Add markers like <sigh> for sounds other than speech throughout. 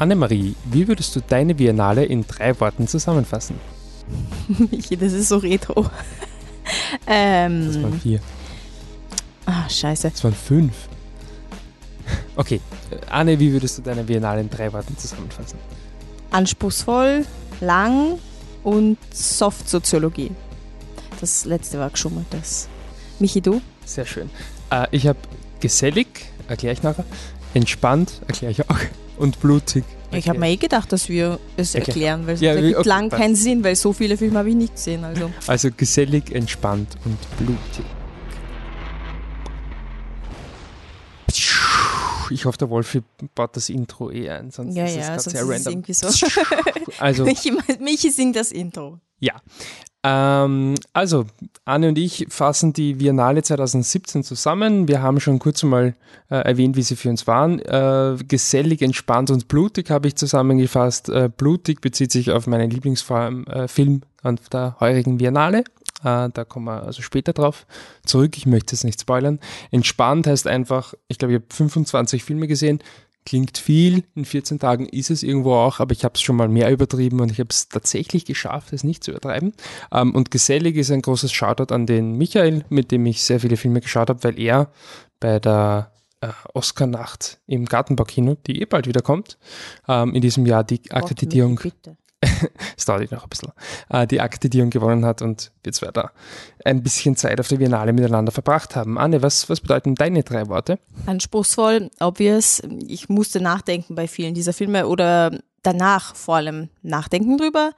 Annemarie, wie würdest du deine Biennale in drei Worten zusammenfassen? <laughs> Michi, das ist so retro. <laughs> ähm, das waren vier. Ah, scheiße. Das waren fünf. Okay, Anne, wie würdest du deine Biennale in drei Worten zusammenfassen? Anspruchsvoll, lang und Soft-Soziologie. Das letzte war geschummelt. Das. Michi, du? Sehr schön. Äh, ich habe gesellig, erkläre ich nachher. Entspannt, erkläre ich auch. Und blutig. Ich habe mir eh gedacht, dass wir es okay. erklären, weil es ja, okay, lang keinen Sinn, weil so viele Filme habe ich nicht gesehen. Also. also gesellig, entspannt und blutig. Ich hoffe, der Wolfi baut das Intro eh ein, sonst ja, ist ja, es sonst sehr ist random. Irgendwie so. <laughs> also, Michi, Michi singt das Intro. Ja, ähm, also, Anne und ich fassen die Biennale 2017 zusammen. Wir haben schon kurz mal äh, erwähnt, wie sie für uns waren. Äh, gesellig, entspannt und blutig habe ich zusammengefasst. Äh, blutig bezieht sich auf meinen Lieblingsfilm äh, an der heurigen Biennale. Äh, da kommen wir also später drauf zurück. Ich möchte es nicht spoilern. Entspannt heißt einfach, ich glaube, ich habe 25 Filme gesehen. Klingt viel, in 14 Tagen ist es irgendwo auch, aber ich habe es schon mal mehr übertrieben und ich habe es tatsächlich geschafft, es nicht zu übertreiben. Ähm, und gesellig ist ein großes Shoutout an den Michael, mit dem ich sehr viele Filme geschaut habe, weil er bei der äh, Oscar-Nacht im Gartenbaukino, die eh bald wieder kommt, ähm, in diesem Jahr die Akkreditierung. Bitte. <laughs> es dauert noch ein bisschen, äh, die Akkreditierung gewonnen hat und wir zwei da ein bisschen Zeit auf der Biennale miteinander verbracht haben. Anne, was, was bedeuten deine drei Worte? Anspruchsvoll, obvious. Ich musste nachdenken bei vielen dieser Filme oder danach vor allem nachdenken drüber.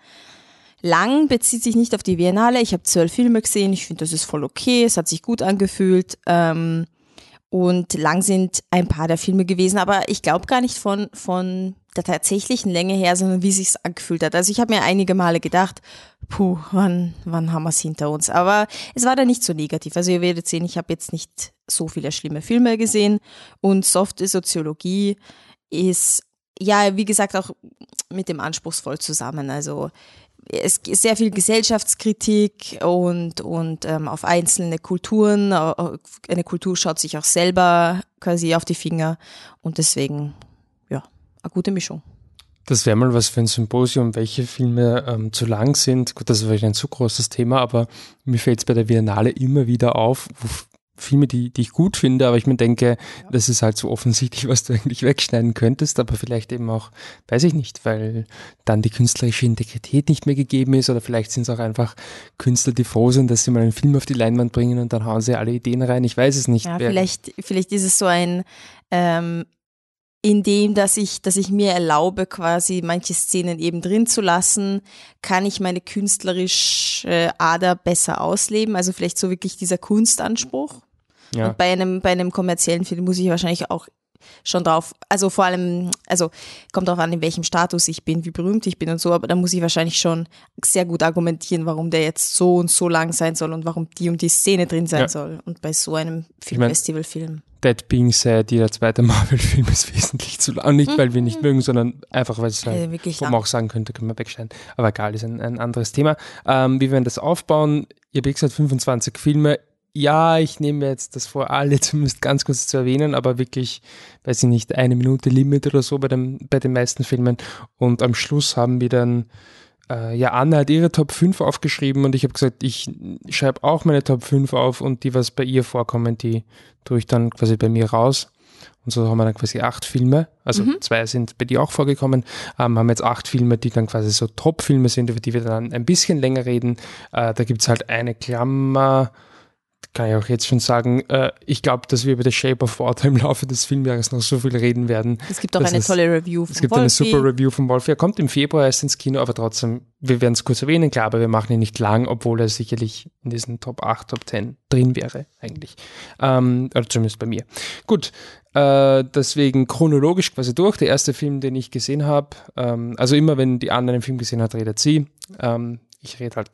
Lang bezieht sich nicht auf die Biennale. Ich habe zwölf Filme gesehen. Ich finde, das ist voll okay. Es hat sich gut angefühlt. Ähm, und lang sind ein paar der Filme gewesen, aber ich glaube gar nicht von, von der tatsächlichen Länge her, sondern wie sich's angefühlt hat. Also ich habe mir einige Male gedacht, puh, wann, wann haben wir's hinter uns? Aber es war da nicht so negativ. Also ihr werdet sehen, ich habe jetzt nicht so viele schlimme Filme gesehen und softe Soziologie ist ja, wie gesagt, auch mit dem anspruchsvoll zusammen. Also es ist sehr viel Gesellschaftskritik und, und ähm, auf einzelne Kulturen. Eine Kultur schaut sich auch selber quasi auf die Finger und deswegen, ja, eine gute Mischung. Das wäre mal was für ein Symposium, welche Filme ähm, zu lang sind. Gut, das ist vielleicht ein zu großes Thema, aber mir fällt es bei der Biennale immer wieder auf, Filme, die, die ich gut finde, aber ich mir denke, ja. das ist halt so offensichtlich, <laughs> was du eigentlich wegschneiden könntest, aber vielleicht eben auch, weiß ich nicht, weil dann die künstlerische Integrität nicht mehr gegeben ist oder vielleicht sind es auch einfach Künstler, die froh sind, dass sie mal einen Film auf die Leinwand bringen und dann hauen sie alle Ideen rein. Ich weiß es nicht. Ja, vielleicht, vielleicht ist es so ein, ähm, in dem, dass ich, dass ich mir erlaube, quasi manche Szenen eben drin zu lassen, kann ich meine künstlerische Ader besser ausleben. Also vielleicht so wirklich dieser Kunstanspruch. Ja. Und bei einem, bei einem kommerziellen Film muss ich wahrscheinlich auch schon drauf, also vor allem, also kommt darauf an, in welchem Status ich bin, wie berühmt ich bin und so, aber da muss ich wahrscheinlich schon sehr gut argumentieren, warum der jetzt so und so lang sein soll und warum die und die Szene drin sein ja. soll. Und bei so einem Filmfestivalfilm. That being said, jeder zweite Marvel-Film ist wesentlich zu lang. Nicht, weil wir nicht mhm. mögen, sondern einfach, weil es halt, wo man auch sagen könnte, können wir wegschneiden. Aber egal, ist ein, ein anderes Thema. Ähm, wie werden das aufbauen? Ihr habt gesagt, 25 Filme ja, ich nehme jetzt das vor, alle <laughs> zumindest ganz kurz zu erwähnen, aber wirklich, weiß ich nicht, eine Minute Limit oder so bei, dem, bei den meisten Filmen. Und am Schluss haben wir dann, äh, ja, Anna hat ihre Top 5 aufgeschrieben und ich habe gesagt, ich schreibe auch meine Top 5 auf und die, was bei ihr vorkommen, die tue ich dann quasi bei mir raus. Und so haben wir dann quasi acht Filme, also mhm. zwei sind bei dir auch vorgekommen, ähm, haben jetzt acht Filme, die dann quasi so Top-Filme sind, über die wir dann ein bisschen länger reden. Äh, da gibt's halt eine Klammer, kann ich auch jetzt schon sagen, äh, ich glaube, dass wir über The Shape of Water im Laufe des Filmjahres noch so viel reden werden. Es gibt auch eine es, tolle Review von Es gibt Wolfie. eine super Review von Wolf. Er kommt im Februar erst ins Kino, aber trotzdem, wir werden es kurz erwähnen, klar, aber wir machen ihn nicht lang, obwohl er sicherlich in diesen Top 8, Top 10 drin wäre, eigentlich. Ähm, oder zumindest bei mir. Gut, äh, deswegen chronologisch quasi durch. Der erste Film, den ich gesehen habe, ähm, also immer wenn die anderen einen Film gesehen hat, redet sie. Ähm, ich rede halt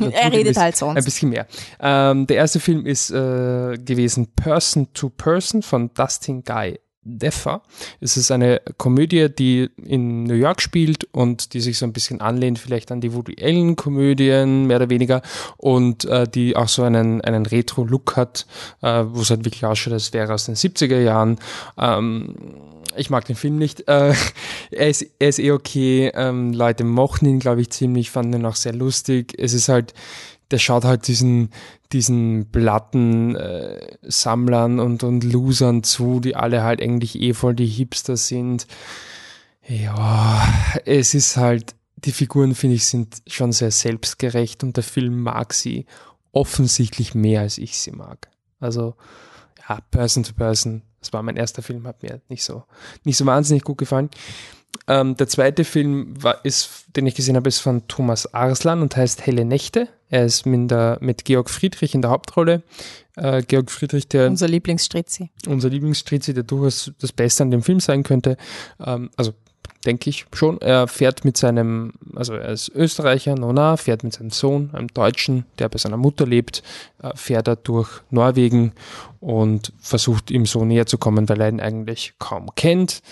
er redet halt sonst. Ein bisschen mehr. Ähm, der erste Film ist äh, gewesen Person to Person von Dustin Guy Deffer. Es ist eine Komödie, die in New York spielt und die sich so ein bisschen anlehnt vielleicht an die Woody Allen Komödien, mehr oder weniger, und äh, die auch so einen, einen Retro-Look hat, äh, wo es halt wirklich ausschaut, als wäre aus den 70er Jahren. Ähm, ich mag den Film nicht. Äh, <laughs> er, ist, er ist eh okay. Ähm, Leute mochten ihn, glaube ich, ziemlich, fanden ihn auch sehr lustig. Es ist halt, der schaut halt diesen, diesen Plattensammlern äh, und, und Losern zu, die alle halt eigentlich eh voll die Hipster sind. Ja, es ist halt, die Figuren, finde ich, sind schon sehr selbstgerecht und der Film mag sie offensichtlich mehr, als ich sie mag. Also, ja, Person to Person das war mein erster Film, hat mir nicht so, nicht so wahnsinnig gut gefallen. Ähm, der zweite Film, war, ist, den ich gesehen habe, ist von Thomas Arslan und heißt Helle Nächte. Er ist mit, der, mit Georg Friedrich in der Hauptrolle. Äh, Georg Friedrich, der. Unser Lieblingsstrizi. Unser Lieblingsstrizi, der durchaus das Beste an dem Film sein könnte. Ähm, also denke ich schon. Er fährt mit seinem, also er ist Österreicher, Nona, fährt mit seinem Sohn, einem Deutschen, der bei seiner Mutter lebt, äh, fährt er durch Norwegen und versucht ihm so näher zu kommen, weil er ihn eigentlich kaum kennt.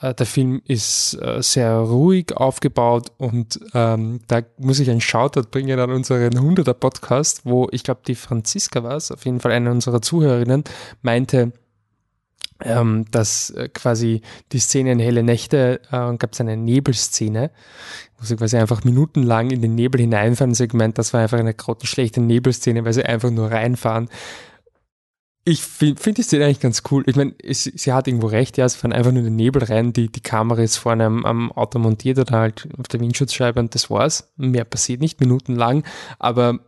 Äh, der Film ist äh, sehr ruhig aufgebaut und ähm, da muss ich einen Shoutout bringen an unseren 100er Podcast, wo ich glaube, die Franziska war es, auf jeden Fall eine unserer Zuhörerinnen, meinte, ähm, dass äh, quasi die Szene in Helle Nächte äh, gab es eine Nebelszene, wo sie quasi einfach minutenlang in den Nebel hineinfahren. Segment, das war einfach eine grottenschlechte Nebelszene, weil sie einfach nur reinfahren. Ich finde find die Szene eigentlich ganz cool. Ich meine, sie hat irgendwo recht, ja, sie fahren einfach nur in den Nebel rein, die, die Kamera ist vorne am, am Auto montiert oder halt auf der Windschutzscheibe und das war's. Mehr passiert nicht, minutenlang, aber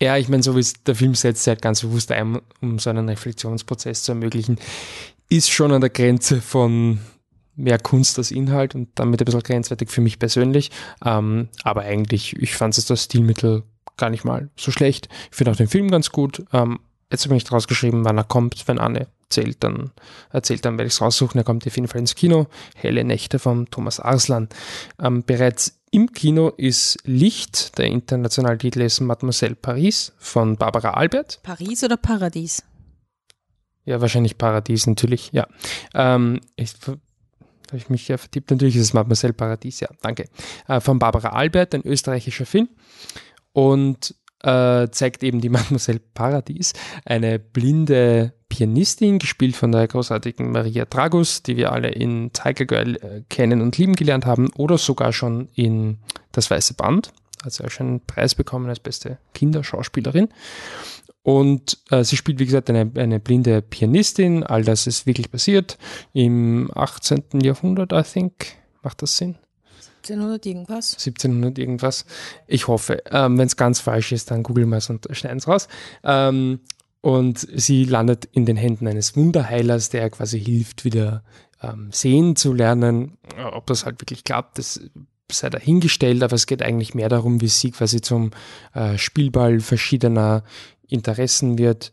ja, ich meine, so wie es der Film setzt, halt ganz bewusst ein, um so einen Reflexionsprozess zu ermöglichen ist schon an der Grenze von mehr Kunst als Inhalt und damit ein bisschen grenzwertig für mich persönlich. Ähm, aber eigentlich, ich fand es das Stilmittel gar nicht mal so schlecht. Ich finde auch den Film ganz gut. Ähm, jetzt habe ich nicht rausgeschrieben, wann er kommt. Wenn Anne erzählt, dann erzählt, dann werde ich es raussuchen. Er kommt auf jeden Fall ins Kino. Helle Nächte von Thomas Arslan. Ähm, bereits im Kino ist Licht. Der internationale Titel ist Mademoiselle Paris von Barbara Albert. Paris oder Paradies? Ja, wahrscheinlich Paradies, natürlich, ja. Ähm, ich, habe ich mich ja vertippt, natürlich ist es Mademoiselle Paradies, ja, danke. Äh, von Barbara Albert, ein österreichischer Film. Und äh, zeigt eben die <laughs> Mademoiselle Paradies, eine blinde Pianistin, gespielt von der großartigen Maria Dragus, die wir alle in Tiger Girl äh, kennen und lieben gelernt haben, oder sogar schon in Das Weiße Band. Hat sie auch schon einen Preis bekommen als beste Kinderschauspielerin. Und äh, sie spielt, wie gesagt, eine, eine blinde Pianistin. All das ist wirklich passiert im 18. Jahrhundert, I think. Macht das Sinn? 1700 irgendwas. 1700 irgendwas. Ich hoffe. Ähm, Wenn es ganz falsch ist, dann googeln wir es und schneiden es raus. Ähm, und sie landet in den Händen eines Wunderheilers, der quasi hilft, wieder ähm, sehen zu lernen. Ob das halt wirklich klappt, das sei dahingestellt, aber es geht eigentlich mehr darum, wie sie quasi zum äh, Spielball verschiedener Interessen wird.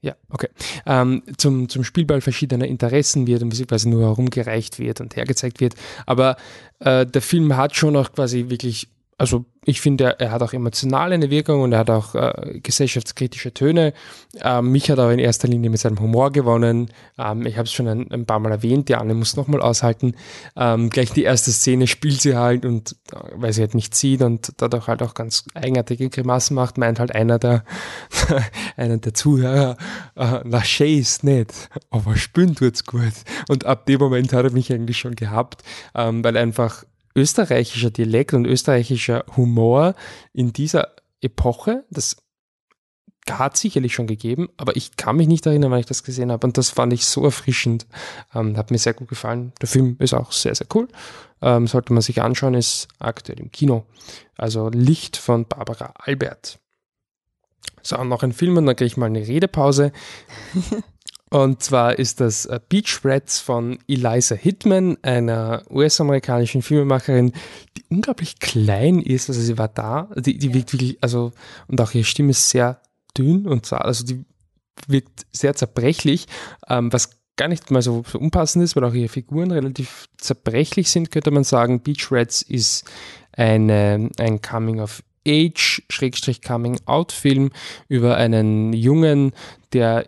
Ja, okay. Ähm, zum, zum Spielball verschiedener Interessen wird und quasi nur herumgereicht wird und hergezeigt wird. Aber äh, der Film hat schon auch quasi wirklich also ich finde, er, er, hat auch emotional eine Wirkung und er hat auch äh, gesellschaftskritische Töne. Ähm, mich hat er in erster Linie mit seinem Humor gewonnen. Ähm, ich habe es schon ein, ein, paar Mal erwähnt, die Anne muss nochmal aushalten. Ähm, gleich die erste Szene spielt sie halt und äh, weil sie halt nicht sieht und dadurch halt auch ganz eigenartige Grimassen macht, meint halt einer der, <laughs> einer der Zuhörer, äh, na ist nicht, aber spüren tut's gut. Und ab dem Moment hat er mich eigentlich schon gehabt, ähm, weil einfach österreichischer Dialekt und österreichischer Humor in dieser Epoche, das hat sicherlich schon gegeben, aber ich kann mich nicht erinnern, wann ich das gesehen habe. Und das fand ich so erfrischend. Ähm, hat mir sehr gut gefallen. Der Film ist auch sehr, sehr cool. Ähm, sollte man sich anschauen, ist aktuell im Kino. Also Licht von Barbara Albert. So, noch ein Film und dann kriege ich mal eine Redepause. <laughs> Und zwar ist das äh, Beach Rats von Eliza Hitman, einer US-amerikanischen Filmemacherin, die unglaublich klein ist. Also sie war da, die, die wirkt wirklich, also, und auch ihre Stimme ist sehr dünn und so, also die wirkt sehr zerbrechlich, ähm, was gar nicht mal so, so unpassend ist, weil auch ihre Figuren relativ zerbrechlich sind, könnte man sagen. Beach Rats ist eine, ein Coming of Age-Coming-out-Film über einen Jungen, der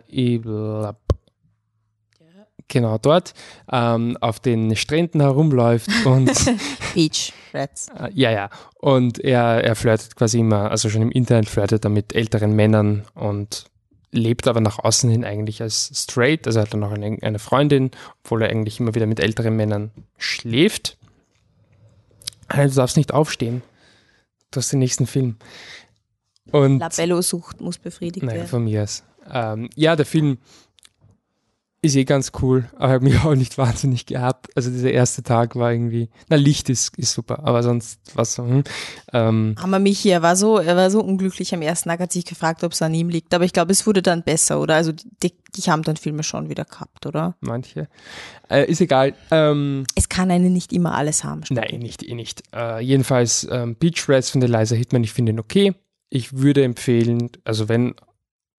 genau dort ähm, auf den Stränden herumläuft und <laughs> Beach Rats. Äh, ja, ja. Und er, er flirtet quasi immer, also schon im Internet flirtet er mit älteren Männern und lebt aber nach außen hin eigentlich als straight, also er hat dann noch eine, eine Freundin, obwohl er eigentlich immer wieder mit älteren Männern schläft. Du darfst nicht aufstehen. Du hast den nächsten Film. Und Labello-Sucht muss befriedigt Nein, werden. von mir aus. Ähm, ja, der Film ist eh ganz cool, aber hat mich <laughs> auch nicht wahnsinnig gehabt. Also dieser erste Tag war irgendwie, na Licht ist, ist super, aber sonst was so. Hm. Ähm, Aber Michi, er war so, er war so unglücklich am ersten Tag, hat sich gefragt, ob es an ihm liegt. Aber ich glaube, es wurde dann besser, oder? Also die, die haben dann Filme schon wieder gehabt, oder? manche. Äh, ist egal. Ähm, Es kann einen nicht immer alles haben. nein, nicht, eh nicht. Äh, jedenfalls ähm, Beach Rats von Eliza Hitman, ich finde ihn okay. Ich würde empfehlen, also wenn,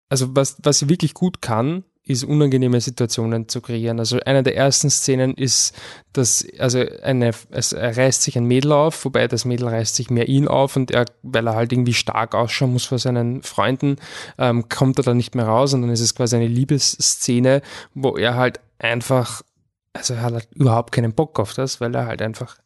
also was, was sie wirklich gut kann, ist unangenehme Situationen zu kreieren. Also eine der ersten Szenen ist, dass, also eine, es reißt sich ein Mädel auf, wobei das Mädel reißt sich mehr ihn auf und er, weil er halt irgendwie stark ausschauen muss vor seinen Freunden, ähm, kommt er dann nicht mehr raus und dann ist es quasi eine Liebesszene, wo er halt einfach, also er hat halt überhaupt keinen Bock auf das, weil er halt einfach,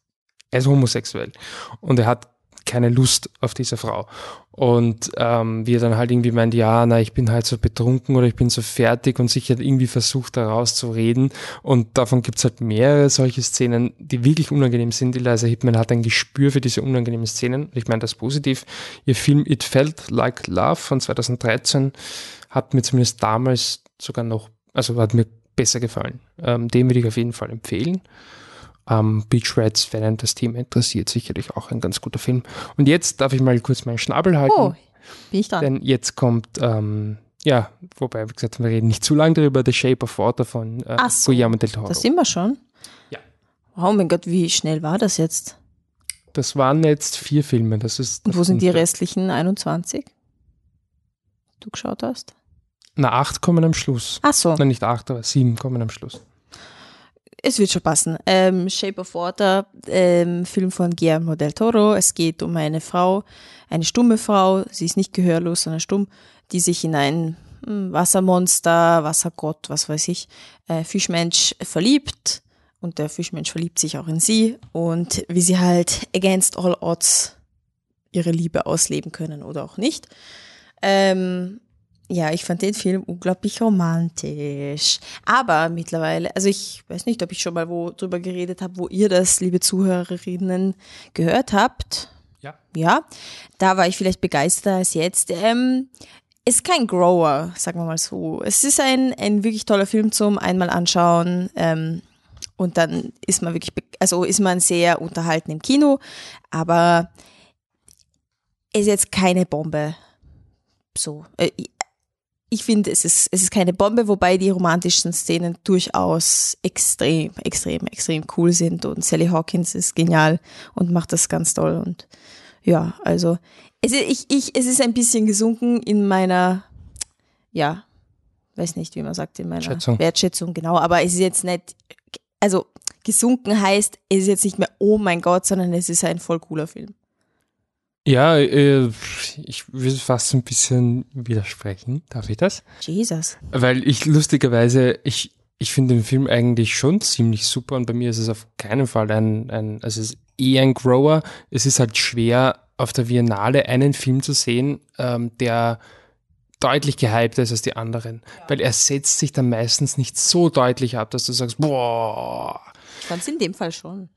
er ist homosexuell und er hat keine Lust auf diese Frau. Und ähm, wie er dann halt irgendwie meint, ja, na, ich bin halt so betrunken oder ich bin so fertig und sich halt irgendwie versucht, da rauszureden. Und davon gibt's halt mehrere solche Szenen, die wirklich unangenehm sind. Eliza Hitman hat ein Gespür für diese unangenehmen Szenen. Ich meine das positiv. Ihr Film It Felt Like Love von 2013 hat mir zumindest damals sogar noch, also hat mir besser gefallen. Ähm, den würde ich auf jeden Fall empfehlen. Ähm, Beach Rats, wenn einen das Thema interessiert, sicherlich auch ein ganz guter Film. Und jetzt darf ich mal kurz meinen Schnabel halten, Oh, bin ich dran. denn jetzt kommt, ähm, ja, wobei, wie gesagt, wir reden nicht zu lange darüber, The Shape of Water von äh, Ach so, Guillermo del Toro. Da sind wir schon. Ja. Oh mein Gott, wie schnell war das jetzt? Das waren jetzt vier Filme. Das ist Und wo sind die restlichen 21? Du geschaut hast? Na, acht kommen am Schluss. Ach so. Nein, nicht acht, aber sieben kommen am Schluss. Es wird schon passen. Ähm, Shape of Water, ähm, Film von Guillermo del Toro. Es geht um eine Frau, eine stumme Frau, sie ist nicht gehörlos, sondern stumm, die sich in ein hm, Wassermonster, Wassergott, was weiß ich, äh, Fischmensch verliebt. Und der Fischmensch verliebt sich auch in sie. Und wie sie halt against all odds ihre Liebe ausleben können oder auch nicht. Ähm, ja, ich fand den Film unglaublich romantisch. Aber mittlerweile, also ich weiß nicht, ob ich schon mal wo drüber geredet habe, wo ihr das, liebe Zuhörerinnen, gehört habt. Ja. Ja, da war ich vielleicht begeisterter als jetzt. Ähm, ist kein Grower, sagen wir mal so. Es ist ein, ein wirklich toller Film zum einmal anschauen. Ähm, und dann ist man wirklich, also ist man sehr unterhalten im Kino, aber ist jetzt keine Bombe. So. Äh, ich finde, es ist, es ist keine Bombe, wobei die romantischen Szenen durchaus extrem, extrem, extrem cool sind und Sally Hawkins ist genial und macht das ganz toll und ja, also es ist, ich, ich, es ist ein bisschen gesunken in meiner, ja, weiß nicht, wie man sagt, in meiner Schätzung. Wertschätzung, genau, aber es ist jetzt nicht, also gesunken heißt, es ist jetzt nicht mehr, oh mein Gott, sondern es ist ein voll cooler Film. Ja, äh, ich würde fast ein bisschen widersprechen. Darf ich das? Jesus. Weil ich lustigerweise, ich, ich finde den Film eigentlich schon ziemlich super und bei mir ist es auf keinen Fall ein, ein also es ist eh ein Grower. Es ist halt schwer, auf der Biennale einen Film zu sehen, ähm, der deutlich gehypter ist als die anderen. Weil er setzt sich dann meistens nicht so deutlich ab, dass du sagst, boah, Ich fand es in dem Fall schon.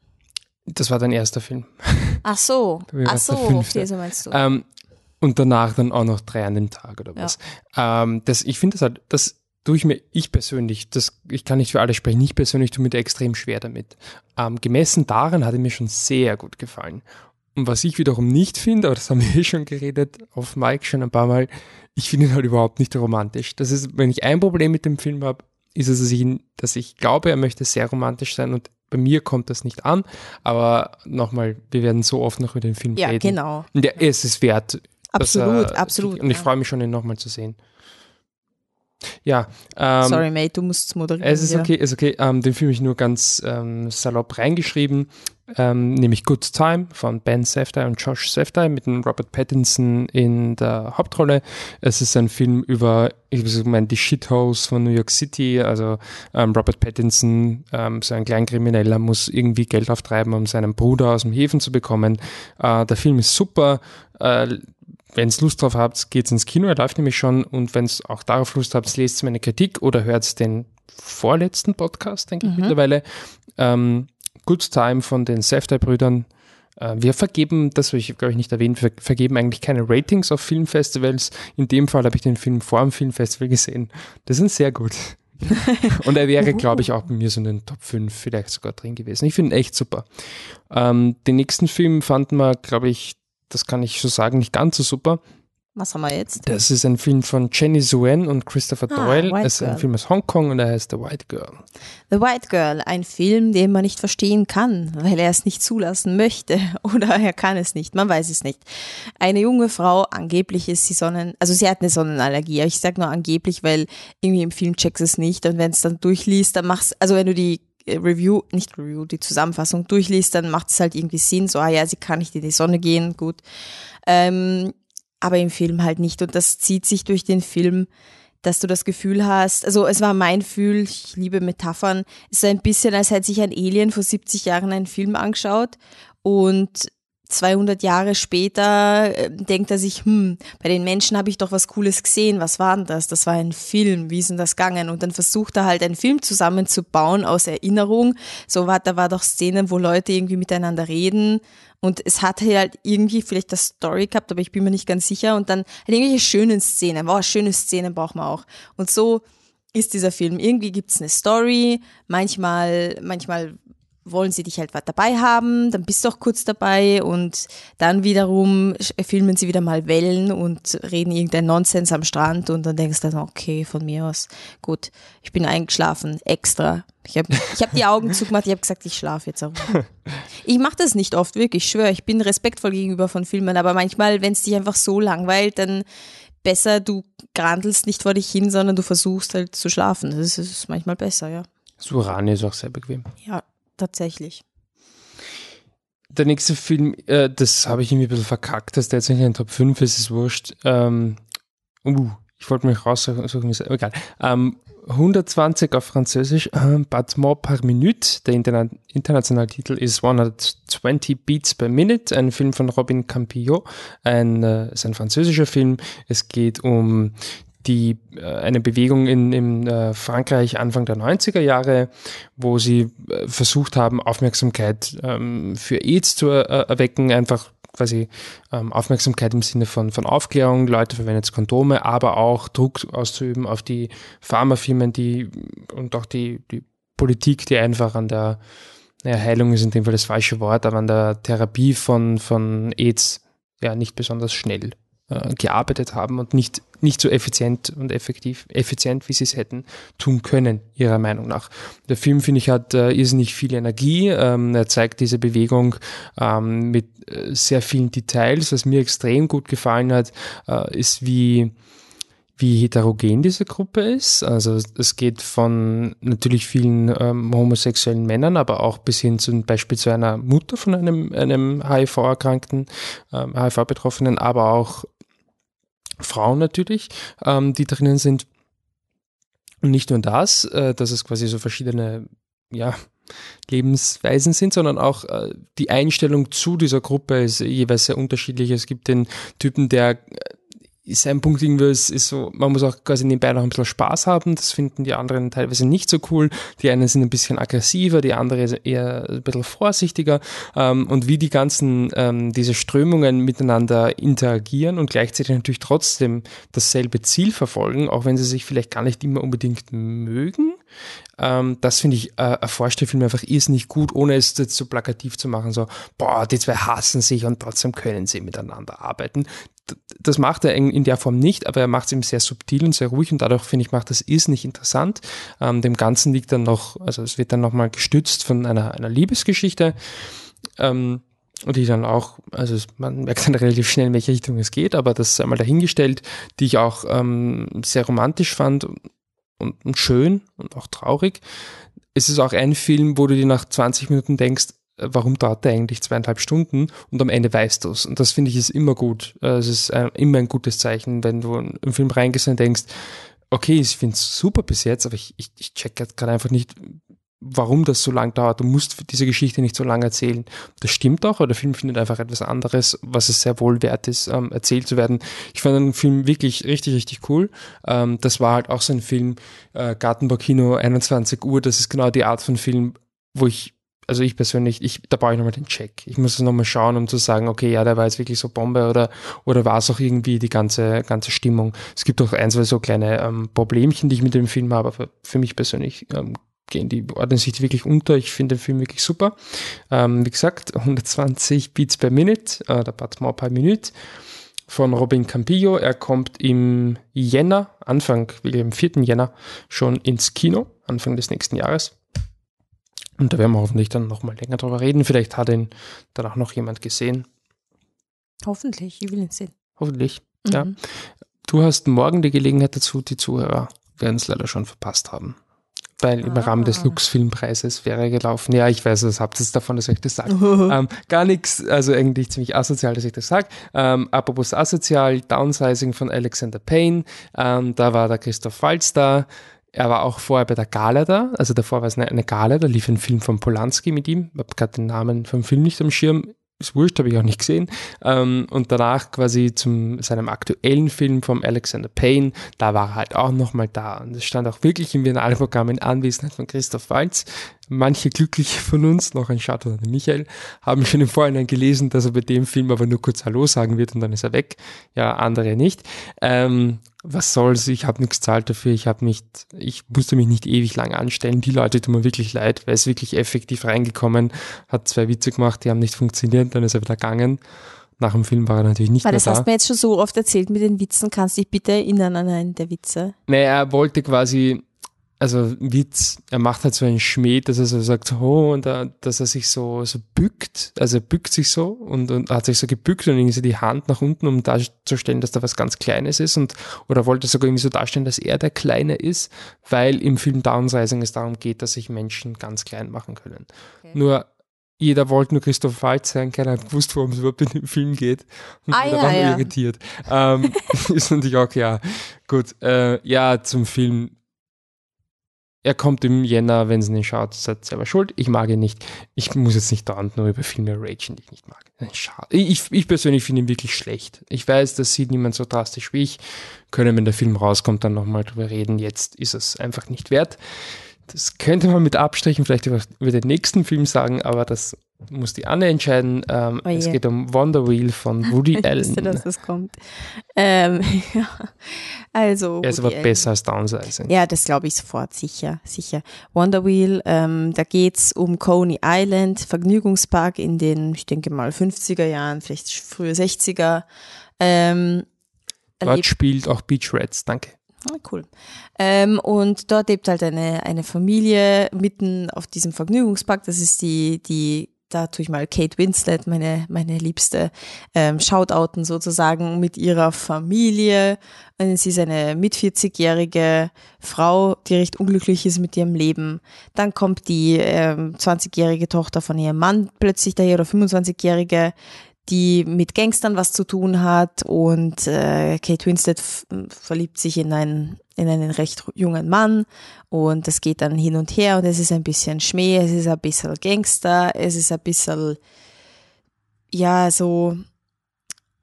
Das war dein erster Film. <laughs> Ach so, ach so, okay, so meinst du. Ähm, und danach dann auch noch drei an dem Tag oder was. Ähm, das, ich finde das halt, das tue ich mir, ich persönlich, das, ich kann nicht für alle sprechen, ich persönlich tue mir da extrem schwer damit. Ähm, gemessen daran hat er mir schon sehr gut gefallen. Und was ich wiederum nicht finde, aber das haben wir eh <laughs> schon geredet, auf Mike schon ein paar Mal, ich finde ihn halt überhaupt nicht romantisch. Das ist, wenn ich ein Problem mit dem Film habe, ist es, dass ich, ihn, dass ich glaube, er möchte sehr romantisch sein und bei mir kommt das nicht an. Aber nochmal, wir werden so oft noch über den Film ja, reden. genau. Und der, es ist wert. Absolut, er- absolut. Und ich ja. freue mich schon, ihn nochmal zu sehen. Ja, ähm, Sorry, Mate, du musst moderieren. es ist ja. okay, ist okay. Ähm, den Film habe ich nur ganz ähm, salopp reingeschrieben, ähm, nämlich Good Time von Ben Safdie und Josh Safdie mit dem Robert Pattinson in der Hauptrolle. Es ist ein Film über, ich meine, die Shitholes von New York City. Also ähm, Robert Pattinson, ähm, so ein Kleinkrimineller, muss irgendwie Geld auftreiben, um seinen Bruder aus dem Häfen zu bekommen. Äh, der Film ist super. Äh, wenn ihr Lust drauf habt, geht's ins Kino, er läuft nämlich schon und wenn ihr auch darauf Lust habt, lest meine Kritik oder hört den vorletzten Podcast, denke ich Mhm. mittlerweile. Ähm, Good Time von den Safdie-Brüdern. Äh, wir vergeben, das habe ich glaube ich nicht erwähnt, wir vergeben eigentlich keine Ratings auf Filmfestivals. In dem Fall habe ich den Film vor dem Filmfestival gesehen. Das sind sehr gut. <laughs> Und er wäre, glaube ich, auch bei mir so in den Top 5 vielleicht sogar drin gewesen. Ich finde ihn echt super. Ähm, den nächsten Film fanden wir, glaube ich, das kann ich so sagen, nicht ganz so super. Was haben wir jetzt? Das ist ein Film von Jenny Zuen und Christopher Ah, Doyle. White Es ist ein Girl. Film aus Hongkong und er heißt The White Girl. The White Girl, ein Film, den man nicht verstehen kann, weil er es nicht zulassen möchte <laughs> oder er kann es nicht, man weiß es nicht. Eine junge Frau, angeblich ist sie Sonnen, also sie hat eine Sonnenallergie, aber ich sage nur angeblich, weil irgendwie im Film checkst es nicht und wenn es dann durchliest, dann machst, also wenn du die Review, nicht Review, die Zusammenfassung durchliest, dann macht es halt irgendwie Sinn, so, ah ja, sie kann nicht in die Sonne gehen, gut. Ähm, aber im Film halt nicht und das zieht sich durch den Film dass du das Gefühl hast, also es war mein Gefühl, ich liebe Metaphern, es ist ein bisschen, als hätte sich ein Alien vor 70 Jahren einen Film angeschaut und 200 Jahre später äh, denkt er sich, hm, bei den Menschen habe ich doch was Cooles gesehen, was war denn das? Das war ein Film, wie ist denn das gegangen? Und dann versucht er halt einen Film zusammenzubauen aus Erinnerung. So war, da war doch Szenen, wo Leute irgendwie miteinander reden und es hat halt irgendwie vielleicht das Story gehabt, aber ich bin mir nicht ganz sicher. Und dann halt irgendwelche schönen Szenen. Wow, schöne Szenen braucht man auch. Und so ist dieser Film. Irgendwie gibt's eine Story. Manchmal, manchmal wollen sie dich halt was dabei haben, dann bist du auch kurz dabei und dann wiederum filmen sie wieder mal Wellen und reden irgendein Nonsens am Strand und dann denkst du dann, okay, von mir aus, gut, ich bin eingeschlafen, extra. Ich habe ich hab die Augen <laughs> zugemacht, ich habe gesagt, ich schlafe jetzt auch. <laughs> Ich mache das nicht oft, wirklich, ich schwöre, ich bin respektvoll gegenüber von Filmen, aber manchmal, wenn es dich einfach so langweilt, dann besser, du grandelst nicht vor dich hin, sondern du versuchst halt zu schlafen. Das ist, das ist manchmal besser, ja. Surani ist auch sehr bequem. Ja, tatsächlich. Der nächste Film, äh, das habe ich irgendwie ein bisschen verkackt, dass der jetzt nicht in Top 5 ist, ist wurscht. Ähm, uh, ich wollte mich raussuchen, egal. Ähm, 120 auf Französisch, äh, Battement par minute. Der interna internationale Titel ist 120 Beats per Minute, ein Film von Robin Campillo. Ein, äh, ist ein französischer Film. Es geht um die, äh, eine Bewegung in, in äh, Frankreich Anfang der 90er Jahre, wo sie äh, versucht haben, Aufmerksamkeit ähm, für AIDS zu erwecken, einfach quasi ähm, Aufmerksamkeit im Sinne von, von Aufklärung, Leute verwenden jetzt Kondome, aber auch Druck auszuüben auf die Pharmafirmen, die und auch die, die Politik, die einfach an der naja, Heilung ist in dem Fall das falsche Wort, aber an der Therapie von, von AIDS ja nicht besonders schnell gearbeitet haben und nicht, nicht so effizient und effektiv, effizient, wie sie es hätten tun können, ihrer Meinung nach. Der Film, finde ich, hat äh, irrsinnig viel Energie. Ähm, er zeigt diese Bewegung ähm, mit äh, sehr vielen Details. Was mir extrem gut gefallen hat, äh, ist, wie, wie heterogen diese Gruppe ist. Also es geht von natürlich vielen ähm, homosexuellen Männern, aber auch bis hin zum Beispiel zu einer Mutter von einem, einem HIV-Erkrankten, ähm, HIV-Betroffenen, aber auch Frauen natürlich, ähm, die drinnen sind. Und nicht nur das, äh, dass es quasi so verschiedene, ja, Lebensweisen sind, sondern auch äh, die Einstellung zu dieser Gruppe ist jeweils sehr unterschiedlich. Es gibt den Typen, der äh, sein Punkt irgendwie ist, ist so, man muss auch quasi nebenbei noch ein bisschen Spaß haben. Das finden die anderen teilweise nicht so cool. Die einen sind ein bisschen aggressiver, die andere ist eher ein bisschen vorsichtiger. Ähm, und wie die ganzen, ähm, diese Strömungen miteinander interagieren und gleichzeitig natürlich trotzdem dasselbe Ziel verfolgen, auch wenn sie sich vielleicht gar nicht immer unbedingt mögen. Ähm, das finde ich, äh, erforscht der Film einfach irrsinnig gut, ohne es jetzt so plakativ zu machen, so, boah, die zwei hassen sich und trotzdem können sie miteinander arbeiten. D das macht er in, der Form nicht, aber er macht es eben sehr subtil und sehr ruhig und dadurch, finde ich, macht das irrsinnig interessant. Ähm, dem Ganzen liegt dann noch, also es wird dann nochmal gestützt von einer, einer Liebesgeschichte. Ähm, und die dann auch, also man merkt dann relativ schnell, in welche Richtung es geht, aber das sei mal dahingestellt, die ich auch ähm, sehr romantisch fand und, und schön und auch traurig. Es ist auch ein Film, wo du dir nach 20 Minuten denkst, äh, warum dauert der eigentlich zweieinhalb Stunden und am Ende weißt du es. Und das finde ich ist immer gut. Äh, Es ist äh, immer ein gutes Zeichen, wenn du in einen Film reingehst und denkst, okay, ich finde es super bis jetzt, aber ich, ich, ich check jetzt gerade einfach nicht, warum das so lang dauert. Du musst diese Geschichte nicht so lange erzählen. Das stimmt auch, aber der Film findet einfach etwas anderes, was es sehr wohl wert ist, ähm, erzählt zu werden. Ich fand den Film wirklich richtig, richtig cool. Ähm, das war halt auch so ein Film, äh, Gartenbaukino, 21 Uhr, das ist genau die Art von Film, wo ich also ich persönlich, ich, da brauche ich nochmal den Check. Ich muss es nochmal schauen, um zu sagen, okay, ja, der war jetzt wirklich so Bombe oder, oder war es auch irgendwie die ganze, ganze Stimmung. Es gibt auch ein, zwei so kleine ähm, Problemchen, die ich mit dem Film habe, aber für mich persönlich ähm, gehen die, ordnen sich wirklich unter. Ich finde den Film wirklich super. Ähm, wie gesagt, <laughs> 120 Beats per Minute, äh, der more per Minute von Robin Campillo. Er kommt im Jänner, Anfang, am 4. Jänner, schon ins Kino, Anfang des nächsten Jahres. Und da werden wir hoffentlich dann nochmal länger drüber reden. Vielleicht hat ihn danach noch jemand gesehen. Hoffentlich, ich will ihn sehen. Hoffentlich, mhm. ja. Du hast morgen die Gelegenheit dazu, die Zuhörer werden es leider schon verpasst haben weil im ah. Rahmen des. Lux-Filmpreises wäre gelaufen. Ja, ich weiß, was habt ihr davon, dass ich das sage. <laughs> ähm, gar nichts, also eigentlich ziemlich asozial, dass ich das sage. Ähm, apropos asozial, Downsizing von Alexander Payne, ähm, da war der Christoph Walz da. Er war auch vorher bei der Gala da, also davor war es eine, eine Gala, da lief ein Film von Polanski mit ihm. Ich habe gerade den Namen vom Film nicht am Schirm ist wurscht, habe ich auch nicht gesehen. Ähm, und danach quasi zum seinem aktuellen Film vom Alexander Payne, da war er halt auch nochmal da. Und es stand auch wirklich im Biennale-Programm in Anwesenheit von Christoph Walz. Manche Glückliche von uns, noch ein Shoutout an Michael, haben schon im Vorhinein gelesen, dass er bei dem Film aber nur kurz Hallo sagen wird und dann ist er weg. Ja, andere nicht. Ähm, was soll's, ich habe nichts zahlt dafür, ich habe nicht, ich musste mich nicht ewig lang anstellen. Die Leute tun mir wirklich leid, weil es wirklich effektiv reingekommen, hat zwei Witze gemacht, die haben nicht funktioniert, dann ist er wieder gegangen. Nach dem Film war er natürlich nicht Weil mehr das da. Das hast du mir jetzt schon so oft erzählt mit den Witzen. Kannst du dich bitte erinnern an einen der Witze? Naja, er wollte quasi, also Witz, er macht halt so einen Schmäh, dass er so sagt, oh, und da, dass er sich so, so bückt, also er bückt sich so und, und hat sich so gebückt und irgendwie so die Hand nach unten, um darzustellen, dass da was ganz Kleines ist und, oder wollte sogar irgendwie so darstellen, dass er der Kleine ist, weil im Film Downsizing es darum geht, dass sich Menschen ganz klein machen können. Okay. Nur, jeder wollte nur Christoph Waltz sein, keiner hat gewusst, worum es überhaupt in dem Film geht. Und ah, jeder ja, war ja. irritiert. Ähm, <laughs> ist natürlich auch klar. Gut, äh, ja, zum Film er kommt im Jänner, wenn sie ihn schaut, seid selber schuld. Ich mag ihn nicht. Ich muss jetzt nicht dauernd nur über Filme ragen, die ich nicht mag. Schade. Ich, ich persönlich finde ihn wirklich schlecht. Ich weiß, das sieht niemand so drastisch wie ich. Können, wenn der Film rauskommt, dann nochmal drüber reden. Jetzt ist es einfach nicht wert. Das könnte man mit Abstrichen vielleicht über, über den nächsten Film sagen, aber das muss die Anne entscheiden. Ähm, oh es geht um Wonder Wheel von <laughs> Woody ich Allen. Ich wusste, dass das kommt. Ähm, <laughs> ja. Also. Er ist aber Allen. besser als Downsizing. Ja, das glaube ich sofort, sicher, sicher. Wonder Wheel, ähm, da geht's um Coney Island, Vergnügungspark in den, ich denke mal, 50er Jahren, vielleicht frühe 60er. Ähm, Dort spielt auch Beach Reds, danke. Ah, cool. Ähm, und dort lebt halt eine, eine Familie mitten auf diesem Vergnügungspark. Das ist die, die da tue ich mal Kate Winslet, meine, meine Liebste, ähm, Shoutouten sozusagen mit ihrer Familie. Sie ist eine mit 40-jährige Frau, die recht unglücklich ist mit ihrem Leben. Dann kommt die ähm, 20-jährige Tochter von ihrem Mann plötzlich daher oder 25-jährige, die mit Gangstern was zu tun hat. Und äh, Kate Winslet verliebt sich in einen, in einen recht jungen Mann. Und das geht dann hin und her. Und es ist ein bisschen Schmäh, es ist ein bisschen Gangster, es ist ein bisschen, ja, so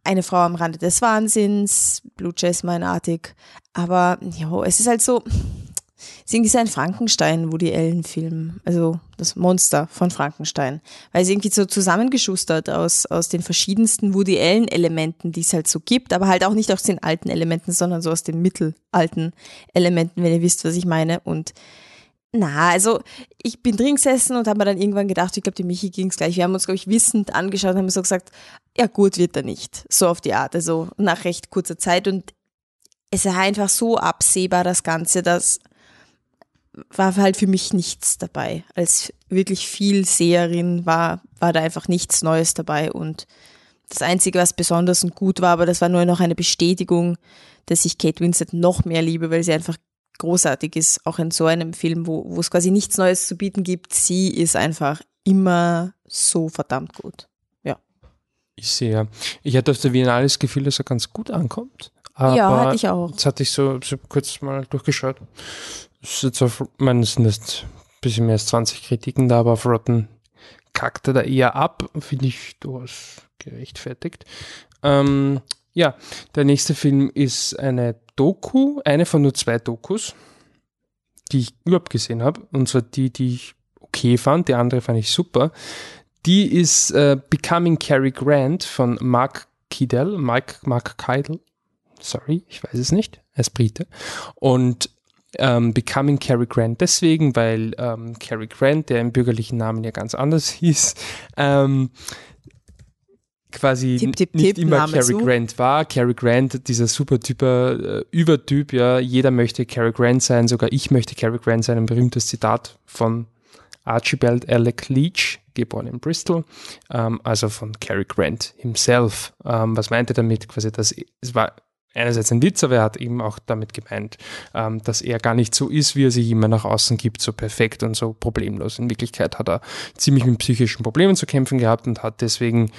eine Frau am Rande des Wahnsinns, Blue Jasmine-artig, aber ja, es ist halt so, ist irgendwie ein Frankenstein, Woody Allen-Film, also das Monster von Frankenstein, weil es irgendwie so zusammengeschustert aus, aus den verschiedensten Woody Allen-Elementen, die es halt so gibt, aber halt auch nicht aus den alten Elementen, sondern so aus den mittelalten Elementen, wenn ihr wisst, was ich meine. Und na, also ich bin drin gesessen und habe mir dann irgendwann gedacht, ich glaube, die Michi ging es gleich. Wir haben uns, glaube ich, wissend angeschaut und haben so gesagt, ja gut wird er nicht. So auf die Art, also nach recht kurzer Zeit. Und es war einfach so absehbar, das Ganze, dass war halt für mich nichts dabei. Als wirklich viel Seherin war, war da einfach nichts Neues dabei und das Einzige, was besonders und gut war, aber das war nur noch eine Bestätigung, dass ich Kate Winslet noch mehr liebe, weil sie einfach großartig ist, auch in so einem Film, wo, wo es quasi nichts Neues zu bieten gibt. Sie ist einfach immer so verdammt gut. Ja. Ich sehe. Ich hatte auf der Biennale das Gefühl, dass er ganz gut ankommt. Ja, hatte ich auch. Jetzt hatte ich so, so kurz mal durchgeschaut ist jetzt auf, sind jetzt ein bisschen mehr als 20 Kritiken da, aber auf Rotten kackt er da eher ab. Finde ich durchaus gerechtfertigt. Ähm, ja, der nächste Film ist eine Doku, eine von nur zwei Dokus, die ich überhaupt gesehen habe. Und zwar die, die ich okay fand, die andere fand ich super. Die ist äh, Becoming Cary Grant von Mark Kidell, Mike, Mark Keidel. Sorry, ich weiß es nicht. Er ist Brite. Und ähm, Becoming Cary Grant deswegen, weil ähm, Cary Grant, der im bürgerlichen Namen ja ganz anders <laughs> hieß, ähm, quasi Tipp, tipp, nicht tipp, immer Name Cary zu. Grant war. Cary Grant, dieser super Typer, äh, Übertyp, ja, jeder möchte Cary Grant sein, sogar ich möchte Cary Grant sein, ein berühmtes Zitat von Archibald Alec Leach, geboren in Bristol, ähm, also von Cary Grant himself. Ähm, was meinte er damit? Quasi, dass es war einerseits ein Witz, aber er hat eben auch damit gemeint, ähm, dass er gar nicht so ist, wie er sich immer nach außen gibt, so perfekt und so problemlos. In Wirklichkeit hat er ziemlich mit psychischen Problemen zu kämpfen gehabt und hat deswegen,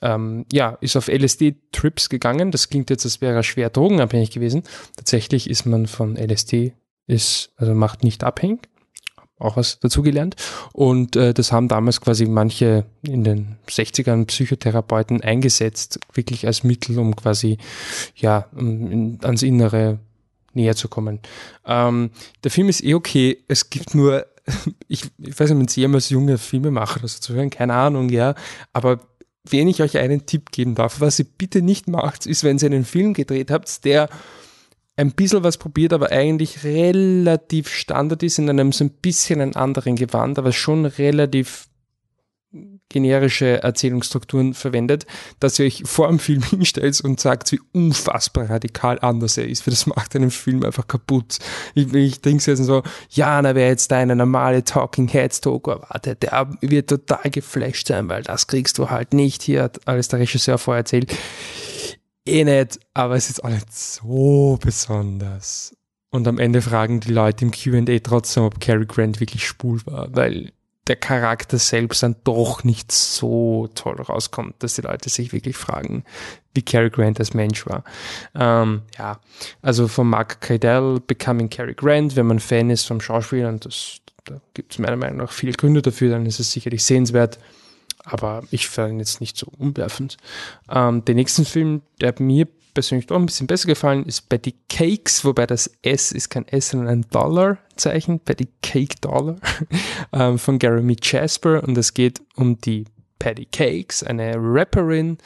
ähm, ja, ist auf LSD-Trips gegangen. Das klingt jetzt, als wäre er schwer drogenabhängig gewesen. Tatsächlich ist man von LSD, ist, also macht nicht abhängig auch was dazugelernt. Und äh, das haben damals quasi manche in den 60ern Psychotherapeuten eingesetzt, wirklich als Mittel, um quasi ja um in, ans Innere näher zu kommen. Ähm, der Film ist eh okay. Es gibt nur, <laughs> ich, ich weiß nicht, wenn Sie jemals junge Filmemacher oder so zu hören, keine Ahnung, ja, aber wenn ich euch einen Tipp geben darf, was ihr bitte nicht macht, ist, wenn ihr einen Film gedreht habt, der ein bisschen was probiert, aber eigentlich relativ Standard ist, in einem so ein bisschen einen anderen Gewand, aber schon relativ generische Erzählungsstrukturen verwendet, dass ihr euch vor dem Film <laughs> hinstellt und sagt, wie unfassbar radikal anders er ist, weil das macht einen Film einfach kaputt. Ich, ich denke jetzt so, ja, na, wer jetzt da eine normale Talking Heads Doku erwartet, der wird total geflasht sein, weil das kriegst du halt nicht. Hier hat alles der Regisseur vorher erzählt eh nicht, aber es ist auch nicht so besonders. Und am Ende fragen die Leute im Q&A trotzdem, ob Cary Grant wirklich spul war, weil der Charakter selbst dann doch nicht so toll rauskommt, dass die Leute sich wirklich fragen, wie Cary Grant als Mensch war. Ähm, ja, also von Mark Keidel, Becoming Cary Grant, wenn man Fan ist vom Schauspieler, und das, da gibt es meiner Meinung nach viele Gründe dafür, dann ist es sicherlich sehenswert aber ich fand ihn jetzt nicht so umwerfend. Ähm, den nächsten Film, der mir persönlich doch ein bisschen besser gefallen, ist Betty Cakes, wobei das S ist kein S, sondern ein Dollar-Zeichen, Betty Cake Dollar, <laughs> ähm, von Jeremy Jasper. Und es geht um die Patty Cakes, eine Rapperin,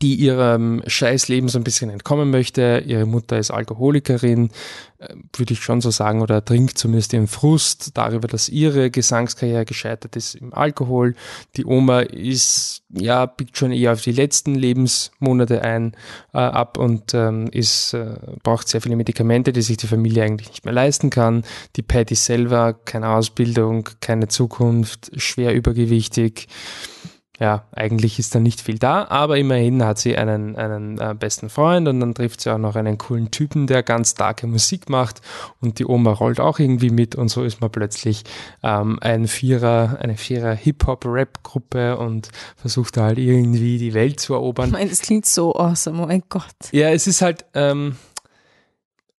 die ihrem Scheißleben so ein bisschen entkommen möchte. Ihre Mutter ist Alkoholikerin, äh, würde ich schon so sagen, oder trinkt zumindest ihren Frust darüber, dass ihre Gesangskarriere gescheitert ist im Alkohol. Die Oma ist, ja, biegt schon eher auf die letzten Lebensmonate ein, äh, ab und ähm, ist, äh, braucht sehr viele Medikamente, die sich die Familie eigentlich nicht mehr leisten kann. Die Patty selber, keine Ausbildung, keine Zukunft, schwer übergewichtig ja, eigentlich ist da nicht viel da, aber immerhin hat sie einen, einen äh, besten Freund und dann trifft sie auch noch einen coolen Typen, der ganz starke Musik macht und die Oma rollt auch irgendwie mit und so ist man plötzlich ähm, ein Vierer, eine Vierer Hip-Hop-Rap-Gruppe und versucht da halt irgendwie die Welt zu erobern. Ich meine, das klingt so awesome, oh mein Gott. Ja, es ist halt, ähm,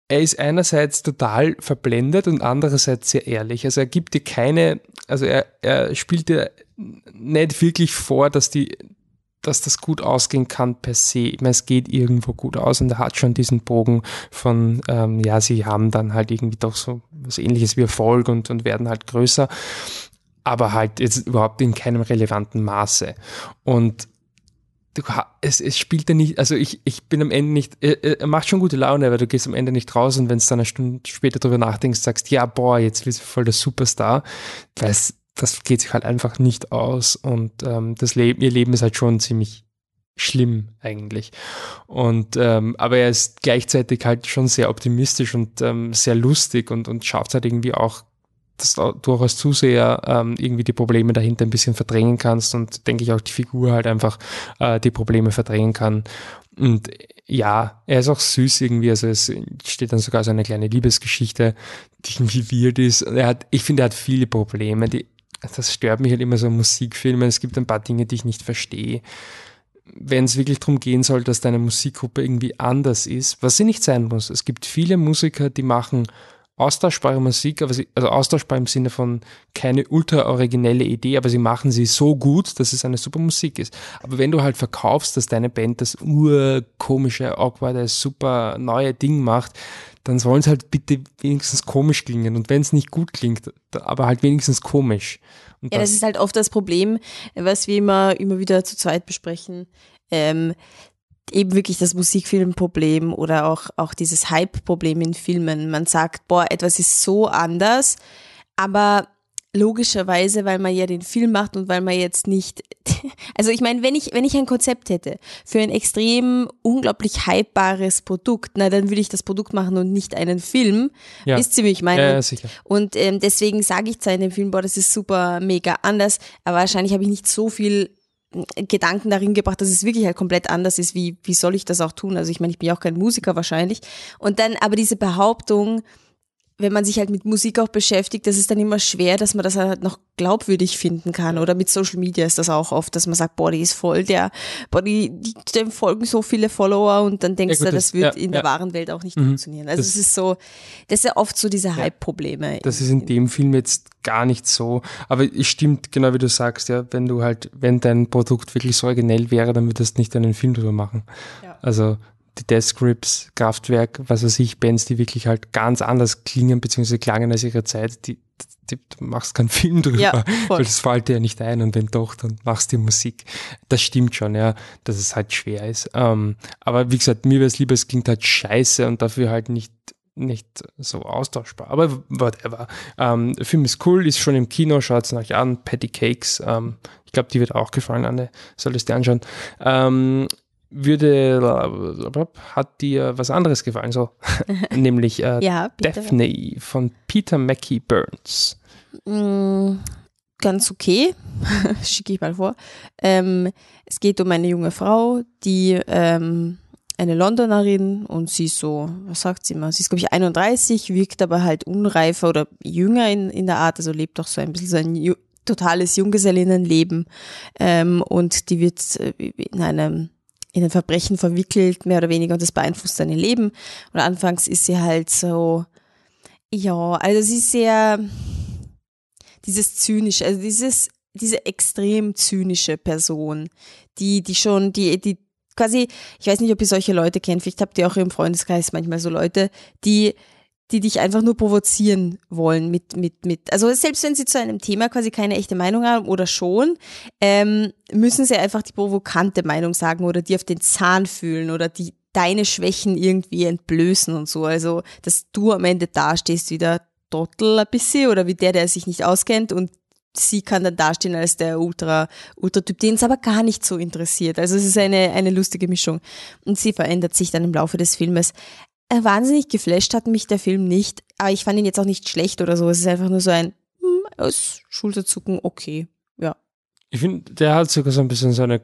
er ist einerseits total verblendet und andererseits sehr ehrlich. Also er gibt dir keine, also er, er spielt dir nicht wirklich vor, dass die, dass das gut ausgehen kann per se. Ich meine, es geht irgendwo gut aus und er hat schon diesen Bogen von, ähm, ja, sie haben dann halt irgendwie doch so was ähnliches wie Erfolg und, und werden halt größer, aber halt jetzt überhaupt in keinem relevanten Maße. Und es, es spielt ja nicht, also ich, ich bin am Ende nicht, er, macht schon gute Laune, weil du gehst am Ende nicht raus und wenn es dann eine Stunde später drüber nachdenkst, sagst, ja, boah, jetzt wirst du voll der Superstar, weil es das geht sich halt einfach nicht aus und ähm, das Leben, ihr Leben ist halt schon ziemlich schlimm eigentlich. Und ähm, aber er ist gleichzeitig halt schon sehr optimistisch und ähm, sehr lustig und, und schafft halt irgendwie auch, dass du auch als Zuseher ähm, irgendwie die Probleme dahinter ein bisschen verdrängen kannst und denke ich auch die Figur halt einfach äh, die Probleme verdrängen kann. Und ja, er ist auch süß irgendwie, also es steht dann sogar so eine kleine Liebesgeschichte, die irgendwie weird ist. Er hat, ich finde, er hat viele Probleme, die das stört mich halt immer so Musikfilme. Es gibt ein paar Dinge, die ich nicht verstehe. Wenn es wirklich darum gehen soll, dass deine Musikgruppe irgendwie anders ist, was sie nicht sein muss. Es gibt viele Musiker, die machen austauschbare Musik, aber sie, also austauschbar im Sinne von keine ultra originelle Idee, aber sie machen sie so gut, dass es eine super Musik ist. Aber wenn du halt verkaufst, dass deine Band das urkomische, awkwarde, super neue Ding macht, dann sollen es halt bitte wenigstens komisch klingen. Und wenn es nicht gut klingt, aber halt wenigstens komisch. Und ja, das, das ist halt oft das Problem, was wir immer, immer wieder zu zweit besprechen. Ähm, eben wirklich das Musikfilmproblem oder auch, auch dieses Hype-Problem in Filmen. Man sagt, boah, etwas ist so anders, aber logischerweise, weil man ja den Film macht und weil man jetzt nicht, <laughs> also ich meine, wenn ich, wenn ich ein Konzept hätte für ein extrem unglaublich hypebares Produkt, na, dann würde ich das Produkt machen und nicht einen Film. Ja. Ist ziemlich mein. Ja, ja, sicher. Und ähm, deswegen sage ich zwar in dem Film, boah, das ist super mega anders, aber wahrscheinlich habe ich nicht so viel Gedanken darin gebracht, dass es wirklich halt komplett anders ist. Wie, wie soll ich das auch tun? Also ich meine, ich bin ja auch kein Musiker wahrscheinlich. Und dann aber diese Behauptung, wenn man sich halt mit Musik auch beschäftigt, das ist dann immer schwer, dass man das halt noch glaubwürdig finden kann. Oder mit Social Media ist das auch oft, dass man sagt, boah, die ist voll der, boah, die, die dem folgen so viele Follower und dann denkst ja, gut, du, das, das wird ja, in der wahren Welt auch nicht mhm, funktionieren. Also es ist so, das ist ja oft so diese Hype-Probleme. Das ist in dem Film jetzt gar nicht so. Aber es stimmt, genau wie du sagst, ja, wenn du halt, wenn dein Produkt wirklich so originell wäre, dann würdest du nicht einen Film drüber machen. Also die Death Grips, Kraftwerk, was weiß ich, Bands, die wirklich halt ganz anders klingen bzw. klangen als ihre Zeit, die, die, du machst keinen <laughs> Film drüber, ja, weil das fällt dir ja nicht ein und wenn doch, dann machst du Musik. Das stimmt schon, ja, dass es halt schwer ist. Ähm, aber wie gesagt, mir wäre es lieber, es klingt halt scheiße und dafür halt nicht nicht so austauschbar. Aber whatever. Ähm, der Film ist cool, ist schon im Kino, schaut es euch an. Patty Cakes, ähm, ich glaube, die wird auch gefallen, Anne. Solltest du dir anschauen. Ähm, würde, hat dir was anderes gefallen, so, <laughs> nämlich äh, ja, Daphne von Peter Mackie Burns. Mm, ganz okay, <laughs> schicke ich mal vor. Ähm, es geht um eine junge Frau, die ähm, eine Londonerin und sie ist so, was sagt sie mal, sie ist glaube ich 31, wirkt aber halt unreifer oder jünger in, in der Art, also lebt auch so ein bisschen so ein totales Junggesellinnenleben. Ähm, und die wird äh, in einem in ein Verbrechen verwickelt, mehr oder weniger, und das beeinflusst sein Leben. Und anfangs ist sie halt so, ja, also sie ist sehr, dieses zynische, also dieses, diese extrem zynische Person, die, die schon, die, die quasi, ich weiß nicht, ob ihr solche Leute kennt, vielleicht habt ihr auch im Freundeskreis manchmal so Leute, die die dich einfach nur provozieren wollen mit, mit, mit, also selbst wenn sie zu einem Thema quasi keine echte Meinung haben oder schon, ähm, müssen sie einfach die provokante Meinung sagen oder die auf den Zahn fühlen oder die deine Schwächen irgendwie entblößen und so. Also, dass du am Ende dastehst wie der Trottel ein bisschen oder wie der, der sich nicht auskennt und sie kann dann dastehen als der Ultra, Ultra-Typ, den es aber gar nicht so interessiert. Also es ist eine, eine lustige Mischung. Und sie verändert sich dann im Laufe des Filmes. Wahnsinnig geflasht hat mich der Film nicht, aber ich fand ihn jetzt auch nicht schlecht oder so. Es ist einfach nur so ein hm, aus Schulterzucken, okay, ja. Ich finde, der hat sogar so ein bisschen so eine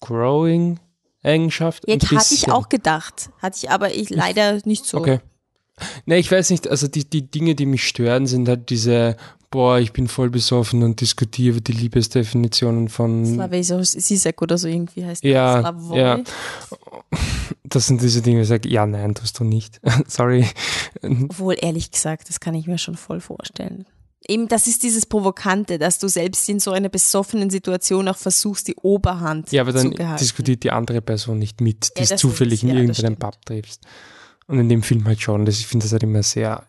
Growing Eigenschaft. Ja, hatte ich auch gedacht, hatte ich aber ich leider nicht so. Okay. Ne, ich weiß nicht, also die, die Dinge, die mich stören, sind halt diese boah, ich bin voll besoffen und diskutiere über die Liebesdefinitionen von. Slavoj Sisek oder so irgendwie heißt ja, das. Ja. Das sind diese Dinge, ich sage, ja, nein, tust du nicht. <laughs> Sorry. Obwohl, ehrlich gesagt, das kann ich mir schon voll vorstellen. Eben, das ist dieses Provokante, dass du selbst in so einer besoffenen Situation auch versuchst, die Oberhand zu Ja, aber dann diskutiert die andere Person nicht mit, die ja, es zufällig in ja, irgendeinem Pub triffst. Und in dem Film halt schon. Das, ich finde das halt immer sehr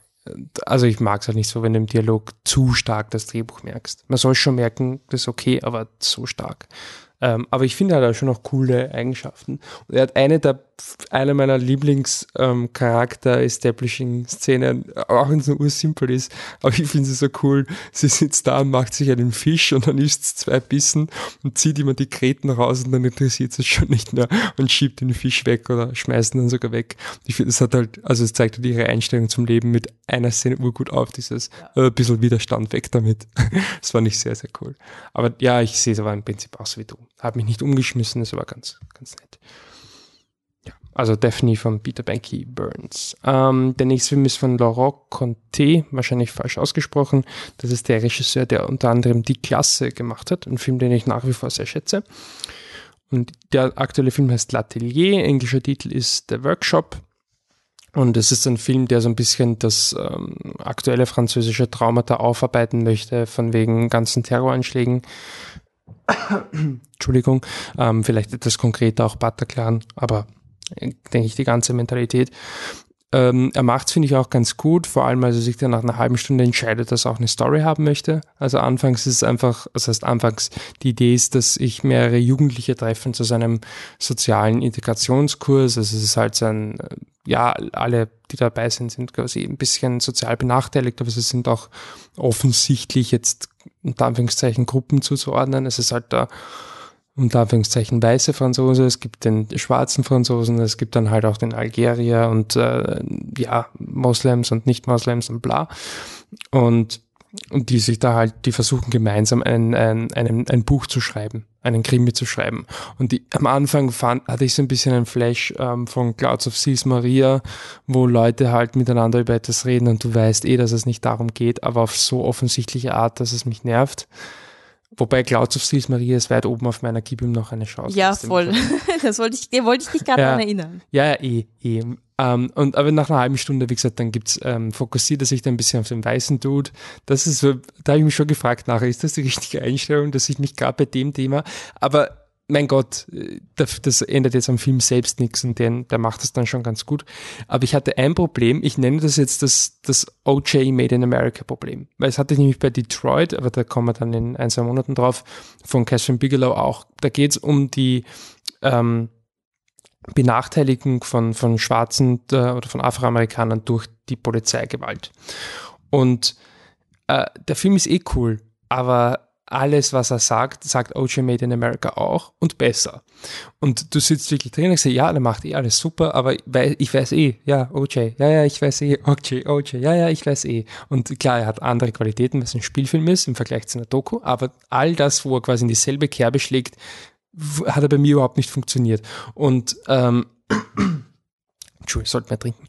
also ich mag es halt nicht so, wenn du im Dialog zu stark das Drehbuch merkst. Man soll schon merken, das ist okay, aber so stark. Ähm, aber ich finde, er hat auch schon noch coole Eigenschaften. Und er hat eine der, eine meiner Lieblingscharakter-Establishing-Szenen, ähm, auch wenn es nur ursimpel ist, aber ich finde sie so cool. Sie sitzt da und macht sich einen Fisch und dann isst sie zwei Bissen und zieht immer die Kreten raus und dann interessiert sie es schon nicht mehr und schiebt den Fisch weg oder schmeißt ihn dann sogar weg. Ich finde, es hat halt, also es zeigt halt ihre Einstellung zum Leben mit einer Szene urgut auf, dieses ja. äh, bisschen Widerstand weg damit. <laughs> das fand ich sehr, sehr cool. Aber ja, ich sehe es aber im Prinzip auch so wie du. Habe mich nicht umgeschmissen, das war ganz, ganz nett. Ja, also Daphne von Peter Banky Burns. Ähm, der nächste Film ist von Laurent Conté, wahrscheinlich falsch ausgesprochen. Das ist der Regisseur, der unter anderem Die Klasse gemacht hat, ein Film, den ich nach wie vor sehr schätze. Und der aktuelle Film heißt L'Atelier, englischer Titel ist The Workshop. Und es ist ein Film, der so ein bisschen das ähm, aktuelle französische Traumata aufarbeiten möchte, von wegen ganzen Terroranschlägen. Entschuldigung, ähm, vielleicht etwas konkreter auch Bataclan, aber äh, denke ich die ganze Mentalität. Ähm, er macht es, finde ich, auch ganz gut, vor allem, als er sich dann nach einer halben Stunde entscheidet, dass er auch eine Story haben möchte. Also anfangs ist es einfach, das heißt anfangs, die Idee ist, dass ich mehrere Jugendliche treffen zu seinem sozialen Integrationskurs. Also es ist halt sein, ja, alle, die dabei sind, sind quasi ein bisschen sozial benachteiligt, aber sie sind auch offensichtlich jetzt unter Anführungszeichen Gruppen zuzuordnen. Es ist halt da unter Anführungszeichen weiße Franzosen, es gibt den schwarzen Franzosen, es gibt dann halt auch den Algerier und äh, ja, Moslems und Nicht-Moslems und bla. Und, und die sich da halt, die versuchen gemeinsam ein, ein, ein, ein Buch zu schreiben, einen Krimi zu schreiben. Und die, am Anfang fand, hatte ich so ein bisschen ein Flash ähm, von Clouds of Seas Maria, wo Leute halt miteinander über etwas reden und du weißt eh, dass es nicht darum geht, aber auf so offensichtliche Art, dass es mich nervt. Wobei Clouds of Seals Maria ist weit oben auf meiner Gib ihm noch eine Chance. Ja, voll. <laughs> das wollte ich, wollte ich dich gerade ja. daran erinnern. Ja, ja, eh, eh. Ähm, und aber nach einer halben Stunde, wie gesagt, dann gibt's, ähm, fokussiert er sich dann ein bisschen auf den weißen Dude. Das ist so, da habe ich mich schon gefragt nachher, ist das die richtige Einstellung, dass ich mich gerade bei dem Thema, aber mein Gott, das ändert jetzt am Film selbst nichts und den, der macht das dann schon ganz gut. Aber ich hatte ein Problem, ich nenne das jetzt das, das OJ Made in America Problem. Weil es hatte ich nämlich bei Detroit, aber da kommen wir dann in ein, zwei Monaten drauf, von Catherine Bigelow auch. Da geht es um die ähm, Benachteiligung von, von Schwarzen äh, oder von Afroamerikanern durch die Polizeigewalt. Und äh, der Film ist eh cool, aber alles, was er sagt, sagt OJ Made in America auch und besser. Und du sitzt wirklich drin und sagst, ja, der macht eh alles super, aber ich weiß eh, ja, OJ, ja, ja, ich weiß eh, OJ, OJ, ja, ja, ich weiß eh. Und klar, er hat andere Qualitäten, was ein Spielfilm ist im Vergleich zu einer Doku, aber all das, wo er quasi in dieselbe Kerbe schlägt, hat er bei mir überhaupt nicht funktioniert. Und ähm, Entschuldigung, ich sollte mehr trinken.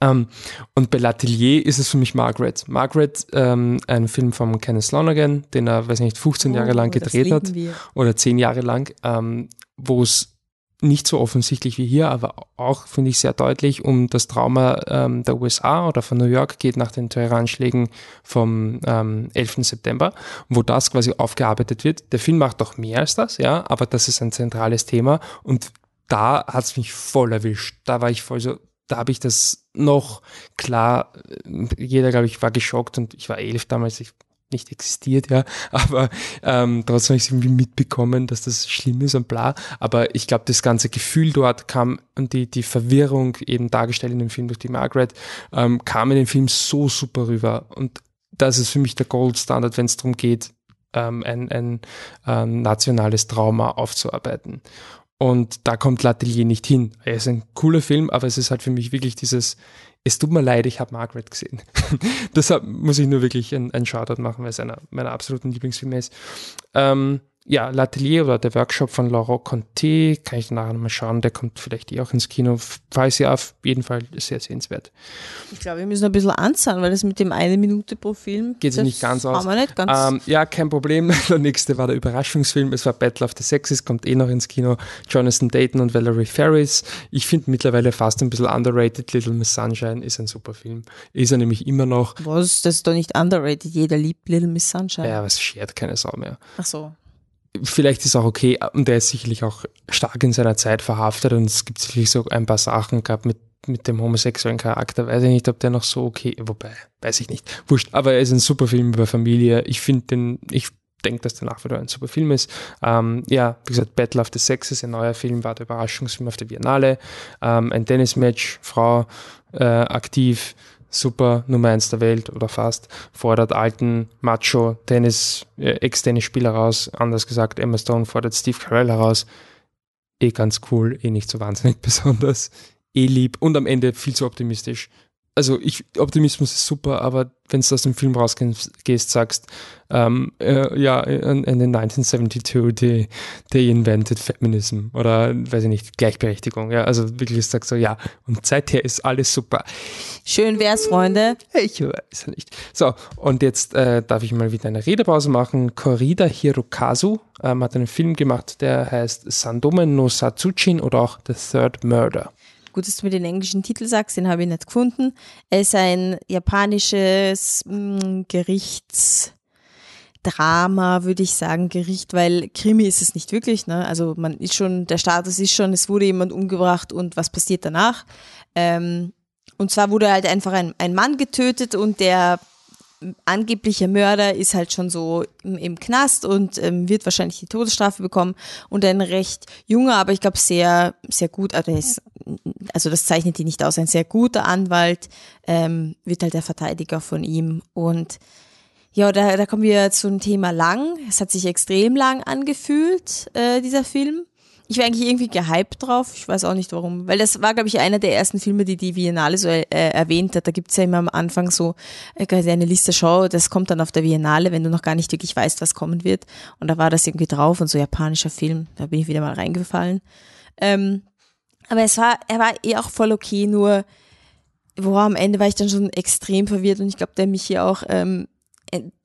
Ähm, und bei L'Atelier ist es für mich Margaret. Margaret, ähm, ein Film von Kenneth Lonergan, den er, weiß nicht, 15 oh, Jahre lang gedreht hat. Wir. Oder 10 Jahre lang, ähm, wo es nicht so offensichtlich wie hier, aber auch, finde ich, sehr deutlich um das Trauma ähm, der USA oder von New York geht nach den Terroranschlägen vom ähm, 11. September, wo das quasi aufgearbeitet wird. Der Film macht doch mehr als das, ja, aber das ist ein zentrales Thema und da hat es mich voll erwischt. Da war ich voll so, da habe ich das noch klar, äh, jeder, glaube ich, war geschockt und ich war elf damals, ich nicht existiert, ja, <laughs> aber ähm, trotzdem habe ich irgendwie mitbekommen, dass das schlimm ist und bla. Aber ich glaube, das ganze Gefühl dort kam und die, die Verwirrung eben dargestellt in dem Film durch die Margaret, ähm, kam in dem Film so super rüber. Und das ist für mich der Goldstandard, wenn es darum geht, ähm, ein, ein ähm, nationales Trauma aufzuarbeiten. Und da kommt L'Atelier nicht hin. Er ist ein cooler Film, aber es ist halt für mich wirklich dieses, es tut mir leid, ich habe Margaret gesehen. <laughs> Deshalb muss ich nur wirklich einen, Shoutout machen, weil es einer meiner absoluten Lieblingsfilme ist. Ähm, ja, L'Atelier oder der Workshop von Laurent Conté, kann ich nachher mal schauen, der kommt vielleicht eh auch ins Kino. Falls ja, auf jeden Fall sehr sehenswert. Ich glaube, wir müssen ein bisschen anzahlen, weil das mit dem eine Minute pro Film geht sich nicht ganz aus. Wir nicht ganz ähm, ja, kein Problem. <laughs> Der nächste war der Überraschungsfilm. Es war Battle of the Sexes, kommt eh noch ins Kino. Jonathan Dayton und Valerie Ferris. Ich finde mittlerweile fast ein bisschen underrated. Little Miss Sunshine ist ein super Film. Ist er nämlich immer noch. Was? Das ist doch nicht underrated. Jeder liebt Little Miss Sunshine. Ja, aber es schert keine Sau mehr. Ach so vielleicht ist auch okay, und der ist sicherlich auch stark in seiner Zeit verhaftet und es gibt sicherlich so ein paar Sachen gehabt mit, mit dem homosexuellen Charakter. Weiß ich nicht, ob der noch so okay, wobei, weiß ich nicht. Wurscht, aber er ist ein super Film über Familie. Ich finde den, ich denke, dass der nach wie vor ein super Film ist. Ähm, ja, wie gesagt, Battle of the Sexes, ein neuer Film, war der Überraschungsfilm auf der Biennale. Ähm, ein Tennismatch, Frau äh, aktiv, super Nummer eins der Welt oder fast, fordert alten Macho Tennis, äh, Ex-Tennisspieler raus, anders gesagt, Emma Stone fordert Steve Carell heraus. Eh ganz cool, eh nicht so wahnsinnig <laughs> besonders, eh lieb und am Ende viel zu optimistisch also ich, Optimismus ist super, aber wenn du aus dem Film rausgehst, sagst, ähm, äh, ja, in, in den 1972, they, they invented feminism oder, weiß ich nicht, Gleichberechtigung, ja, also wirklich sagst so, ja, und seither ist alles super. Schön wär's, Freunde. Ich weiß ja nicht. So, und jetzt äh, darf ich mal wieder eine Redepause machen. Korida Hirokazu ähm, hat einen Film gemacht, der heißt Sandome no Satsuchin oder auch The Third Murder. Gut, dass du mir den englischen Titel sagst, den habe ich nicht gefunden. Es ist ein japanisches mh, mm, Gerichts würde ich sagen, Gericht, weil Krimi ist es nicht wirklich. Ne? Also man ist schon, der Status ist schon, es wurde jemand umgebracht und was passiert danach. Ähm, und zwar wurde halt einfach ein, ein Mann getötet und der angebliche Mörder ist halt schon so im, im Knast und ähm, wird wahrscheinlich die Todesstrafe bekommen und ein recht junger, aber ich glaube sehr, sehr gut, also, ist, also das zeichnet ihn nicht aus, ein sehr guter Anwalt ähm, wird halt der Verteidiger von ihm und ja, da, da kommen wir zum Thema lang. Es hat sich extrem lang angefühlt, äh, dieser Film. Ich war eigentlich irgendwie gehypt drauf. Ich weiß auch nicht warum. Weil das war, glaube ich, einer der ersten Filme, die die Biennale so äh, erwähnt hat. Da gibt's ja immer am Anfang so äh, eine Liste, schau, das kommt dann auf der Biennale, wenn du noch gar nicht wirklich weißt, was kommen wird. Und da war das irgendwie drauf und so japanischer Film. Da bin ich wieder mal reingefallen. Ähm, aber es war, er war eh auch voll okay, nur boah, am Ende war ich dann schon extrem verwirrt und ich glaube, der mich hier auch ähm,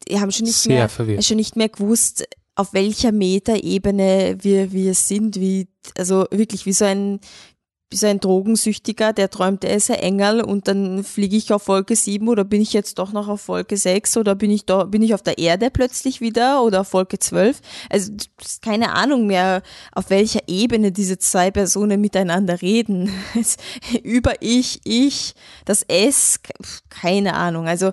wir haben schon nicht Sehr mehr, verwirrt. schon nicht mehr gewusst, auf welcher Metaebene wir, wir sind, wie, also wirklich wie so ein, so ein Drogensüchtiger, der träumt, er ist ein Engel und dann fliege ich auf Wolke 7 oder bin ich jetzt doch noch auf Wolke 6 oder bin ich da, bin ich auf der Erde plötzlich wieder oder auf Wolke 12? Also, keine Ahnung mehr, auf welcher Ebene diese zwei Personen miteinander reden. <laughs> Über ich, ich, das S, keine Ahnung. Also,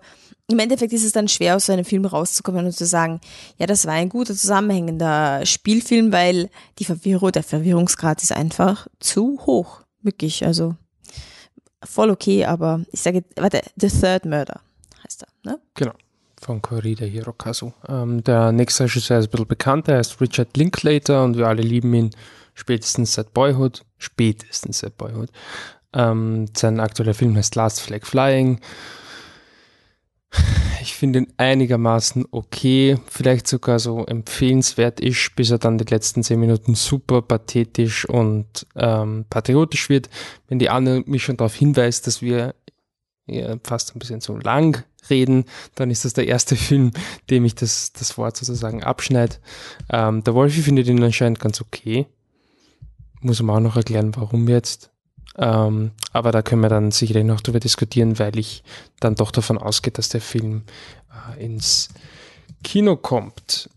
im Endeffekt ist es dann schwer, aus so einem Film rauszukommen und zu sagen, ja, das war ein guter zusammenhängender Spielfilm, weil die Verwirrung, der Verwirrungsgrad ist einfach zu hoch. Wirklich, also voll okay, aber ich sage, warte, The Third Murder heißt er, ne? Genau, von Korida Hirokazu. Ähm, der nächste Regisseur ist ein bisschen bekannter, er ist Richard Linklater und wir alle lieben ihn spätestens seit Boyhood, spätestens seit Boyhood. Ähm, sein aktueller Film heißt Last Flag Flying ich finde ihn einigermaßen okay, vielleicht sogar so empfehlenswert ist, bis er dann die letzten zehn Minuten super pathetisch und ähm, patriotisch wird. Wenn die Anne mich schon darauf hinweist, dass wir ja, fast ein bisschen zu lang reden, dann ist das der erste <laughs> Film, dem ich das, das Wort sozusagen abschneide. Ähm, der Wolfi findet ihn anscheinend ganz okay. Muss man auch noch erklären, warum jetzt. Ähm, aber da können wir dann sicherlich noch drüber diskutieren, weil ich dann doch davon ausgehe, dass der Film äh, ins Kino kommt.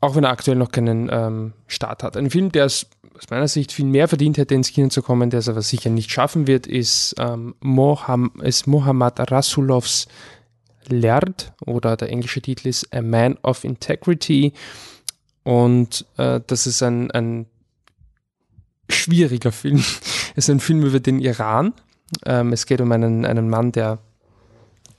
Auch wenn er aktuell noch keinen ähm, Start hat. Ein Film, der es aus meiner Sicht viel mehr verdient hätte, ins Kino zu kommen, der es aber sicher nicht schaffen wird, ist, ähm, Moham, ist Mohammad Rasulovs Lerd oder der englische Titel ist A Man of Integrity. Und äh, das ist ein, ein schwieriger Film. Es ist ein Film über den Iran. Ähm, es geht um einen, einen Mann, der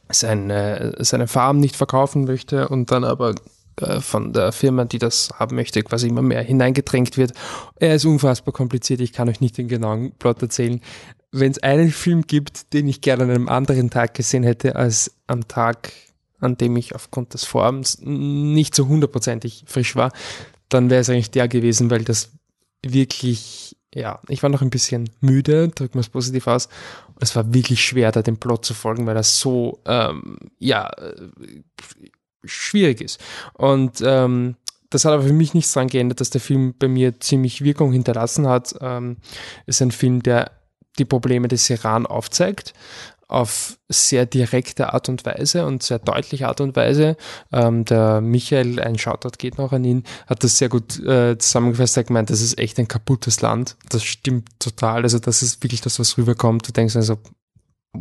seine, seine Farm nicht verkaufen möchte und dann aber äh, von der Firma, die das haben möchte, quasi immer mehr hineingedrängt wird. Er ist unfassbar kompliziert, ich kann euch nicht den genauen Plot erzählen. Wenn es einen Film gibt, den ich gerne an einem anderen Tag gesehen hätte, als am Tag, an dem ich aufgrund des Vorabends nicht so hundertprozentig frisch war, dann wäre es eigentlich der gewesen, weil das wirklich ja, ich war noch ein bisschen müde, drücken wir es positiv aus. Es war wirklich schwer, da dem Plot zu folgen, weil das so, ähm, ja, äh, schwierig ist. Und ähm, das hat aber für mich nichts daran geändert, dass der Film bei mir ziemlich Wirkung hinterlassen hat. Ähm, ist ein Film, der die Probleme des Iran aufzeigt, auf sehr direkte Art und Weise und sehr deutliche Art und Weise. Ähm, der Michael, ein Shoutout geht noch an ihn, hat das sehr gut äh, zusammengefasst. Er gemeint, das ist echt ein kaputtes Land. Das stimmt total. Also das ist wirklich das, was rüberkommt. Du denkst also,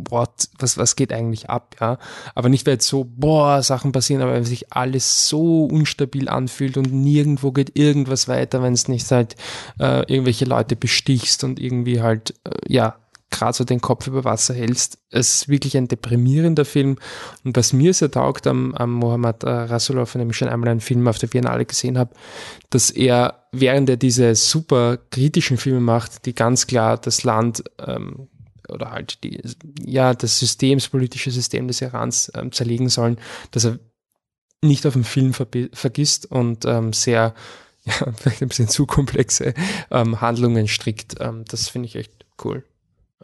what, was, was geht eigentlich ab, ja? Aber nicht, weil jetzt so, boah, Sachen passieren, aber weil sich alles so unstabil anfühlt und nirgendwo geht irgendwas weiter, wenn es nicht halt äh, irgendwelche Leute bestichst und irgendwie halt, äh, ja, gerade so den Kopf über Wasser hältst. Es ist wirklich ein deprimierender Film. Und was mir sehr taugt am, am Mohammad äh, Rasulov, von dem ich schon einmal einen Film auf der Biennale gesehen habe, dass er, während er diese super kritischen Filme macht, die ganz klar das Land ähm, oder halt die, ja, das System, das politische System des Irans ähm, zerlegen sollen, dass er nicht auf den Film vergisst und ähm, sehr, <laughs> ja, vielleicht <laughs> ein bisschen zu komplexe ähm, Handlungen strickt. Ähm, das finde ich echt cool.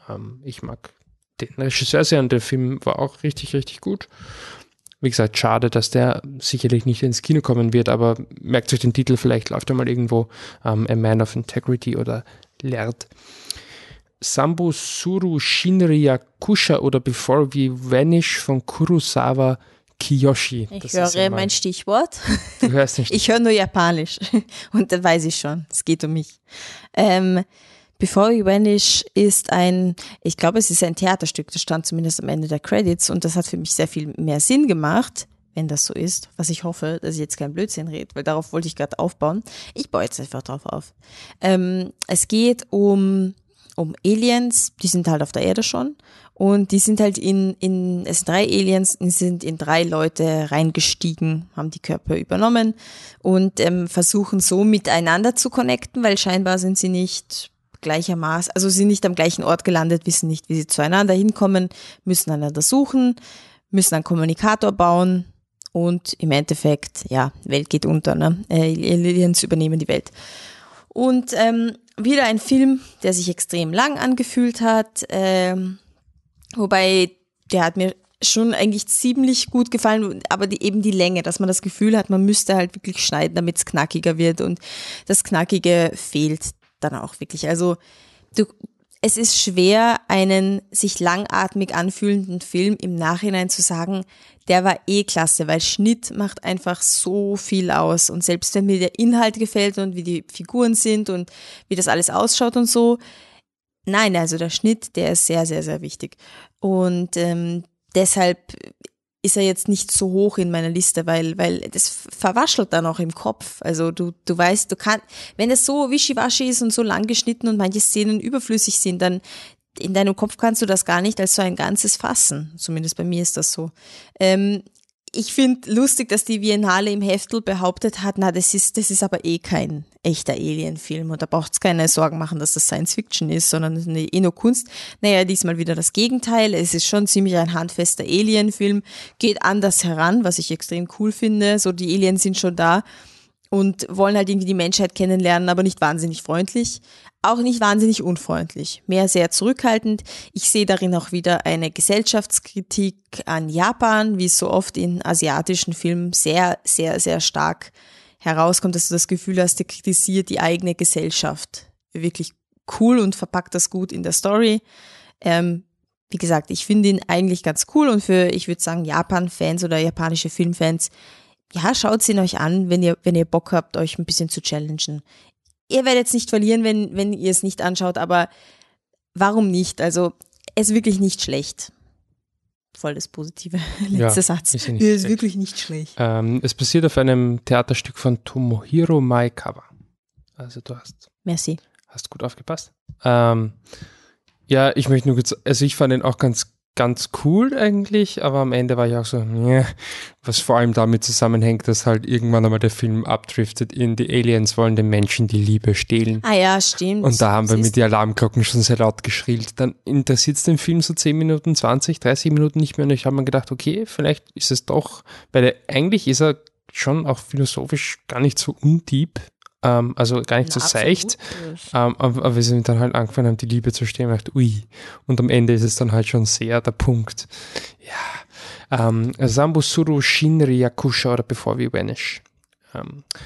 Ähm, ich mag den Regisseur sehr und der Film war auch richtig, richtig gut. Wie gesagt, schade, dass der sicherlich nicht ins Kino kommen wird, aber merkt euch den Titel, vielleicht läuft er mal irgendwo ähm, A Man of Integrity oder Lert. Sambo Suru Shinryakusha oder Before We Vanish von Kurosawa Kiyoshi. Ich Das höre mein Stichwort. Du hörst nicht. <laughs> Ich höre nur Japanisch <laughs> und dann weiß ich schon, es geht um mich. Ähm, Before We Vanish ist ein, ich glaube, es ist ein Theaterstück, das stand zumindest am Ende der Credits und das hat für mich sehr viel mehr Sinn gemacht, wenn das so ist, was ich hoffe, dass ich jetzt kein Blödsinn rede, weil darauf wollte ich gerade aufbauen. Ich baue jetzt einfach drauf auf. Ähm, es geht um, um Aliens, die sind halt auf der Erde schon und die sind halt in, in, es sind drei Aliens, die sind in drei Leute reingestiegen, haben die Körper übernommen und ähm, versuchen so miteinander zu connecten, weil scheinbar sind sie nicht gleichermaßen, also sie sind nicht am gleichen Ort gelandet, wissen nicht, wie sie zueinander hinkommen, müssen einander suchen, müssen einen Kommunikator bauen und im Endeffekt, ja, Welt geht unter, ne? Äh, Aliens übernehmen die Welt. Und ähm, wieder ein Film, der sich extrem lang angefühlt hat, ähm, wobei der hat mir schon eigentlich ziemlich gut gefallen, aber die, eben die Länge, dass man das Gefühl hat, man müsste halt wirklich schneiden, damit es knackiger wird und das Knackige fehlt dann auch wirklich. Also du, es ist schwer, einen sich langatmig anfühlenden Film im Nachhinein zu sagen, der war eh klasse, weil Schnitt macht einfach so viel aus. Und selbst wenn mir der Inhalt gefällt und wie die Figuren sind und wie das alles ausschaut und so, nein, also der Schnitt, der ist sehr, sehr, sehr wichtig. Und ähm, deshalb ist er jetzt nicht so hoch in meiner Liste, weil, weil das verwaschelt dann auch im Kopf. Also du, du weißt, du kannst, wenn es so wischiwaschi ist und so lang geschnitten und manche Szenen überflüssig sind, dann in deinem Kopf kannst du das gar nicht als so ein Ganzes fassen. Zumindest bei mir ist das so. Ähm, ich finde lustig, dass die Biennale im Heftel behauptet hat, na, das ist, das ist aber eh kein echter Alien-Film und da braucht's keine Sorgen machen, dass das Science-Fiction ist, sondern eine nur Kunst. Naja, diesmal wieder das Gegenteil. Es ist schon ziemlich ein handfester Alien-Film, geht anders heran, was ich extrem cool finde. So, die Aliens sind schon da und wollen halt irgendwie die Menschheit kennenlernen, aber nicht wahnsinnig freundlich, auch nicht wahnsinnig unfreundlich, mehr sehr zurückhaltend. Ich sehe darin auch wieder eine Gesellschaftskritik an Japan, wie es so oft in asiatischen Filmen sehr, sehr, sehr stark herauskommt, dass du das Gefühl hast, der kritisiert die eigene Gesellschaft. Wirklich cool und verpackt das gut in der Story. Ähm, wie gesagt, ich finde ihn eigentlich ganz cool und für, ich würde sagen, Japan-Fans oder japanische Filmfans, ja, schaut ihn euch an, wenn ihr, wenn ihr Bock habt, euch ein bisschen zu challengen. Ihr werdet es nicht verlieren, wenn, wenn ihr es nicht anschaut, aber warum nicht? Also, es ist wirklich nicht schlecht. Voll das positive <laughs> letzte Ja, Satz. ist ja nicht Er ist wirklich nicht schlecht. Ähm, es basiert auf einem Theaterstück von Tomohiro Maekawa. Also du hast, Merci. hast gut aufgepasst. Ähm, ja, ich möchte nur kurz, also ich fand ihn auch ganz, ganz cool eigentlich, aber am Ende war ich auch so, yeah, was vor allem damit zusammenhängt, dass halt irgendwann einmal der Film abdriftet in die Aliens wollen den Menschen die Liebe stehlen. Ah ja, stimmt. Und da haben wir mit die Alarmglocken schon sehr laut geschrillt. Dann interessiert es den Film so 10 Minuten, 20, 30 Minuten nicht mehr. Und ich habe mir gedacht, okay, vielleicht ist es doch, weil er, eigentlich ist er schon auch philosophisch gar nicht so undeep, ähm, also gar nicht Na, so seicht. Ähm, aber, aber wir sind dann halt angefangen haben, die Liebe zu stehen und gedacht, ui. Und am Ende ist es dann halt schon sehr der Punkt. Ja. Ähm, Sambusuru Shinri Yakusha oder Before We Vanish.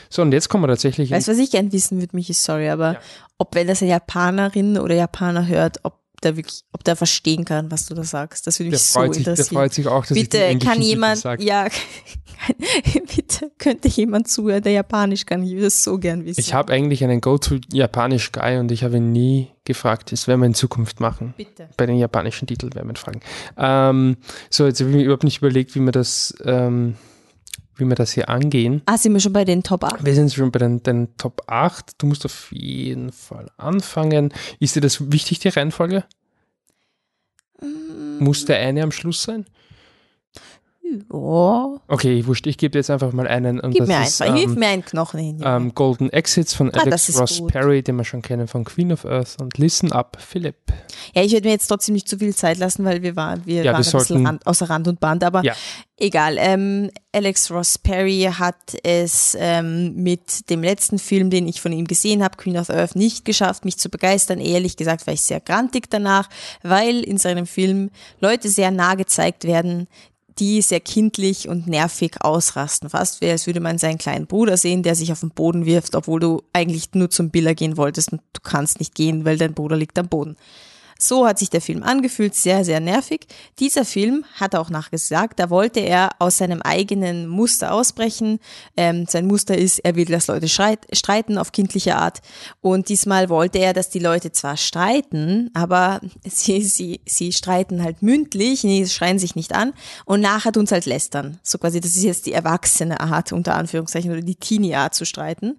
So, und jetzt kommen wir tatsächlich Weißt du, was ich gern wissen würde, Michi, sorry, aber Ja. ob wenn das eine Japanerin oder Japaner hört, ob der wirklich, ob der verstehen kann, was du da sagst. Das würde der mich so sich, der interessieren. freut sich auch, dass ich Bitte englischen kann jemand, ja, <laughs> bitte könnte jemand zuhören, der Japanisch kann. Ich würde das so gern wissen. Ich habe eigentlich einen Go-To-Japanisch-Guy und ich habe ihn nie gefragt. Das werden wir in Zukunft machen. bitte. Bei den japanischen Titeln werden wir ihn fragen. Ähm, so, jetzt habe ich mir überhaupt nicht überlegt, wie wir das, ähm, wie wir das hier angehen. Ah, sind wir schon bei den Top 8? Wir sind schon bei den, den Top 8. Du musst auf jeden Fall anfangen. Ist dir das wichtig, die Reihenfolge? Muss der eine am Schluss sein? Ja. Okay, wurscht, ich gebe jetzt einfach mal einen. Und Gib mir ist, einfach, hilf ähm, mir einen Knochen hin. Ähm, Golden Exits von Ah, Alex Ross gut. Perry, den wir schon kennen von Queen of Earth und Listen Up, Philip. ja, ich würde mir jetzt trotzdem nicht zu viel Zeit lassen, weil wir waren, wir Ja, waren wir ein bisschen sollten- Rand, außer Rand und Band, aber Ja. egal. Ähm, Alex Ross Perry hat es ähm, mit dem letzten Film, den ich von ihm gesehen habe, Queen of Earth, nicht geschafft, mich zu begeistern. Ehrlich gesagt war ich sehr grantig danach, weil in seinem Film Leute sehr nah gezeigt werden, die sehr kindlich und nervig ausrasten. Fast wie als würde man seinen kleinen Bruder sehen, der sich auf den Boden wirft, obwohl du eigentlich nur zum Biller gehen wolltest und du kannst nicht gehen, weil dein Bruder liegt am Boden. So hat sich der Film angefühlt, sehr, sehr nervig. Dieser Film, hat er auch nachgesagt, da wollte er aus seinem eigenen Muster ausbrechen. Ähm, sein Muster ist, er will, dass Leute streiten auf kindliche Art. Und diesmal wollte er, dass die Leute zwar streiten, aber <laughs> sie, sie, sie streiten halt mündlich, sie schreien sich nicht an und nachher tun sie halt lästern. So quasi, das ist jetzt die erwachsene Art, unter Anführungszeichen, oder die Teenie-Art zu streiten.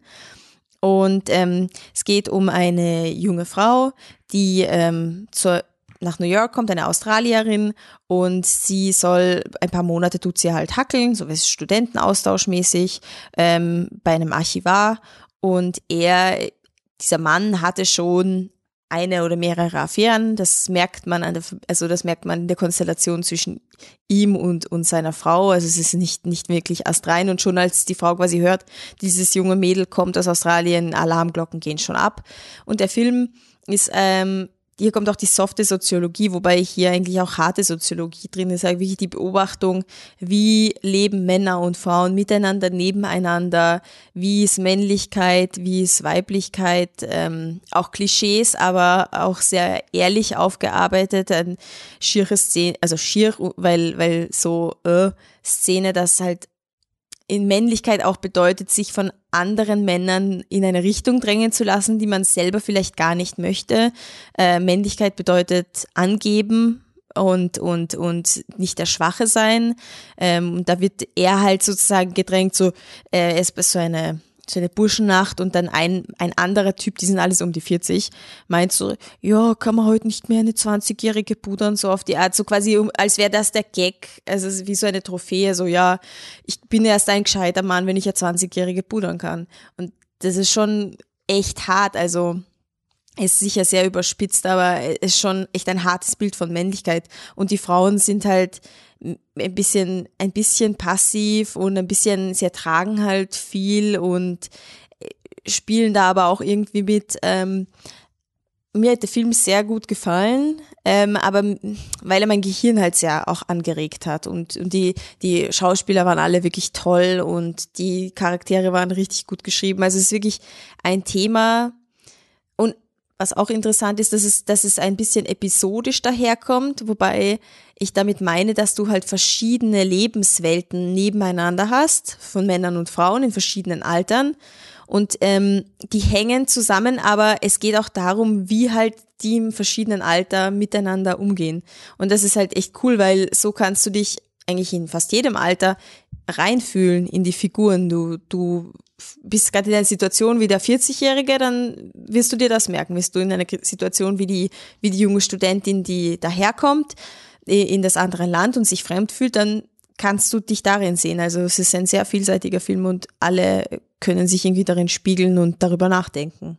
Und ähm, es geht um eine junge Frau, die ähm, zur, nach New York kommt, eine Australierin, und sie soll ein paar Monate tut sie halt hackeln, so wie Studentenaustauschmäßig, ähm, bei einem Archivar. Und er, dieser Mann hatte schon eine oder mehrere Affären. Das merkt man an der, also das merkt man in der Konstellation zwischen ihm und, und seiner Frau. Also es ist nicht, nicht wirklich astrein. Und schon als die Frau quasi hört, dieses junge Mädel kommt aus Australien, Alarmglocken gehen schon ab. Und der Film ist ähm, hier kommt auch die softe Soziologie, wobei hier eigentlich auch harte Soziologie drin ist, wirklich die Beobachtung, wie leben Männer und Frauen miteinander, nebeneinander, wie ist Männlichkeit, wie ist Weiblichkeit, ähm, auch Klischees, aber auch sehr ehrlich aufgearbeitet, ein schiere Szene, also schier, weil, weil so äh, Szene, das halt in Männlichkeit auch bedeutet, sich von anderen Männern in eine Richtung drängen zu lassen, die man selber vielleicht gar nicht möchte. Äh, Männlichkeit bedeutet angeben und, und, und nicht der Schwache sein. Ähm, da wird er halt sozusagen gedrängt, so, äh, er ist so eine so eine Burschennacht und dann ein, ein anderer Typ, die sind alles um die 40, meint so, ja, kann man heute nicht mehr eine 20-jährige pudern, so auf die Art, so quasi, als wäre das der Gag, also wie so eine Trophäe, so, ja, ich bin erst ein gescheiter Mann, wenn ich eine 20-jährige pudern kann. Und das ist schon echt hart, also, ist sicher sehr überspitzt, aber es ist schon echt ein hartes Bild von Männlichkeit. Und die Frauen sind halt, ein bisschen, ein bisschen passiv und ein bisschen, sie ertragen halt viel und äh, spielen da aber auch irgendwie mit. Ähm, mir hat der Film sehr gut gefallen, ähm, aber weil er mein Gehirn halt sehr auch angeregt hat und, und die, die Schauspieler waren alle wirklich toll und die Charaktere waren richtig gut geschrieben. Also es ist wirklich ein Thema was auch interessant ist, dass es, dass es ein bisschen episodisch daherkommt, wobei ich damit meine, dass du halt verschiedene Lebenswelten nebeneinander hast, von Männern und Frauen in verschiedenen Altern. Und ähm, die hängen zusammen, aber es geht auch darum, wie halt die im verschiedenen Alter miteinander umgehen. Und das ist halt echt cool, weil so kannst du dich eigentlich in fast jedem Alter reinfühlen in die Figuren. Du, du bist gerade in einer Situation wie der 40-Jährige, dann wirst du dir das merken. Wirst du in einer Situation wie die, wie die junge Studentin, die daherkommt, in das andere Land und sich fremd fühlt, dann kannst du dich darin sehen. Also es ist ein sehr vielseitiger Film und alle können sich irgendwie darin spiegeln und darüber nachdenken.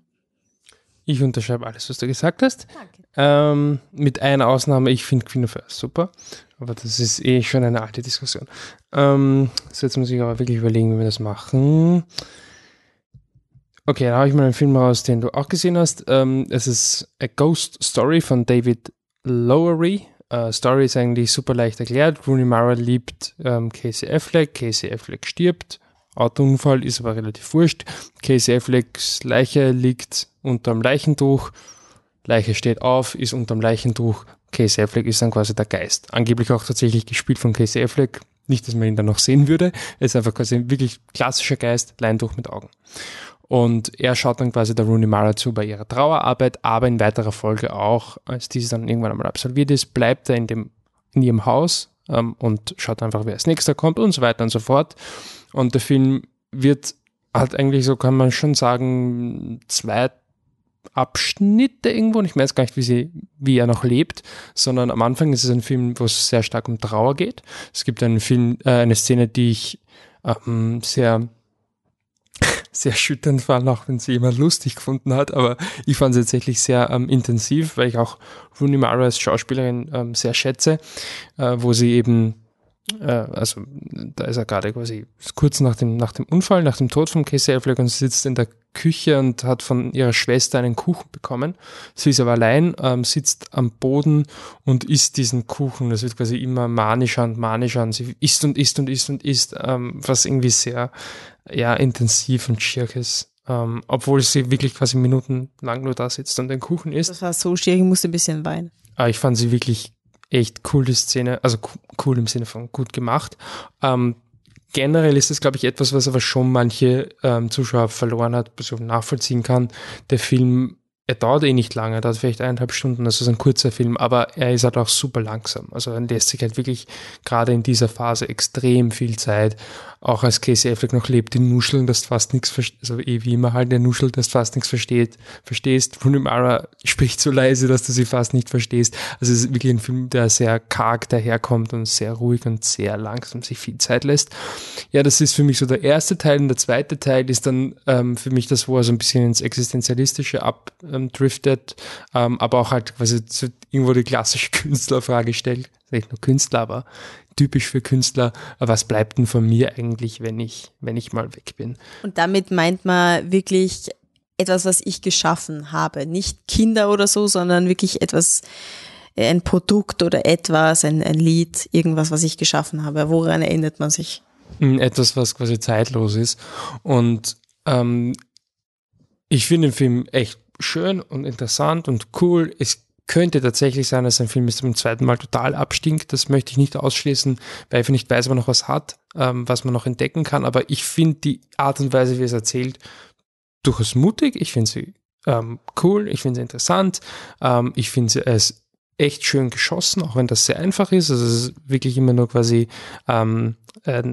Ich unterschreibe alles, was du gesagt hast. Danke. Ähm, mit einer Ausnahme, ich finde Queen of Earth super, aber das ist eh schon eine alte Diskussion. Ähm, so jetzt muss ich aber wirklich überlegen, wie wir das machen. Okay, da habe ich mal einen Film raus, den du auch gesehen hast. Ähm, es ist A Ghost Story von David Lowery äh, Story ist eigentlich super leicht erklärt. Rooney Mara liebt ähm, Casey Affleck, Casey Affleck stirbt. Autounfall ist aber relativ wurscht. Casey Afflecks Leiche liegt unterm Leichentuch. Leiche steht auf, ist unterm Leichentuch. Casey Affleck ist dann quasi der Geist. Angeblich auch tatsächlich gespielt von Casey Affleck. Nicht, dass man ihn dann noch sehen würde. Er ist einfach quasi ein wirklich klassischer Geist, Leintuch mit Augen. Und er schaut dann quasi der Rooney Mara zu bei ihrer Trauerarbeit, aber in weiterer Folge auch, als diese dann irgendwann einmal absolviert ist, bleibt er in, dem, in ihrem Haus ähm, und schaut einfach, wer als nächster kommt und so weiter und so fort. Und der Film wird halt eigentlich, so kann man schon sagen, zwei Abschnitte irgendwo, und ich weiß gar nicht, wie, sie, wie er noch lebt, sondern am Anfang ist es ein Film, wo es sehr stark um Trauer geht. Es gibt einen Film, äh, eine Szene, die ich ähm, sehr <laughs> sehr schütternd fand, auch wenn sie jemand lustig gefunden hat, aber ich fand sie tatsächlich sehr ähm, intensiv, weil ich auch Rooney Mara als Schauspielerin ähm, sehr schätze, äh, wo sie eben äh, also da ist er gerade quasi kurz nach dem, nach dem Unfall, nach dem Tod von Casey Affleck und sitzt in der Küche und hat von ihrer Schwester einen Kuchen bekommen. Sie ist aber allein, ähm, sitzt am Boden und isst diesen Kuchen. Das wird quasi immer manischer und manischer und sie isst und isst und isst und isst, ähm, was irgendwie sehr ja, intensiv und schier ist. ähm, obwohl sie wirklich quasi minutenlang nur da sitzt und den Kuchen isst. Das war so schwierig, ich musste ein bisschen weinen. Aber ich fand sie wirklich echt cool, die Szene, also cool im Sinne von gut gemacht. Ähm, generell ist es, glaube ich, etwas, was aber schon manche ähm, Zuschauer verloren hat, was ich nachvollziehen kann. Der Film er dauert eh nicht lange, er dauert vielleicht eineinhalb Stunden, das ist ein kurzer Film, aber er ist halt auch super langsam. Also er lässt sich halt wirklich gerade in dieser Phase extrem viel Zeit. Auch als Casey Affleck noch lebt, die Nuscheln, dass fast nichts versteht, also eh wie immer halt der Nuschel, dass fast nichts versteht, verstehst. Rooney Mara spricht so leise, dass du sie fast nicht verstehst. Also es ist wirklich ein Film, der sehr karg daherkommt und sehr ruhig und sehr langsam sich viel Zeit lässt. Ja, das ist für mich so der erste Teil und der zweite Teil ist dann ähm, für mich das, wo er so ein bisschen ins Existenzialistische ab ähm, aber auch halt quasi irgendwo die klassische <laughs> Künstlerfrage stellt. Nicht nur Künstler, aber typisch für Künstler, was bleibt denn von mir eigentlich, wenn ich, wenn ich mal weg bin? Und damit meint man wirklich etwas, was ich geschaffen habe. Nicht Kinder oder so, sondern wirklich etwas, ein Produkt oder etwas, ein, ein Lied, irgendwas, was ich geschaffen habe. Woran erinnert man sich? Hm, etwas, was quasi zeitlos ist. Und ähm, ich finde den Film echt schön und interessant und cool. Es könnte tatsächlich sein, dass ein Film zum zweiten Mal total abstinkt. Das möchte ich nicht ausschließen, weil ich nicht weiß, ob er noch was hat, ähm, was man noch entdecken kann. Aber ich finde die Art und Weise, wie es erzählt, durchaus mutig. Ich finde sie ähm, cool, ich finde sie interessant. Ähm, ich finde es echt schön geschossen, auch wenn das sehr einfach ist. Also es ist wirklich immer nur quasi, ähm, äh,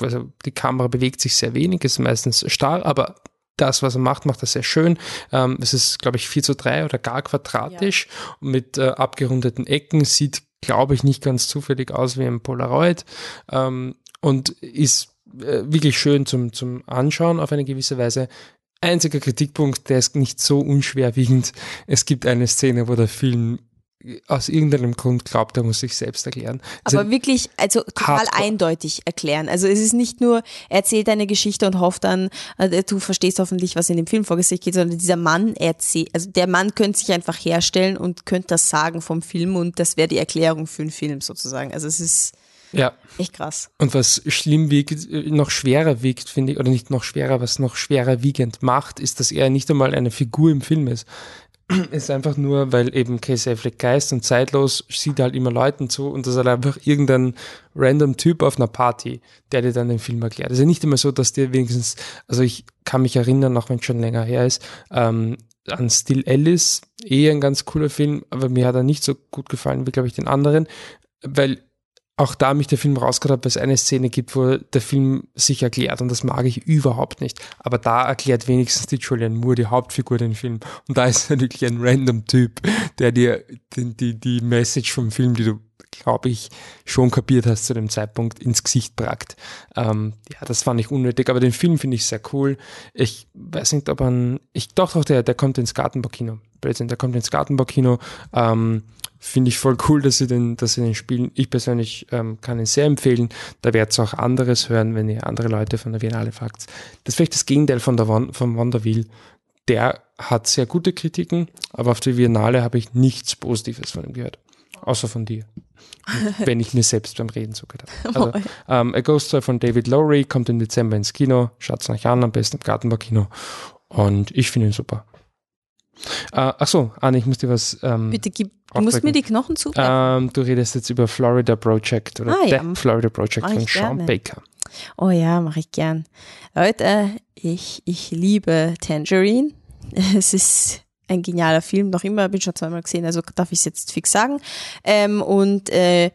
also die Kamera bewegt sich sehr wenig, ist meistens starr, aber das, was er macht, macht er sehr schön. Ähm, es ist, glaube ich, 4 zu 3 oder gar quadratisch ja. mit äh, abgerundeten Ecken, sieht, glaube ich, nicht ganz zufällig aus wie ein Polaroid ähm, und ist äh, wirklich schön zum, zum Anschauen auf eine gewisse Weise. Einziger Kritikpunkt, der ist nicht so unschwerwiegend. Es gibt eine Szene, wo der Film aus irgendeinem Grund glaubt, er muss sich selbst erklären. Also Aber wirklich, also total eindeutig erklären. Also es ist nicht nur, er erzählt eine Geschichte und hofft dann, äh, du verstehst hoffentlich, was in dem Film vor sich geht, sondern dieser Mann erzählt, also der Mann könnte sich einfach herstellen und könnte das sagen vom Film und das wäre die Erklärung für den Film sozusagen. Also es ist ja. echt krass. Und was schlimm wiegt, äh, noch schwerer wiegt, finde ich, oder nicht noch schwerer, was noch schwerer wiegend macht, ist, dass er nicht einmal eine Figur im Film ist <clears throat> ist einfach nur, weil eben Casey Affleck Geist und zeitlos sieht halt immer Leuten zu und das ist halt einfach irgendein random Typ auf einer Party, der dir dann den Film erklärt. Es ist ja nicht immer so, dass dir wenigstens, also ich kann mich erinnern, auch wenn es schon länger her ist, ähm, an Still Alice, eh ein ganz cooler Film, aber mir hat er nicht so gut gefallen wie, glaube ich, den anderen, weil auch da mich der Film rausgeholt hat, weil es eine Szene gibt, wo der Film sich erklärt und das mag ich überhaupt nicht. Aber da erklärt wenigstens die Julianne Moore, die Hauptfigur, den Film. Und da ist er <laughs> wirklich ein random Typ, der dir die, die, die Message vom Film, die du, glaube ich, schon kapiert hast zu dem Zeitpunkt, ins Gesicht prackt. Ähm, ja, das fand ich unnötig, aber den Film finde ich sehr cool. Ich weiß nicht, ob man, ich doch, doch, der, der kommt ins Gartenbaukino. Blödsinn, der kommt ins Gartenbaukino. Ähm, Finde ich voll cool, dass sie den, dass sie den spielen. Ich persönlich ähm, kann ihn sehr empfehlen. Da werdet ihr auch anderes hören, wenn ihr andere Leute von der Biennale fragt. Das ist vielleicht das Gegenteil von der Won von Wonderwheel. Der hat sehr gute Kritiken, aber auf der Biennale habe ich nichts Positives von ihm gehört. Außer von dir. <laughs> wenn ich mir selbst beim Reden zugehört habe. Also, ähm, A Ghost Story von David Lowry kommt im Dezember ins Kino. Schaut's euch an, am besten im Gartenbaukino. Und ich finde ihn super. Äh, ach so, Anne, ich muss dir was. Ähm, Bitte gib, du musst mir die Knochen zu. Ähm, du redest jetzt über Florida Project oder ah, ja. Florida Project mach von Sean gerne. Baker. Oh ja, mache ich gern. Leute, ich, ich liebe Tangerine. <laughs> Es ist ein genialer Film, noch immer, bin schon zweimal gesehen, also darf ich es jetzt fix sagen. Ähm, und äh,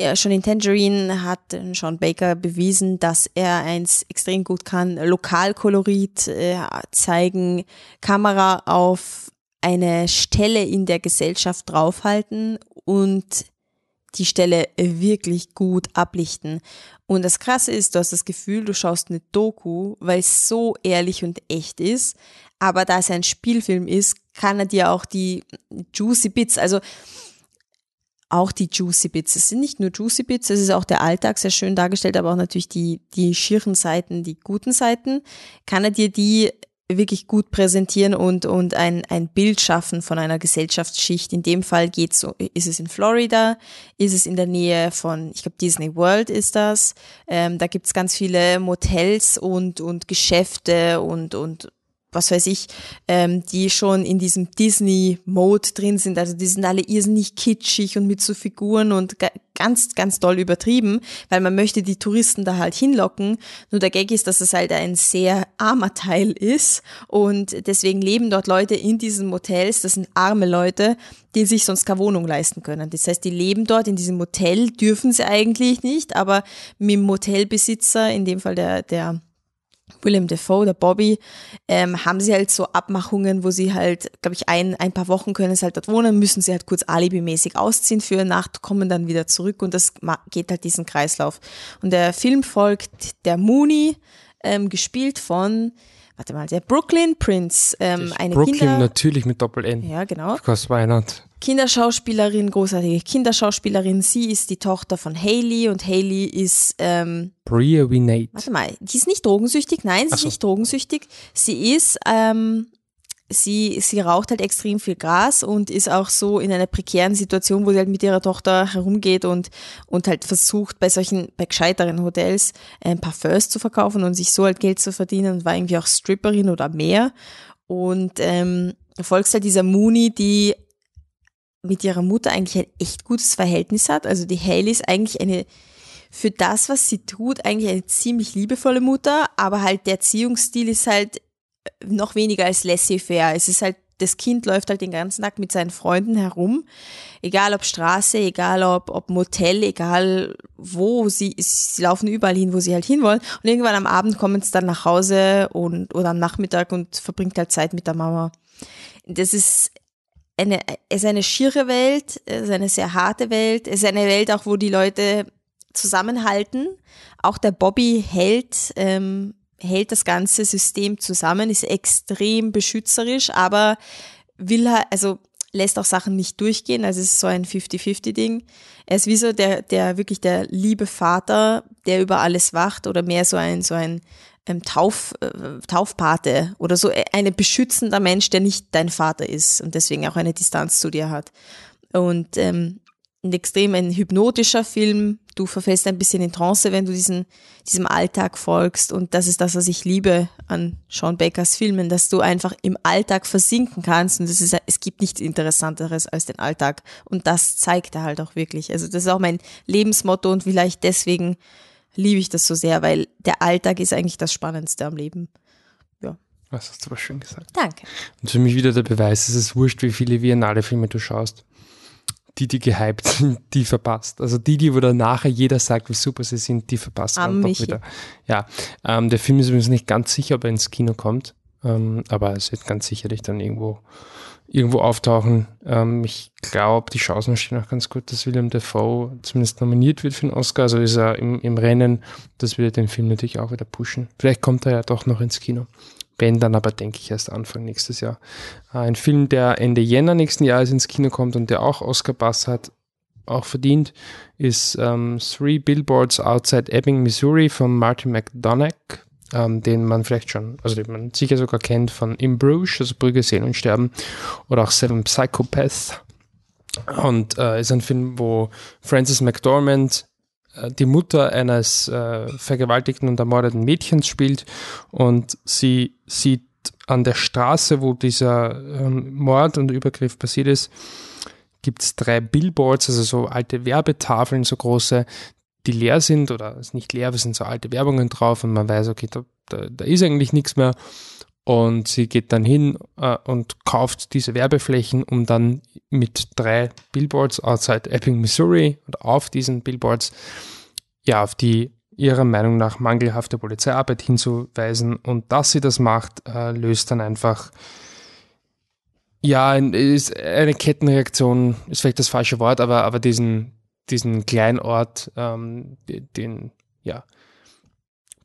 ja, schon in Tangerine hat Sean Baker bewiesen, dass er eins extrem gut kann, Lokalkolorit äh, zeigen, Kamera auf eine Stelle in der Gesellschaft draufhalten und die Stelle wirklich gut ablichten. Und das Krasse ist, du hast das Gefühl, du schaust eine Doku, weil es so ehrlich und echt ist. Aber da es ein Spielfilm ist, kann er dir auch die Juicy Bits, also auch die Juicy Bits. Es sind nicht nur Juicy Bits, es ist auch der Alltag sehr schön dargestellt, aber auch natürlich die, die schieren Seiten, die guten Seiten. Kann er dir die wirklich gut präsentieren und, und ein, ein Bild schaffen von einer Gesellschaftsschicht. In dem Fall geht's so, ist es in Florida, ist es in der Nähe von, ich glaube, Disney World ist das. Ähm, da gibt's ganz viele Motels und, und Geschäfte und, und was weiß ich, ähm, die schon in diesem Disney-Mode drin sind. Also die sind alle irrsinnig kitschig und mit so Figuren und ganz, ganz doll übertrieben, weil man möchte die Touristen da halt hinlocken. Nur der Gag ist, dass es halt ein sehr armer Teil ist und deswegen leben dort Leute in diesen Motels. Das sind arme Leute, die sich sonst keine Wohnung leisten können. Das heißt, die leben dort in diesem Motel, dürfen sie eigentlich nicht, aber mit dem Motelbesitzer, in dem Fall der, der William Defoe, der Bobby, ähm, haben sie halt so Abmachungen, wo sie halt, glaube ich, ein, ein paar Wochen können sie halt dort wohnen, müssen sie halt kurz alibimäßig ausziehen für eine Nacht, kommen dann wieder zurück und das geht halt diesen Kreislauf. Und der Film folgt der Mooney, ähm, gespielt von warte mal, der Brooklyn Prince, ähm, eine Brooklyn Kinder natürlich mit Doppel-N. Ja, genau. Because why not? Kinderschauspielerin, großartige Kinderschauspielerin. Sie ist die Tochter von Haley und Haley ist ähm, Bria Winate. Warte mal, die ist nicht drogensüchtig. Nein, sie ist so. nicht drogensüchtig. Sie ist ähm, sie, sie raucht halt extrem viel Gras und ist auch so in einer prekären Situation, wo sie halt mit ihrer Tochter herumgeht und, und halt versucht, bei solchen, bei gescheiteren Hotels ein paar Parfums zu verkaufen und sich so halt Geld zu verdienen und war irgendwie auch Stripperin oder mehr. Und ähm, folgst halt dieser Mooney, die mit ihrer Mutter eigentlich ein echt gutes Verhältnis hat. Also die Haley ist eigentlich eine, für das, was sie tut, eigentlich eine ziemlich liebevolle Mutter, aber halt der Erziehungsstil ist halt noch weniger als laissez-faire. Es ist halt, das Kind läuft halt den ganzen Tag mit seinen Freunden herum, egal ob Straße, egal ob, ob Motel, egal wo, sie, sie laufen überall hin, wo sie halt hinwollen. Und irgendwann am Abend kommen sie dann nach Hause und, oder am Nachmittag und verbringt halt Zeit mit der Mama. Das ist eine, es ist eine schiere Welt, es ist eine sehr harte Welt, es ist eine Welt auch, wo die Leute zusammenhalten. Auch der Bobby hält ähm, hält das ganze System zusammen, ist extrem beschützerisch, aber will halt, also lässt auch Sachen nicht durchgehen, also es ist so ein 50-50-Ding. Er ist wie so der, der wirklich der liebe Vater, der über alles wacht oder mehr so ein, so ein ähm, Tauf, äh, Taufpate oder so ein beschützender Mensch, der nicht dein Vater ist und deswegen auch eine Distanz zu dir hat. Und ähm, ein extrem ein hypnotischer Film. Du verfällst ein bisschen in Trance, wenn du diesen, diesem Alltag folgst. Und das ist das, was ich liebe an Sean Bakers Filmen, dass du einfach im Alltag versinken kannst. Und das ist, es gibt nichts Interessanteres als den Alltag. Und das zeigt er halt auch wirklich. Also das ist auch mein Lebensmotto und vielleicht deswegen liebe ich das so sehr, weil der Alltag ist eigentlich das Spannendste am Leben. Ja. Das hast du aber schön gesagt. Danke. Und für mich wieder der Beweis, es ist wurscht, wie viele Biennale-Filme du schaust die, die gehypt sind, die verpasst. Also die, die, wo dann nachher jeder sagt, wie super sie sind, die verpasst man doch wieder. Ja, ähm, der Film ist übrigens nicht ganz sicher, ob er ins Kino kommt, ähm, aber es wird ganz sicherlich dann irgendwo irgendwo auftauchen. Ähm, ich glaube, die Chancen stehen auch ganz gut, dass William Dafoe zumindest nominiert wird für den Oscar. Also ist er im, im Rennen. Das würde den Film natürlich auch wieder pushen. Vielleicht kommt er ja doch noch ins Kino. Wenn dann aber, denke ich, erst Anfang nächstes Jahr. Äh, ein Film, der Ende Jänner nächsten Jahres ins Kino kommt und der auch Oscar Bass hat, auch verdient, ist ähm, Three Billboards Outside Ebbing, Missouri von Martin McDonagh, ähm, den man vielleicht schon, also den man sicher sogar kennt von In Bruges, also Brügge sehen und sterben, oder auch Seven Psychopaths. Und äh, ist ein Film, wo Frances McDormand äh, die Mutter eines äh, vergewaltigten und ermordeten Mädchens spielt und sie sieht an der Straße, wo dieser ähm, Mord und Übergriff passiert ist, gibt es drei Billboards, also so alte Werbetafeln, so große, die leer sind oder ist nicht leer, es sind so alte Werbungen drauf und man weiß, okay, da, da, da ist eigentlich nichts mehr. Und sie geht dann hin äh, und kauft diese Werbeflächen, um dann mit drei Billboards outside Epping, Missouri und auf diesen Billboards ja auf die ihrer Meinung nach mangelhafte Polizeiarbeit hinzuweisen. Und dass sie das macht, äh, löst dann einfach ja, ist eine Kettenreaktion, ist vielleicht das falsche Wort, aber, aber diesen, diesen Kleinort, ähm, den, ja,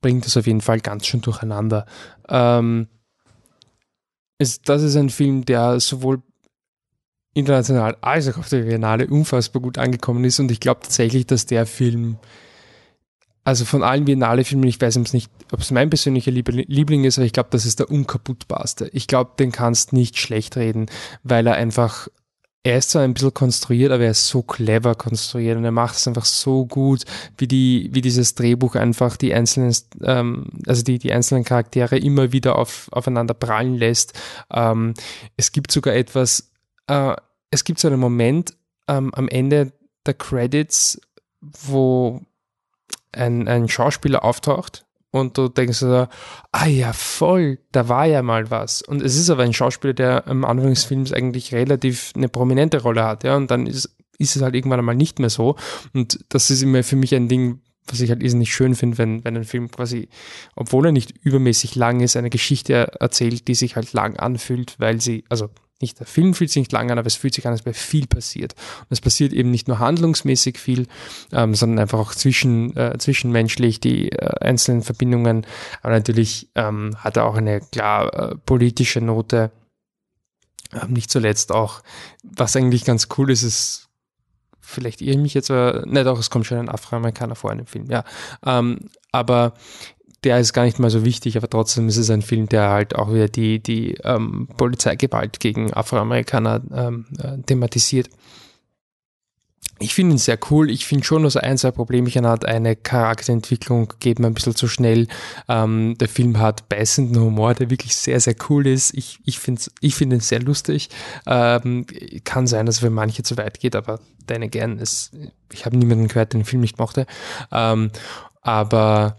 bringt es auf jeden Fall ganz schön durcheinander. Ähm, ist, das ist ein Film, der sowohl international als auch auf der Biennale unfassbar gut angekommen ist und ich glaube tatsächlich, dass der Film, also von allen Biennale-Filmen, ich weiß nicht, ob es mein persönlicher Liebling ist, aber ich glaube, das ist der unkaputtbarste. Ich glaube, den kannst nicht schlecht reden, weil er einfach er ist zwar ein bisschen konstruiert, aber er ist so clever konstruiert und er macht es einfach so gut, wie die, wie dieses Drehbuch einfach die einzelnen, ähm, also die, die einzelnen Charaktere immer wieder auf, aufeinander prallen lässt. Ähm, es gibt sogar etwas, äh, es gibt so einen Moment ähm, am Ende der Credits, wo ein, ein Schauspieler auftaucht und du denkst so, ah ja, voll, da war ja mal was. Und es ist aber ein Schauspieler, der am Anfang des Films eigentlich relativ eine prominente Rolle hat, ja, und dann ist, ist es halt irgendwann einmal nicht mehr so. Und das ist immer für mich ein Ding, was ich halt nicht schön finde, wenn, wenn ein Film quasi, obwohl er nicht übermäßig lang ist, eine Geschichte erzählt, die sich halt lang anfühlt, weil sie, also nicht, der Film fühlt sich nicht lang an, aber es fühlt sich an, als wäre viel passiert. Und es passiert eben nicht nur handlungsmäßig viel, ähm, sondern einfach auch zwischen, äh, zwischenmenschlich, die äh, einzelnen Verbindungen. Aber natürlich ähm, hat er auch eine klar äh, politische Note. Ähm, nicht zuletzt auch, was eigentlich ganz cool ist, ist, vielleicht irre ich mich jetzt, aber, nicht auch, es kommt schon ein Afroamerikaner vor in dem Film, ja. Ähm, aber der ist gar nicht mal so wichtig, aber trotzdem ist es ein Film, der halt auch wieder die, die ähm, Polizeigewalt gegen Afroamerikaner ähm, äh, thematisiert. Ich finde ihn sehr cool. Ich finde schon, dass ein, zwei Problemchen hat. Eine Charakterentwicklung geht mir ein bisschen zu schnell. Ähm, der Film hat beißenden Humor, der wirklich sehr, sehr cool ist. Ich, ich finde ich find ihn sehr lustig. Ähm, kann sein, dass es für manche zu weit geht, aber deine gern ist, ich habe niemanden gehört, den Film nicht mochte. Ähm, aber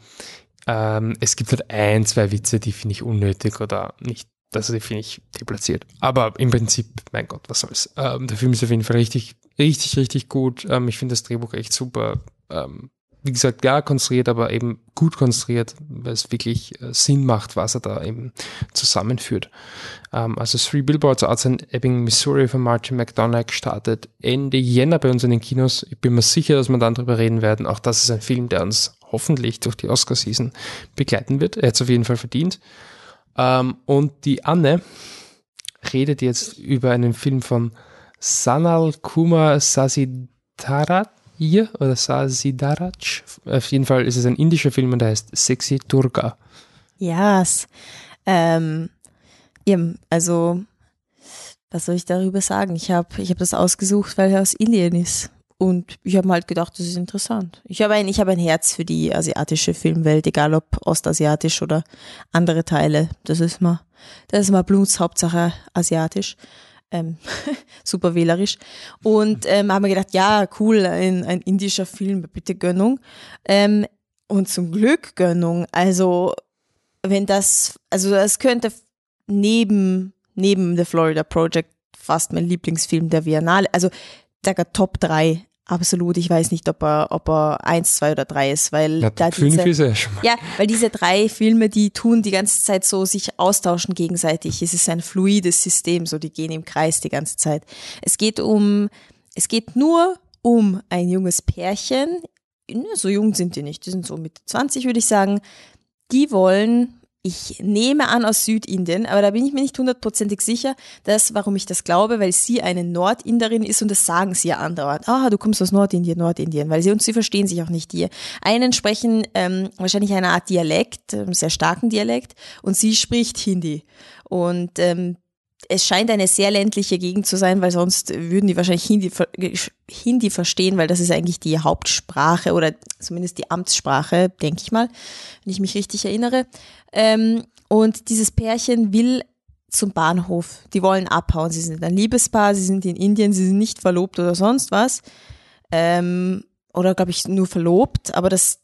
ähm, es gibt halt ein, zwei Witze, die finde ich unnötig oder nicht, das finde ich deplatziert. Aber im Prinzip, mein Gott, was soll's. Ähm, der Film ist auf jeden Fall richtig, richtig, richtig gut. Ähm, ich finde das Drehbuch echt super. Ähm, wie gesagt, ja, konstruiert, aber eben gut konstruiert, weil es wirklich äh, Sinn macht, was er da eben zusammenführt. Ähm, also Three Billboards in Ebbing, Missouri von Martin McDonagh startet Ende Jänner bei uns in den Kinos. Ich bin mir sicher, dass wir dann drüber reden werden. Auch das ist ein Film, der uns hoffentlich durch die Oscar-Season begleiten wird. Er hat es auf jeden Fall verdient. Ähm, und die Anne redet jetzt über einen Film von Sanal Kumar Sasidarat hier oder Sasidaraj. Auf jeden Fall ist es ein indischer Film und der heißt Sexy Durga. Yes. Ähm, also was soll ich darüber sagen? Ich habe ich hab das ausgesucht, weil er aus Indien ist. Und ich habe halt gedacht, das ist interessant. Ich habe ein, ich habe ein Herz für die asiatische Filmwelt, egal ob ostasiatisch oder andere Teile. Das ist mal, das ist mal Bluts Hauptsache asiatisch. Ähm, <laughs> super wählerisch. Und ähm, haben wir gedacht, ja, cool, ein, ein indischer Film, bitte Gönnung. Ähm, und zum Glück Gönnung. Also, wenn das, also das könnte neben, neben The Florida Project fast mein Lieblingsfilm der Biennale. Also sage Top 3. Absolut. Ich weiß nicht, ob er, ob er eins, zwei oder drei ist, weil ja, da fünf diese, ist er schon mal. ja, weil diese drei Filme, die tun die ganze Zeit so sich austauschen gegenseitig. Es ist ein fluides System, so die gehen im Kreis die ganze Zeit. Es geht um, es geht nur um ein junges Pärchen. So jung sind die nicht, die sind so mit 20, würde ich sagen. Die wollen ich nehme an aus Südindien, aber da bin ich mir nicht hundertprozentig sicher, dass, warum ich das glaube, weil sie eine Nordinderin ist und das sagen sie ja andauernd. Ah, du kommst aus Nordindien, Nordindien, weil sie und sie verstehen sich auch nicht hier. Einen sprechen ähm, wahrscheinlich eine Art Dialekt, einen sehr starken Dialekt, und sie spricht Hindi. Und ähm, es scheint eine sehr ländliche Gegend zu sein, weil sonst würden die wahrscheinlich Hindi, Hindi verstehen, weil das ist eigentlich die Hauptsprache oder zumindest die Amtssprache, denke ich mal, wenn ich mich richtig erinnere. Ähm, und dieses Pärchen will zum Bahnhof. Die wollen abhauen. Sie sind ein Liebespaar, sie sind in Indien, sie sind nicht verlobt oder sonst was. Ähm, oder glaube ich nur verlobt, aber das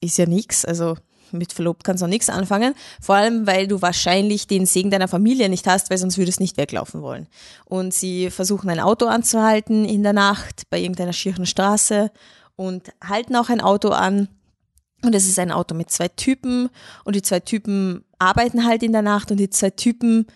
ist ja nichts. Also mit verlobt kannst du nichts anfangen. Vor allem, weil du wahrscheinlich den Segen deiner Familie nicht hast, weil sonst würdest du nicht weglaufen wollen. Und sie versuchen ein Auto anzuhalten in der Nacht bei irgendeiner schieren Straße und halten auch ein Auto an. Und es ist ein Auto mit zwei Typen und die zwei Typen arbeiten halt in der Nacht und die zwei Typen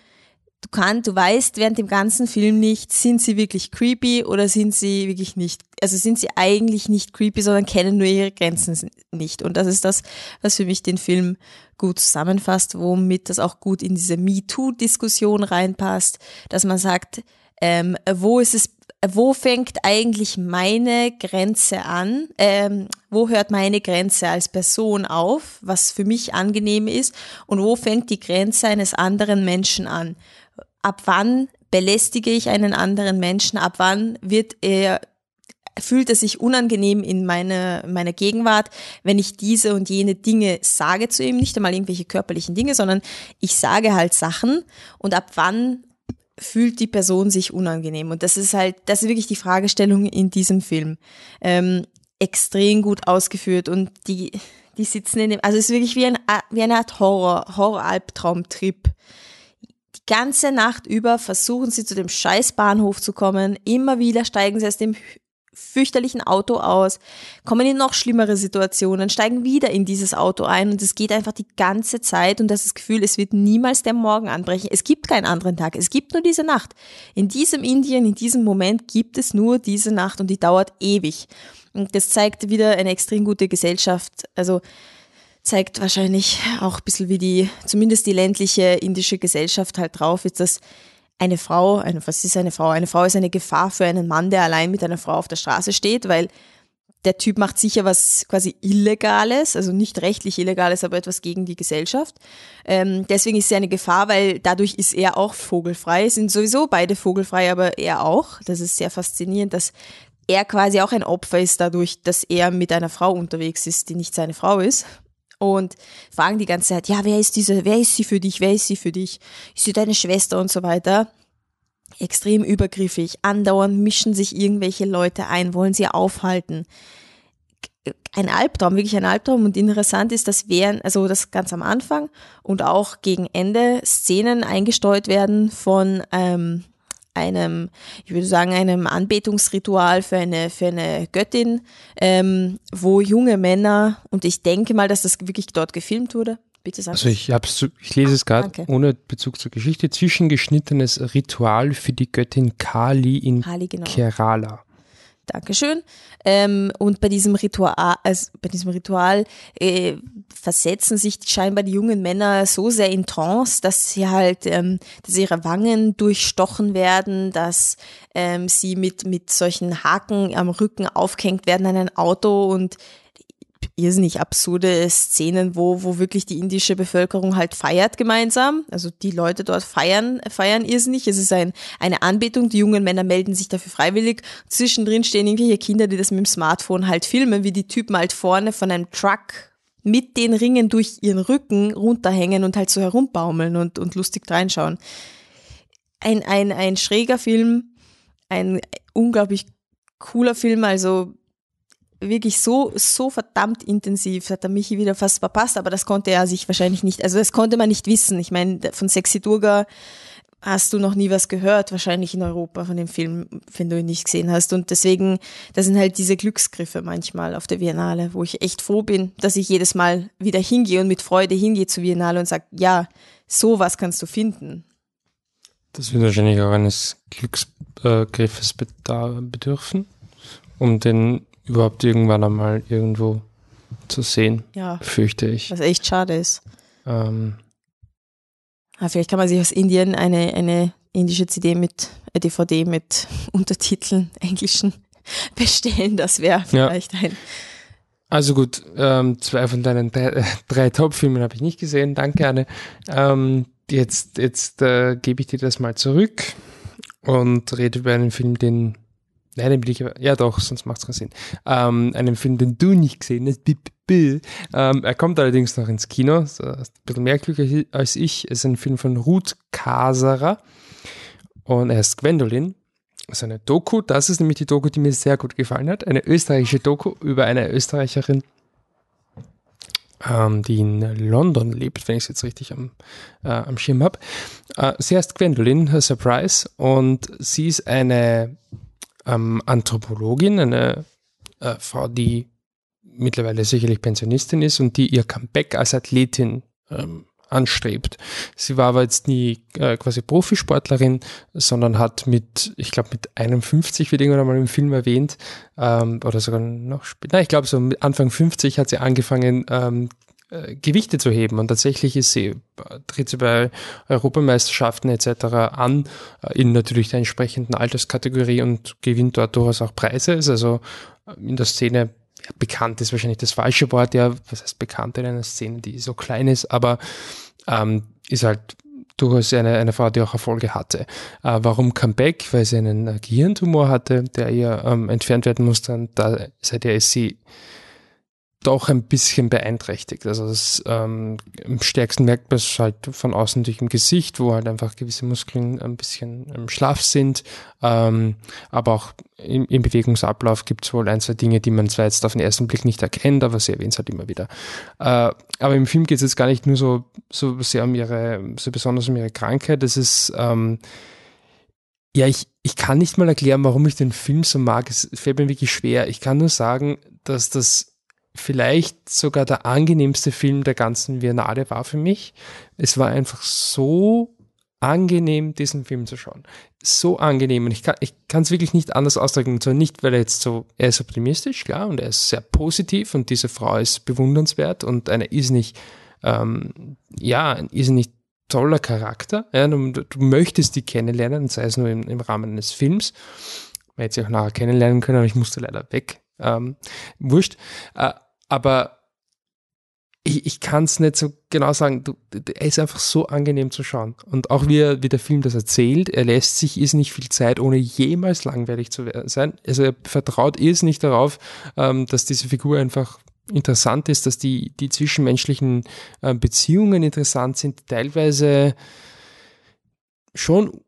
du kannst, du weißt während dem ganzen Film nicht, sind sie wirklich creepy oder sind sie wirklich nicht, also sind sie eigentlich nicht creepy, sondern kennen nur ihre Grenzen nicht. Und das ist das, was für mich den Film gut zusammenfasst, womit das auch gut in diese MeToo-Diskussion reinpasst, dass man sagt, ähm, wo ist es, wo fängt eigentlich meine Grenze an? Ähm, wo hört meine Grenze als Person auf, was für mich angenehm ist? Und wo fängt die Grenze eines anderen Menschen an? Ab wann belästige ich einen anderen Menschen? Ab wann wird er fühlt er sich unangenehm in meine, meiner Gegenwart, wenn ich diese und jene Dinge sage zu ihm, nicht einmal irgendwelche körperlichen Dinge, sondern ich sage halt Sachen und ab wann fühlt die Person sich unangenehm? Und das ist halt, das ist wirklich die Fragestellung in diesem Film. Ähm, extrem gut ausgeführt und die, die sitzen in dem, also es ist wirklich wie, ein, wie eine Art Horror, Horror-Albtraum-Trip. Die ganze Nacht über versuchen sie zu dem scheiß Bahnhof zu kommen. Immer wieder steigen sie aus dem fürchterlichen Auto aus, kommen in noch schlimmere Situationen, steigen wieder in dieses Auto ein und es geht einfach die ganze Zeit und das, das Gefühl, es wird niemals der Morgen anbrechen. Es gibt keinen anderen Tag, es gibt nur diese Nacht. In diesem Indien, in diesem Moment gibt es nur diese Nacht und die dauert ewig. Und das zeigt wieder eine extrem gute Gesellschaft, also zeigt wahrscheinlich auch ein bisschen wie die, zumindest die ländliche indische Gesellschaft halt drauf ist, dass eine Frau, eine, was ist eine Frau? Eine Frau ist eine Gefahr für einen Mann, der allein mit einer Frau auf der Straße steht, weil der Typ macht sicher was quasi Illegales, also nicht rechtlich Illegales, aber etwas gegen die Gesellschaft. Ähm, deswegen ist sie eine Gefahr, weil dadurch ist er auch vogelfrei. Sind sowieso beide vogelfrei, aber er auch. Das ist sehr faszinierend, dass er quasi auch ein Opfer ist dadurch, dass er mit einer Frau unterwegs ist, die nicht seine Frau ist und fragen die ganze Zeit, ja, wer ist diese, wer ist sie für dich, wer ist sie für dich, ist sie deine Schwester und so weiter. Extrem übergriffig, andauernd mischen sich irgendwelche Leute ein, wollen sie aufhalten. Ein Albtraum, wirklich ein Albtraum und interessant ist, dass während, also das ganz am Anfang und auch gegen Ende Szenen eingesteuert werden von ähm, einem, ich würde sagen, einem Anbetungsritual für eine, für eine Göttin, ähm, wo junge Männer, und ich denke mal, dass das wirklich dort gefilmt wurde. Bitte sag Also ich, hab's, ich lese es gerade ah, ohne Bezug zur Geschichte. Zwischengeschnittenes Ritual für die Göttin Kali in Kali, genau. Kerala. Dankeschön. Ähm, und bei diesem Ritual, also bei diesem Ritual äh, versetzen sich scheinbar die jungen Männer so sehr in Trance, dass sie halt, ähm, dass ihre Wangen durchstochen werden, dass ähm, sie mit mit solchen Haken am Rücken aufgehängt werden an ein Auto und irrsinnig absurde Szenen, wo, wo wirklich die indische Bevölkerung halt feiert gemeinsam. Also die Leute dort feiern, feiern irrsinnig. Es ist ein, eine Anbetung. Die jungen Männer melden sich dafür freiwillig. Zwischendrin stehen irgendwelche Kinder, die das mit dem Smartphone halt filmen, wie die Typen halt vorne von einem Truck mit den Ringen durch ihren Rücken runterhängen und halt so herumbaumeln und, und lustig reinschauen. Ein, ein, ein schräger Film, ein unglaublich cooler Film, also wirklich so, so verdammt intensiv, hat der Michi wieder fast verpasst, aber das konnte er sich wahrscheinlich nicht, also das konnte man nicht wissen. Ich meine, von Sexy Durga hast du noch nie was gehört, wahrscheinlich in Europa von dem Film, wenn du ihn nicht gesehen hast. Und deswegen, das sind halt diese Glücksgriffe manchmal auf der Biennale, wo ich echt froh bin, dass ich jedes Mal wieder hingehe und mit Freude hingehe zur Biennale und sage, ja, sowas kannst du finden. Das wird wahrscheinlich auch eines Glücksgriffes bedürfen, um den überhaupt irgendwann einmal irgendwo zu sehen, ja, fürchte ich. Was echt schade ist. Ähm, ah, vielleicht kann man sich aus Indien eine, eine indische CD mit äh, DVD mit <laughs> Untertiteln, <laughs> englischen, <laughs> bestellen. Das wäre vielleicht ja. ein. Also gut, ähm, zwei von deinen drei, äh, drei Top-Filmen habe ich nicht gesehen. Danke, Anne. Ähm, jetzt jetzt äh, gebe ich dir das mal zurück und rede über einen Film, den Nein, den will ich ja doch, sonst macht es keinen Sinn. Ähm, einen Film, den du nicht gesehen hast, ähm, er kommt allerdings noch ins Kino, so, ein bisschen mehr Glück als ich. Es ist ein Film von Ruth Kaserer und er heißt Gwendolyn. Das ist eine Doku, das ist nämlich die Doku, die mir sehr gut gefallen hat. Eine österreichische Doku über eine Österreicherin, ähm, die in London lebt, wenn ich es jetzt richtig am, äh, am Schirm habe. Äh, sie heißt Gwendolyn, Surprise, und sie ist eine ähm, Anthropologin, eine äh, Frau, die mittlerweile sicherlich Pensionistin ist und die ihr Comeback als Athletin ähm, anstrebt. Sie war aber jetzt nie äh, quasi Profisportlerin, sondern hat mit, ich glaube mit 51 wird irgendwann mal im Film erwähnt, ähm, oder sogar noch später, ich glaube so Anfang 50 hat sie angefangen, ähm, äh, Gewichte zu heben. Und tatsächlich ist sie, tritt sie bei Europameisterschaften etc. an, äh, in natürlich der entsprechenden Alterskategorie und gewinnt dort durchaus auch Preise. Ist also äh, in der Szene ja, bekannt ist wahrscheinlich das falsche Wort, ja, was heißt bekannt in einer Szene, die so klein ist, aber ähm, ist halt durchaus eine, eine Frau, die auch Erfolge hatte. Äh, warum Comeback? Weil sie einen Gehirntumor hatte, der ihr ähm, entfernt werden musste. Und da, seither ist sie doch ein bisschen beeinträchtigt. Also das, ähm, am stärksten merkt man es halt von außen durch im Gesicht, wo halt einfach gewisse Muskeln ein bisschen im Schlaf sind. Ähm, aber auch im, im Bewegungsablauf gibt es wohl ein, zwei Dinge, die man zwar jetzt auf den ersten Blick nicht erkennt, aber sie erwähnt es halt immer wieder. Äh, aber im Film geht es jetzt gar nicht nur so, so sehr um ihre, so besonders um ihre Krankheit. Es ist ähm, ja, ich, ich kann nicht mal erklären, warum ich den Film so mag. Es fällt mir wirklich schwer. Ich kann nur sagen, dass das vielleicht sogar der angenehmste Film der ganzen Biennale war für mich. Es war einfach so angenehm, diesen Film zu schauen. So angenehm. Und ich kann es wirklich nicht anders ausdrücken. Und zwar nicht, weil er jetzt so, er ist optimistisch, klar, und er ist sehr positiv und diese Frau ist bewundernswert und eine ist nicht, ähm, ja, ein nicht toller Charakter. Ja, du, du, möchtest die kennenlernen, sei es nur im, im Rahmen eines Films. Man hätte sie auch nachher kennenlernen können, aber ich musste leider weg ähm, wurscht. Äh, aber ich, ich kann es nicht so genau sagen. Du, er ist einfach so angenehm zu schauen. Und auch wie, er, wie der Film das erzählt, er lässt sich ist nicht viel Zeit, ohne jemals langweilig zu sein. Also er vertraut ist nicht darauf, ähm, dass diese Figur einfach interessant ist, dass die, die zwischenmenschlichen äh, Beziehungen interessant sind, teilweise schon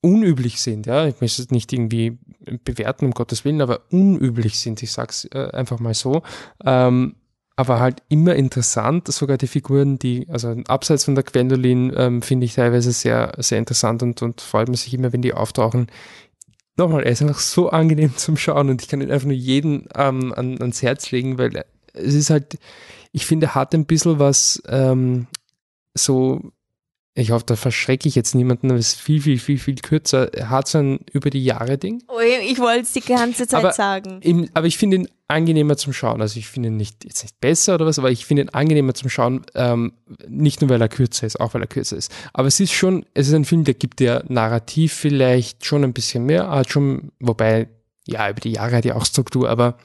unüblich sind, ja, ich möchte es nicht irgendwie bewerten, um Gottes Willen, aber unüblich sind, ich sag's äh, einfach mal so, ähm, aber halt immer interessant, sogar die Figuren, die, also abseits von der Gwendolyn, ähm, finde ich teilweise sehr, sehr interessant und, und freut man sich immer, wenn die auftauchen. Nochmal, er ist einfach so angenehm zum Schauen und ich kann ihn einfach nur jeden ähm, an, ans Herz legen, weil es ist halt, ich finde, er hat ein bisschen was ähm, so ich hoffe, da verschrecke ich jetzt niemanden, aber es ist viel, viel, viel, viel kürzer. Er hat so ein über die Jahre Ding. Oh, ich wollte es die ganze Zeit aber sagen. Im, aber ich finde ihn angenehmer zum Schauen. Also ich finde ihn nicht, jetzt nicht besser oder was, aber ich finde ihn angenehmer zum Schauen, ähm, nicht nur weil er kürzer ist, auch weil er kürzer ist. Aber es ist schon, es ist ein Film, der gibt dir narrativ vielleicht schon ein bisschen mehr, hat schon, wobei, ja, über die Jahre hat er auch Struktur, aber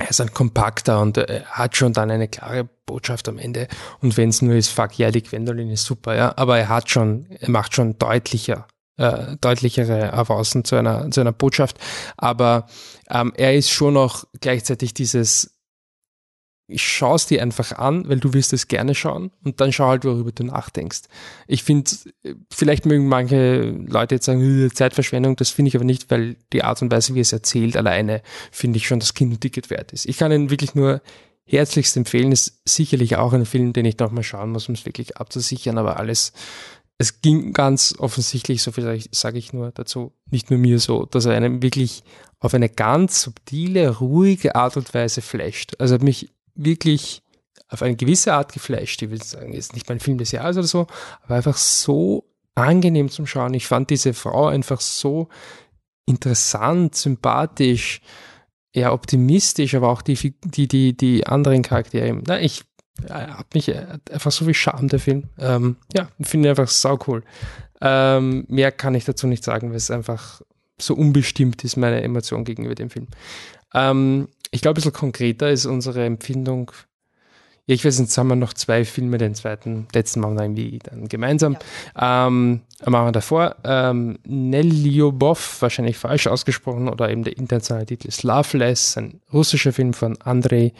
er ist ein kompakter und er hat schon dann eine klare Botschaft am Ende. Und wenn es nur ist, fuck yeah, die Gwendolyn ist super, ja. Aber er hat schon, er macht schon deutlicher, äh, deutlichere Avancen zu einer, zu einer Botschaft. Aber ähm, er ist schon noch gleichzeitig dieses schau es dir einfach an, weil du wirst es gerne schauen und dann schau halt, worüber du nachdenkst. Ich finde, vielleicht mögen manche Leute jetzt sagen, Zeitverschwendung, das finde ich aber nicht, weil die Art und Weise, wie es erzählt, alleine finde ich schon das Kinderticket wert ist. Ich kann ihn wirklich nur herzlichst empfehlen, ist sicherlich auch ein Film, den ich nochmal schauen muss, um es wirklich abzusichern, aber alles, es ging ganz offensichtlich, so viel sage ich nur dazu, nicht nur mir so, dass er einem wirklich auf eine ganz subtile, ruhige Art und Weise flasht. Also hat mich wirklich auf eine gewisse Art geflasht. Ich will sagen, ist nicht mein Film des Jahres oder so, aber einfach so angenehm zum Schauen. Ich fand diese Frau einfach so interessant, sympathisch, ja, optimistisch, aber auch die, die, die, die anderen Charaktere. Na, ich ja, hat mich einfach so viel Charme, der Film. Ähm, ja, finde einfach sau cool. Ähm, mehr kann ich dazu nicht sagen, weil es einfach so unbestimmt ist, meine Emotion gegenüber dem Film. Ähm, ich glaube, ein bisschen konkreter ist unsere Empfindung. Ja, ich weiß nicht, jetzt haben wir noch zwei Filme, den zweiten, letzten machen wir irgendwie dann gemeinsam. Ja. Ähm, machen wir davor. Ähm, Nelyobov, wahrscheinlich falsch ausgesprochen, oder eben der internationale Titel ist Loveless, ein russischer Film von Andrei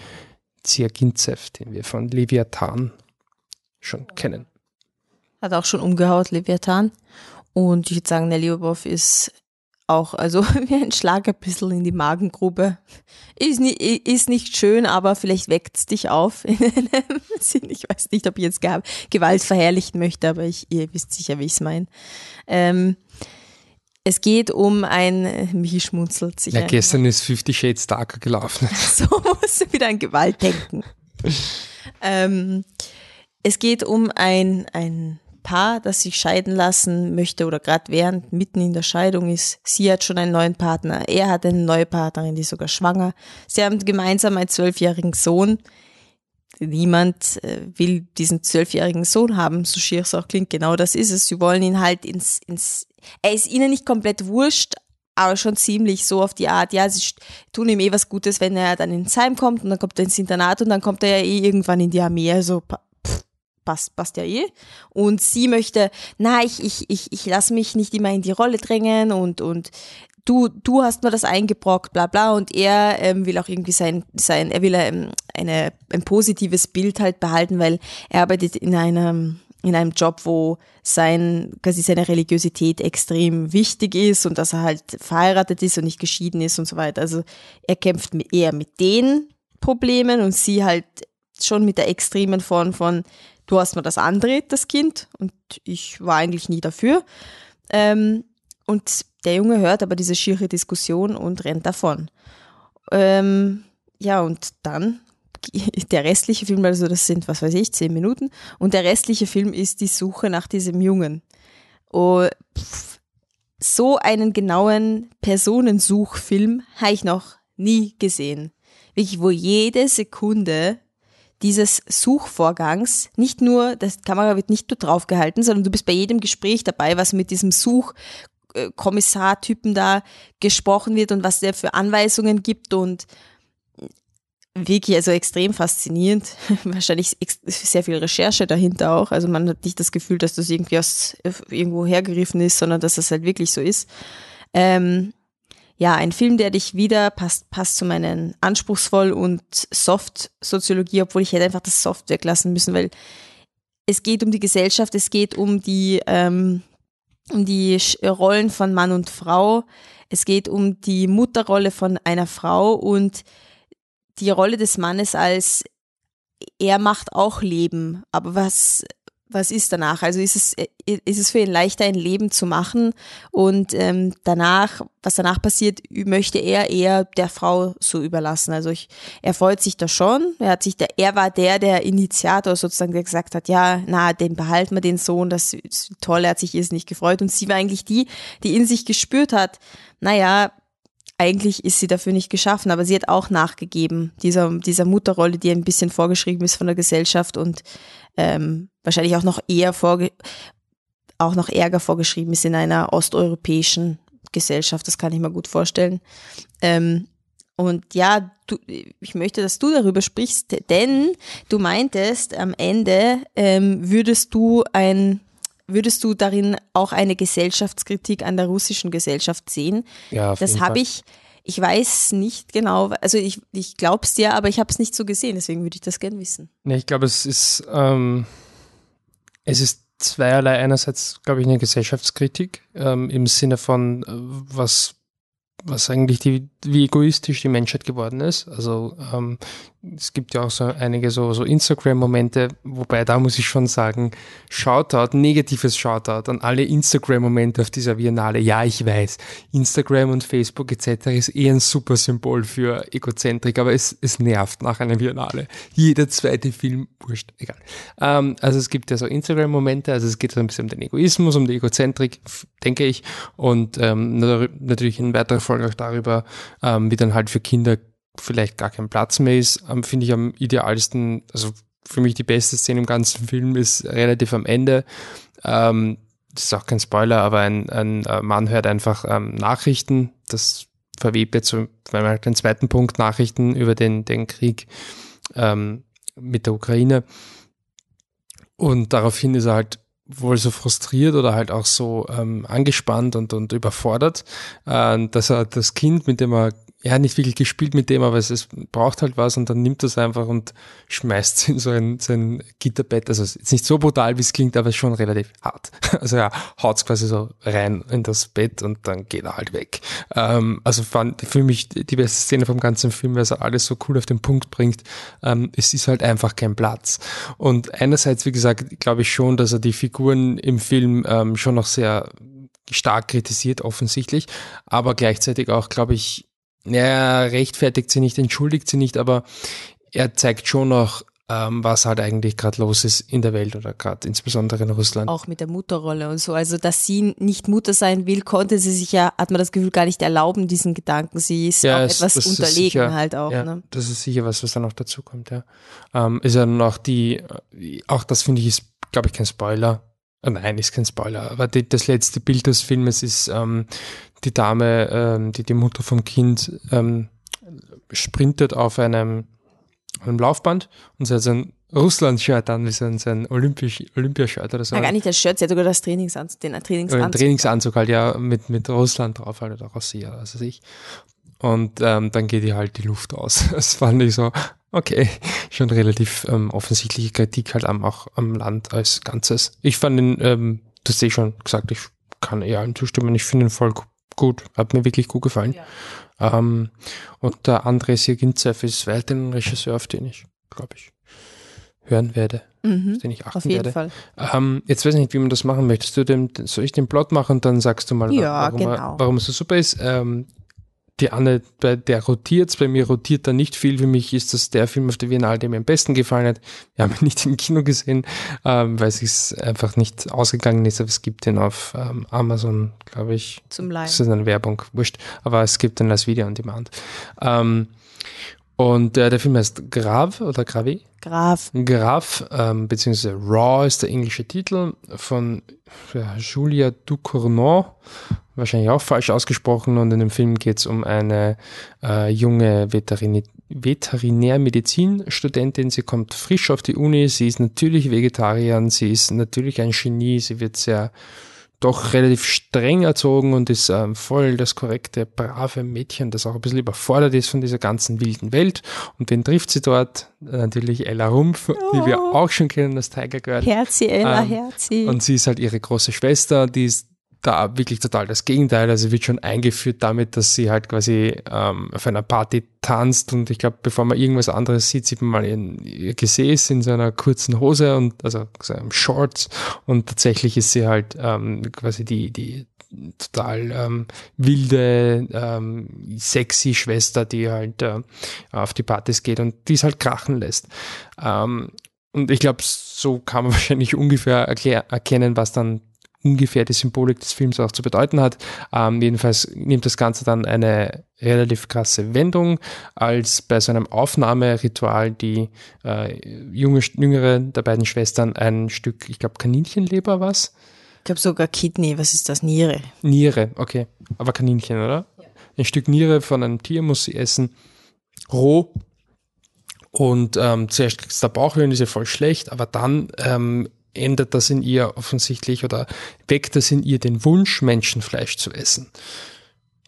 Ziergintsev, den wir von Leviathan schon kennen. Hat auch schon umgehaut, Leviathan. Und ich würde sagen, Nelyobov ist auch, also <laughs> wie ein Schlag ein bisschen in die Magengrube. Ist nicht, ist nicht schön, aber vielleicht weckt es dich auf in einem <laughs> Sinn. Ich weiß nicht, ob ich jetzt Gewalt verherrlichen möchte, aber ich, ihr wisst sicher, wie ich es meine. Ähm, es geht um ein, <laughs> Michi schmunzelt sich. Ja, gestern ist Fifty Shades Darker gelaufen. so musst du wieder an Gewalt denken. ähm, es geht um ein, ein Paar, das sich scheiden lassen möchte oder gerade während mitten in der Scheidung ist. Sie hat schon einen neuen Partner, er hat eine neue Partnerin, die ist sogar schwanger. Sie haben gemeinsam einen zwölfjährigen Sohn. Niemand äh, will diesen zwölfjährigen Sohn haben, so schier es auch klingt. Genau das ist es. Sie wollen ihn halt ins, ins, er ist ihnen nicht komplett wurscht, aber schon ziemlich so auf die Art, ja, sie tun ihm eh was Gutes, wenn er dann ins Heim kommt und dann kommt er ins Internat und dann kommt er ja eh irgendwann in die Armee, also passt, passt ja eh. Und sie möchte, na, ich, ich, ich, ich lasse mich nicht immer in die Rolle drängen und, und du, du hast mir das eingebrockt, bla bla. Und er ähm, will auch irgendwie sein, sein er will ähm, eine, ein positives Bild halt behalten, weil er arbeitet in einem in einem Job, wo sein, quasi seine Religiosität extrem wichtig ist und dass er halt verheiratet ist und nicht geschieden ist und so weiter. Also er kämpft eher mit den Problemen und sie halt schon mit der extremen Form von, du hast mir das andreht, das Kind, und ich war eigentlich nie dafür. Ähm, und der Junge hört aber diese schiere Diskussion und rennt davon. Ähm, ja, und dann <laughs> der restliche Film, also das sind, was weiß ich, zehn Minuten, und der restliche Film ist die Suche nach diesem Jungen. Oh, so einen genauen Personensuchfilm habe ich noch nie gesehen. Wirklich, wo jede Sekunde dieses Suchvorgangs nicht nur, das Kamera wird nicht nur draufgehalten, sondern du bist bei jedem Gespräch dabei, was mit diesem Suchkommissartypen da gesprochen wird und was der für Anweisungen gibt und wirklich also extrem faszinierend. <laughs> Wahrscheinlich sehr viel Recherche dahinter auch. Also man hat nicht das Gefühl, dass das irgendwie aus irgendwo hergegriffen ist, sondern dass das halt wirklich so ist. Ähm, ja, ein Film, der dich wieder passt, passt zu meinen anspruchsvoll und soft Soziologie, obwohl ich hätte einfach das Soft weglassen müssen, weil es geht um die Gesellschaft, es geht um die, ähm, um die Rollen von Mann und Frau, es geht um die Mutterrolle von einer Frau und die Rolle des Mannes als er macht auch Leben, aber was was ist danach? Also ist es, ist es für ihn leichter, ein Leben zu machen und ähm, danach, was danach passiert, möchte er eher der Frau so überlassen. Also ich, er freut sich da schon. Er hat sich da, er war der, der Initiator sozusagen, der gesagt hat, ja, na, den behalten wir den Sohn, das ist toll, er hat sich nicht gefreut. Und sie war eigentlich die, die in sich gespürt hat, naja, eigentlich ist sie dafür nicht geschaffen, aber sie hat auch nachgegeben, dieser, dieser Mutterrolle, die ein bisschen vorgeschrieben ist von der Gesellschaft und ähm, wahrscheinlich auch noch eher vorge auch noch Ärger vorgeschrieben ist in einer osteuropäischen Gesellschaft, das kann ich mir gut vorstellen. Ähm, und ja, du, ich möchte, dass du darüber sprichst, denn du meintest, am Ende ähm, würdest du ein Würdest du darin auch eine Gesellschaftskritik an der russischen Gesellschaft sehen? Ja, das habe ich, ich weiß nicht genau, also ich, ich glaube es dir, aber ich habe es nicht so gesehen, deswegen würde ich das gerne wissen. Nee, ich glaube, es ist, ähm, es ist zweierlei. Einerseits, glaube ich, eine Gesellschaftskritik ähm, im Sinne von, äh, was was eigentlich die, wie egoistisch die Menschheit geworden ist. Also ähm, es gibt ja auch so einige so, so Instagram-Momente, wobei da muss ich schon sagen, Shoutout, negatives Shoutout an alle Instagram-Momente auf dieser Biennale. Ja, ich weiß, Instagram und Facebook etc. ist eher ein super Symbol für Egozentrik, aber es, es nervt nach einer Biennale. Jeder zweite Film, wurscht, egal. Ähm, also es gibt ja so Instagram-Momente, also es geht so ein bisschen um den Egoismus, um die Egozentrik, denke ich, und ähm, natürlich in weiterer Folge auch darüber, ähm, wie dann halt für Kinder vielleicht gar kein Platz mehr ist, ähm, finde ich am idealsten, also für mich die beste Szene im ganzen Film ist relativ am Ende. Ähm, das ist auch kein Spoiler, aber ein, ein äh, Mann hört einfach ähm, Nachrichten. Das verwebt jetzt, weil man halt den zweiten Punkt, Nachrichten über den, den Krieg ähm, mit der Ukraine. Und daraufhin ist er halt wohl so frustriert oder halt auch so ähm, angespannt und, und überfordert, äh, dass er das Kind, mit dem er er hat nicht wirklich gespielt mit dem, aber es, es braucht halt was und dann nimmt es einfach und schmeißt es in so ein, sein Gitterbett. Also es ist nicht so brutal, wie es klingt, aber es schon relativ hart. <laughs> Also er haut es quasi so rein in das Bett und dann geht er halt weg. Ähm, also fand für mich die beste Szene vom ganzen Film, weil er alles so cool auf den Punkt bringt. Ähm, es ist halt einfach kein Platz. Und einerseits, wie gesagt, glaube ich schon, dass er die Figuren im Film ähm, schon noch sehr stark kritisiert, offensichtlich, aber gleichzeitig auch, glaube ich, er rechtfertigt sie nicht, entschuldigt sie nicht, aber er zeigt schon noch, ähm, was halt eigentlich gerade los ist in der Welt oder gerade insbesondere in Russland. Auch mit der Mutterrolle und so. Also, dass sie nicht Mutter sein will, konnte sie sich ja, hat man das Gefühl, gar nicht erlauben, diesen Gedanken. Sie ist ja, auch es, etwas unterlegen sicher, halt auch. Ja, ne? Das ist sicher was, was dann noch dazu kommt, ja. Ähm, ist ja noch die, auch das finde ich ist, glaube ich, kein Spoiler. Äh, nein, ist kein Spoiler, aber die, das letzte Bild des Filmes ist ähm, die Dame, ähm, die die Mutter vom Kind ähm, sprintet auf einem einem Laufband und sie hat so ein Russland-Shirt an, wie so ein, so ein Olympisch, Olympiashirt oder so. Ja, gar nicht das Shirt, sie hat sogar das Trainingsanzug, den Trainingsanzug. Ein Trainingsanzug halt, ja, mit, mit Russland drauf halt, oder Russia, was weiß ich. Und ähm, dann geht ihr halt die Luft aus. <laughs> Das fand ich so, okay, schon relativ ähm, offensichtliche Kritik halt am, auch am Land als Ganzes. Ich fand ihn, ähm, das sehe ich schon gesagt, ich kann eher allen zustimmen. Ich finde ihn voll gut, hat mir wirklich gut gefallen. Ja. Ähm, und der André Sirgintsev ist weiterhin ein Regisseur, auf den ich, glaube ich, hören werde, Mhm. auf den ich achten Auf jeden werde. Fall. Ähm, jetzt weiß ich nicht, wie man das machen möchtest. Du dem, soll ich den Plot machen und dann sagst du mal, Ja, warum, genau. warum es so super ist? Ähm, die Anne, bei der rotiert bei mir rotiert da nicht viel. Für mich ist das der Film auf der Biennale, der mir am besten gefallen hat. Wir haben ihn nicht im Kino gesehen, ähm, weil es einfach nicht ausgegangen ist, aber es gibt den auf ähm, Amazon, glaube ich. Zum Live. Das ist eine Werbung, wurscht. Aber es gibt den als Video on Demand. Ähm, und äh, der Film heißt Grave oder Grave? Graf. Graf, ähm, beziehungsweise Raw ist der englische Titel von ja, Julia Ducournau, wahrscheinlich auch falsch ausgesprochen. Und in dem Film geht es um eine äh, junge Veterini Veterinärmedizinstudentin. Sie kommt frisch auf die Uni, sie ist natürlich Vegetarierin, sie ist natürlich ein Genie, sie wird sehr doch relativ streng erzogen und ist ähm, voll das korrekte, brave Mädchen, das auch ein bisschen überfordert ist von dieser ganzen wilden Welt. Und wen trifft sie dort? Natürlich Ella Rumpf, die wir Oh. auch schon kennen, das Tiger Girl. Herzi, Ella, Ähm, Herzi. Und sie ist halt ihre große Schwester, die ist da wirklich total das Gegenteil. Also wird schon eingeführt damit, dass sie halt quasi ähm, auf einer Party tanzt und ich glaube, bevor man irgendwas anderes sieht, sieht man mal ihr Gesäß in so einer kurzen Hose und also so einem Shorts und tatsächlich ist sie halt ähm, quasi die, die total ähm, wilde, ähm, sexy Schwester, die halt äh, auf die Partys geht und die es halt krachen lässt. Ähm, und ich glaube, so kann man <laughs> wahrscheinlich ungefähr erklär, erkennen, was dann ungefähr die Symbolik des Films auch zu bedeuten hat. Ähm, jedenfalls nimmt das Ganze dann eine relativ krasse Wendung, als bei so einem Aufnahmeritual die äh, junge, jüngere der beiden Schwestern ein Stück, ich glaube Kaninchenleber was? Ich glaube sogar Kidney, was ist das? Niere. Niere, okay. Aber Kaninchen, oder? Ein Stück Niere von einem Tier muss sie essen, roh. Und ähm, zuerst kriegst du der Bauchweh und ist ja voll schlecht, aber dann ähm, ändert das in ihr offensichtlich oder weckt das in ihr den Wunsch, Menschenfleisch zu essen.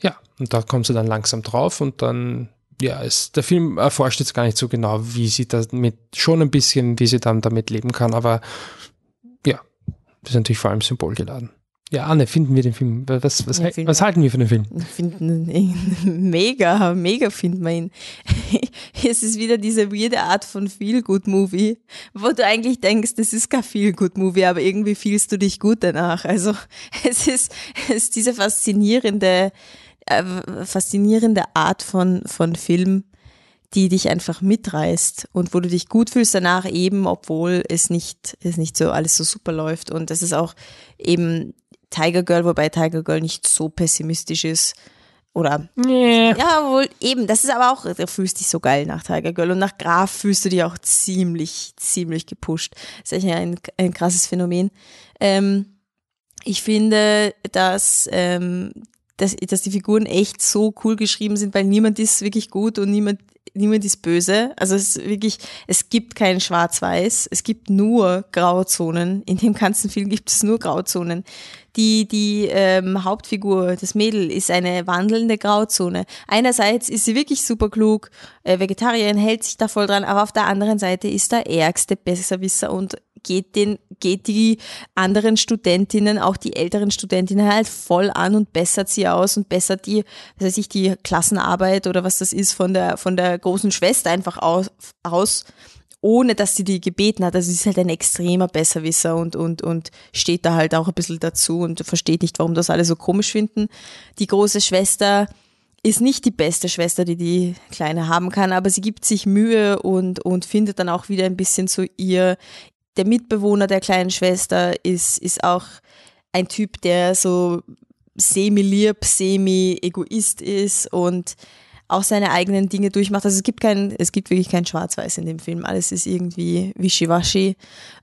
Ja, und da kommt sie dann langsam drauf und dann, ja, es, der Film erforscht jetzt gar nicht so genau, wie sie damit, schon ein bisschen, wie sie dann damit leben kann, aber ja, das ist natürlich vor allem symbolgeladen. Ja, Anne, finden wir den Film? Was, was, was, finden was wir. halten wir von dem Film? Ich finde ihn <laughs> mega, mega findet man ihn. <laughs> Es ist wieder diese weirde Art von Feel-Good-Movie, wo du eigentlich denkst, das ist kein Feel-Good-Movie, aber irgendwie fühlst du dich gut danach. Also <laughs> es ist, es ist diese faszinierende, äh, faszinierende Art von, von Film, die dich einfach mitreißt und wo du dich gut fühlst danach eben, obwohl es nicht, es nicht so alles so super läuft. Und das ist auch eben Tiger Girl, wobei Tiger Girl nicht so pessimistisch ist. Oder Nee. ja, wohl eben. Das ist aber auch, du fühlst dich so geil nach Tiger Girl und nach Graf fühlst du dich auch ziemlich, ziemlich gepusht. Das ist echt ein, ein krasses Phänomen. Ähm, ich finde, dass, ähm, dass, dass die Figuren echt so cool geschrieben sind, weil niemand ist wirklich gut und niemand, niemand ist böse. Also es ist wirklich, es gibt kein Schwarz-Weiß, es gibt nur Grauzonen. In dem ganzen Film gibt es nur Grauzonen. Die, die ähm, Hauptfigur, das Mädel, ist eine wandelnde Grauzone. Einerseits ist sie wirklich super klug, äh, Vegetarierin hält sich da voll dran, aber auf der anderen Seite ist der ärgste Besserwisser und geht den, geht die anderen Studentinnen, auch die älteren Studentinnen halt voll an und bessert sie aus und bessert die, was weiß ich, die Klassenarbeit oder was das ist von der, von der großen Schwester einfach aus, aus ohne dass sie die gebeten hat. Also sie ist halt ein extremer Besserwisser und, und, und steht da halt auch ein bisschen dazu und versteht nicht, warum das alle so komisch finden. Die große Schwester ist nicht die beste Schwester, die die Kleine haben kann, aber sie gibt sich Mühe und, und findet dann auch wieder ein bisschen so ihr, der Mitbewohner der kleinen Schwester ist, ist auch ein Typ, der so semi-lieb, semi-egoist ist und auch seine eigenen Dinge durchmacht. Also es gibt kein, es gibt wirklich kein Schwarz-Weiß in dem Film. Alles ist irgendwie wischiwaschi,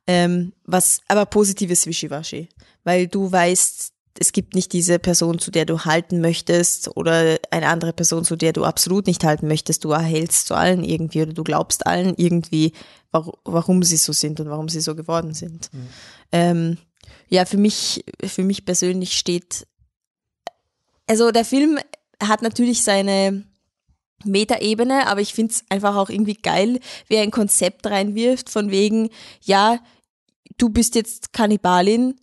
ähm, was, aber positives Wischiwaschi, weil du weißt, es gibt nicht diese Person, zu der du halten möchtest oder eine andere Person, zu der du absolut nicht halten möchtest. Du erhältst zu allen irgendwie oder du glaubst allen irgendwie, warum, sie so sind und warum sie so geworden sind. Mhm. Ähm, ja, für mich, für mich persönlich steht, also der Film hat natürlich seine Metaebene, aber ich finde es einfach auch irgendwie geil, wie er ein Konzept reinwirft von wegen, ja, du bist jetzt Kannibalin,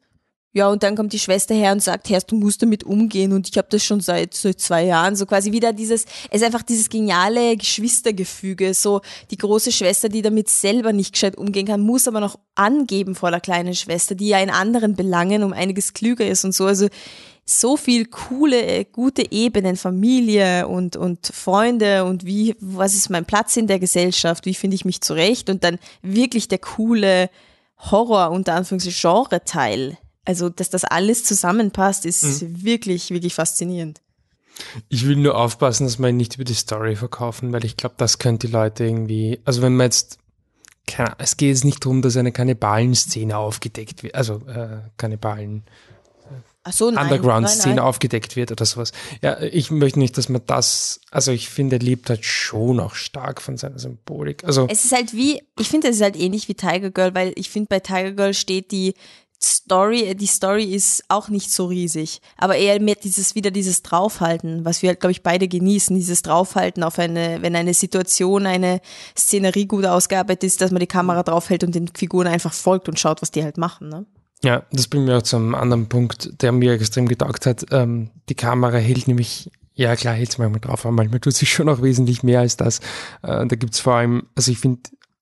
ja, und dann kommt die Schwester her und sagt, Herr, du musst damit umgehen. Und ich habe das schon seit, seit zwei Jahren. So quasi wieder dieses, es ist einfach dieses geniale Geschwistergefüge. So die große Schwester, die damit selber nicht gescheit umgehen kann, muss aber noch angeben vor der kleinen Schwester, die ja in anderen Belangen um einiges klüger ist und so. Also so viel coole, gute Ebenen, Familie und, und Freunde und wie, was ist mein Platz in der Gesellschaft, wie finde ich mich zurecht und dann wirklich der coole Horror unter Anführungszeichen Genre-Teil also, dass das alles zusammenpasst, ist mhm. wirklich, wirklich faszinierend. Ich will nur aufpassen, dass wir nicht über die Story verkaufen, weil ich glaube, das könnte die Leute irgendwie, also wenn man jetzt, keine, es geht jetzt nicht darum, dass eine Kannibalen-Szene aufgedeckt wird, also äh, Kannibalen, so, Underground-Szene aufgedeckt wird oder sowas. Ja, ich möchte nicht, dass man das, also ich finde, er lebt halt schon auch stark von seiner Symbolik. Also es ist halt wie, ich finde, es ist halt ähnlich wie Tiger Girl, weil ich finde, bei Tiger Girl steht die Story, die Story ist auch nicht so riesig, aber eher mehr dieses wieder dieses Draufhalten, was wir halt, glaube ich, beide genießen, dieses Draufhalten auf eine, wenn eine Situation, eine Szenerie gut ausgearbeitet ist, dass man die Kamera draufhält und den Figuren einfach folgt und schaut, was die halt machen. Ne? Ja, das bringt mir auch zum anderen Punkt, der mir extrem getaugt hat. Ähm, die Kamera hält nämlich ja, klar, hält es manchmal drauf, aber manchmal tut sich <laughs> schon auch wesentlich mehr als das. Äh, da gibt's vor allem, also ich finde,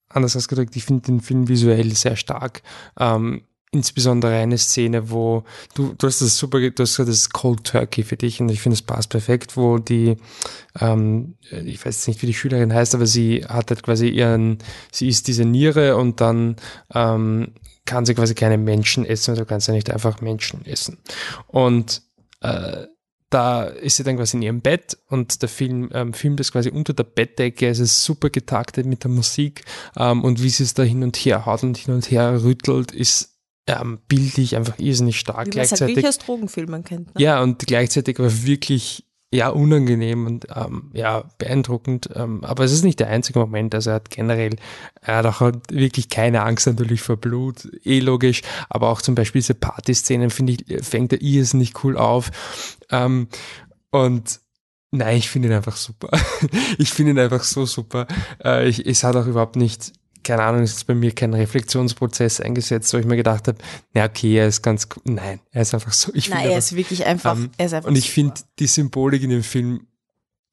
anders ausgedrückt, ich finde den Film visuell sehr stark. Ähm, insbesondere eine Szene, wo du, du hast das super, du hast das Cold Turkey für dich und ich finde, es passt perfekt, wo die, ähm, ich weiß nicht, wie die Schülerin heißt, aber sie hat halt quasi ihren, sie isst diese Niere und dann ähm, kann sie quasi keine Menschen essen, also kann sie nicht einfach Menschen essen. Und äh, da ist sie dann quasi in ihrem Bett und der Film ähm, filmt das quasi unter der Bettdecke. Es ist super getaktet mit der Musik ähm, und wie sie es da hin und her haut und hin und her rüttelt, ist ähm, bildlich einfach irrsinnig stark. Wie gleichzeitig, halt wirklich aus Drogenfilmen kennt. Ne? Ja, und gleichzeitig aber wirklich ja unangenehm und ähm, ja beeindruckend. Ähm, aber es ist nicht der einzige Moment. Also er hat generell, er hat auch wirklich keine Angst natürlich vor Blut, eh logisch. Aber auch zum Beispiel diese Partyszenen finde ich fängt er irrsinnig cool auf. Ähm, und Nein, ich finde ihn einfach super. <laughs> ich finde ihn einfach so super. Äh, ich, es hat auch überhaupt nicht keine Ahnung, ist bei mir kein Reflexionsprozess eingesetzt, wo ich mir gedacht habe, na okay, er ist ganz, nein, er ist einfach so. Ich nein, er ist wirklich einfach, ähm, er ist einfach Und ich finde die Symbolik in dem Film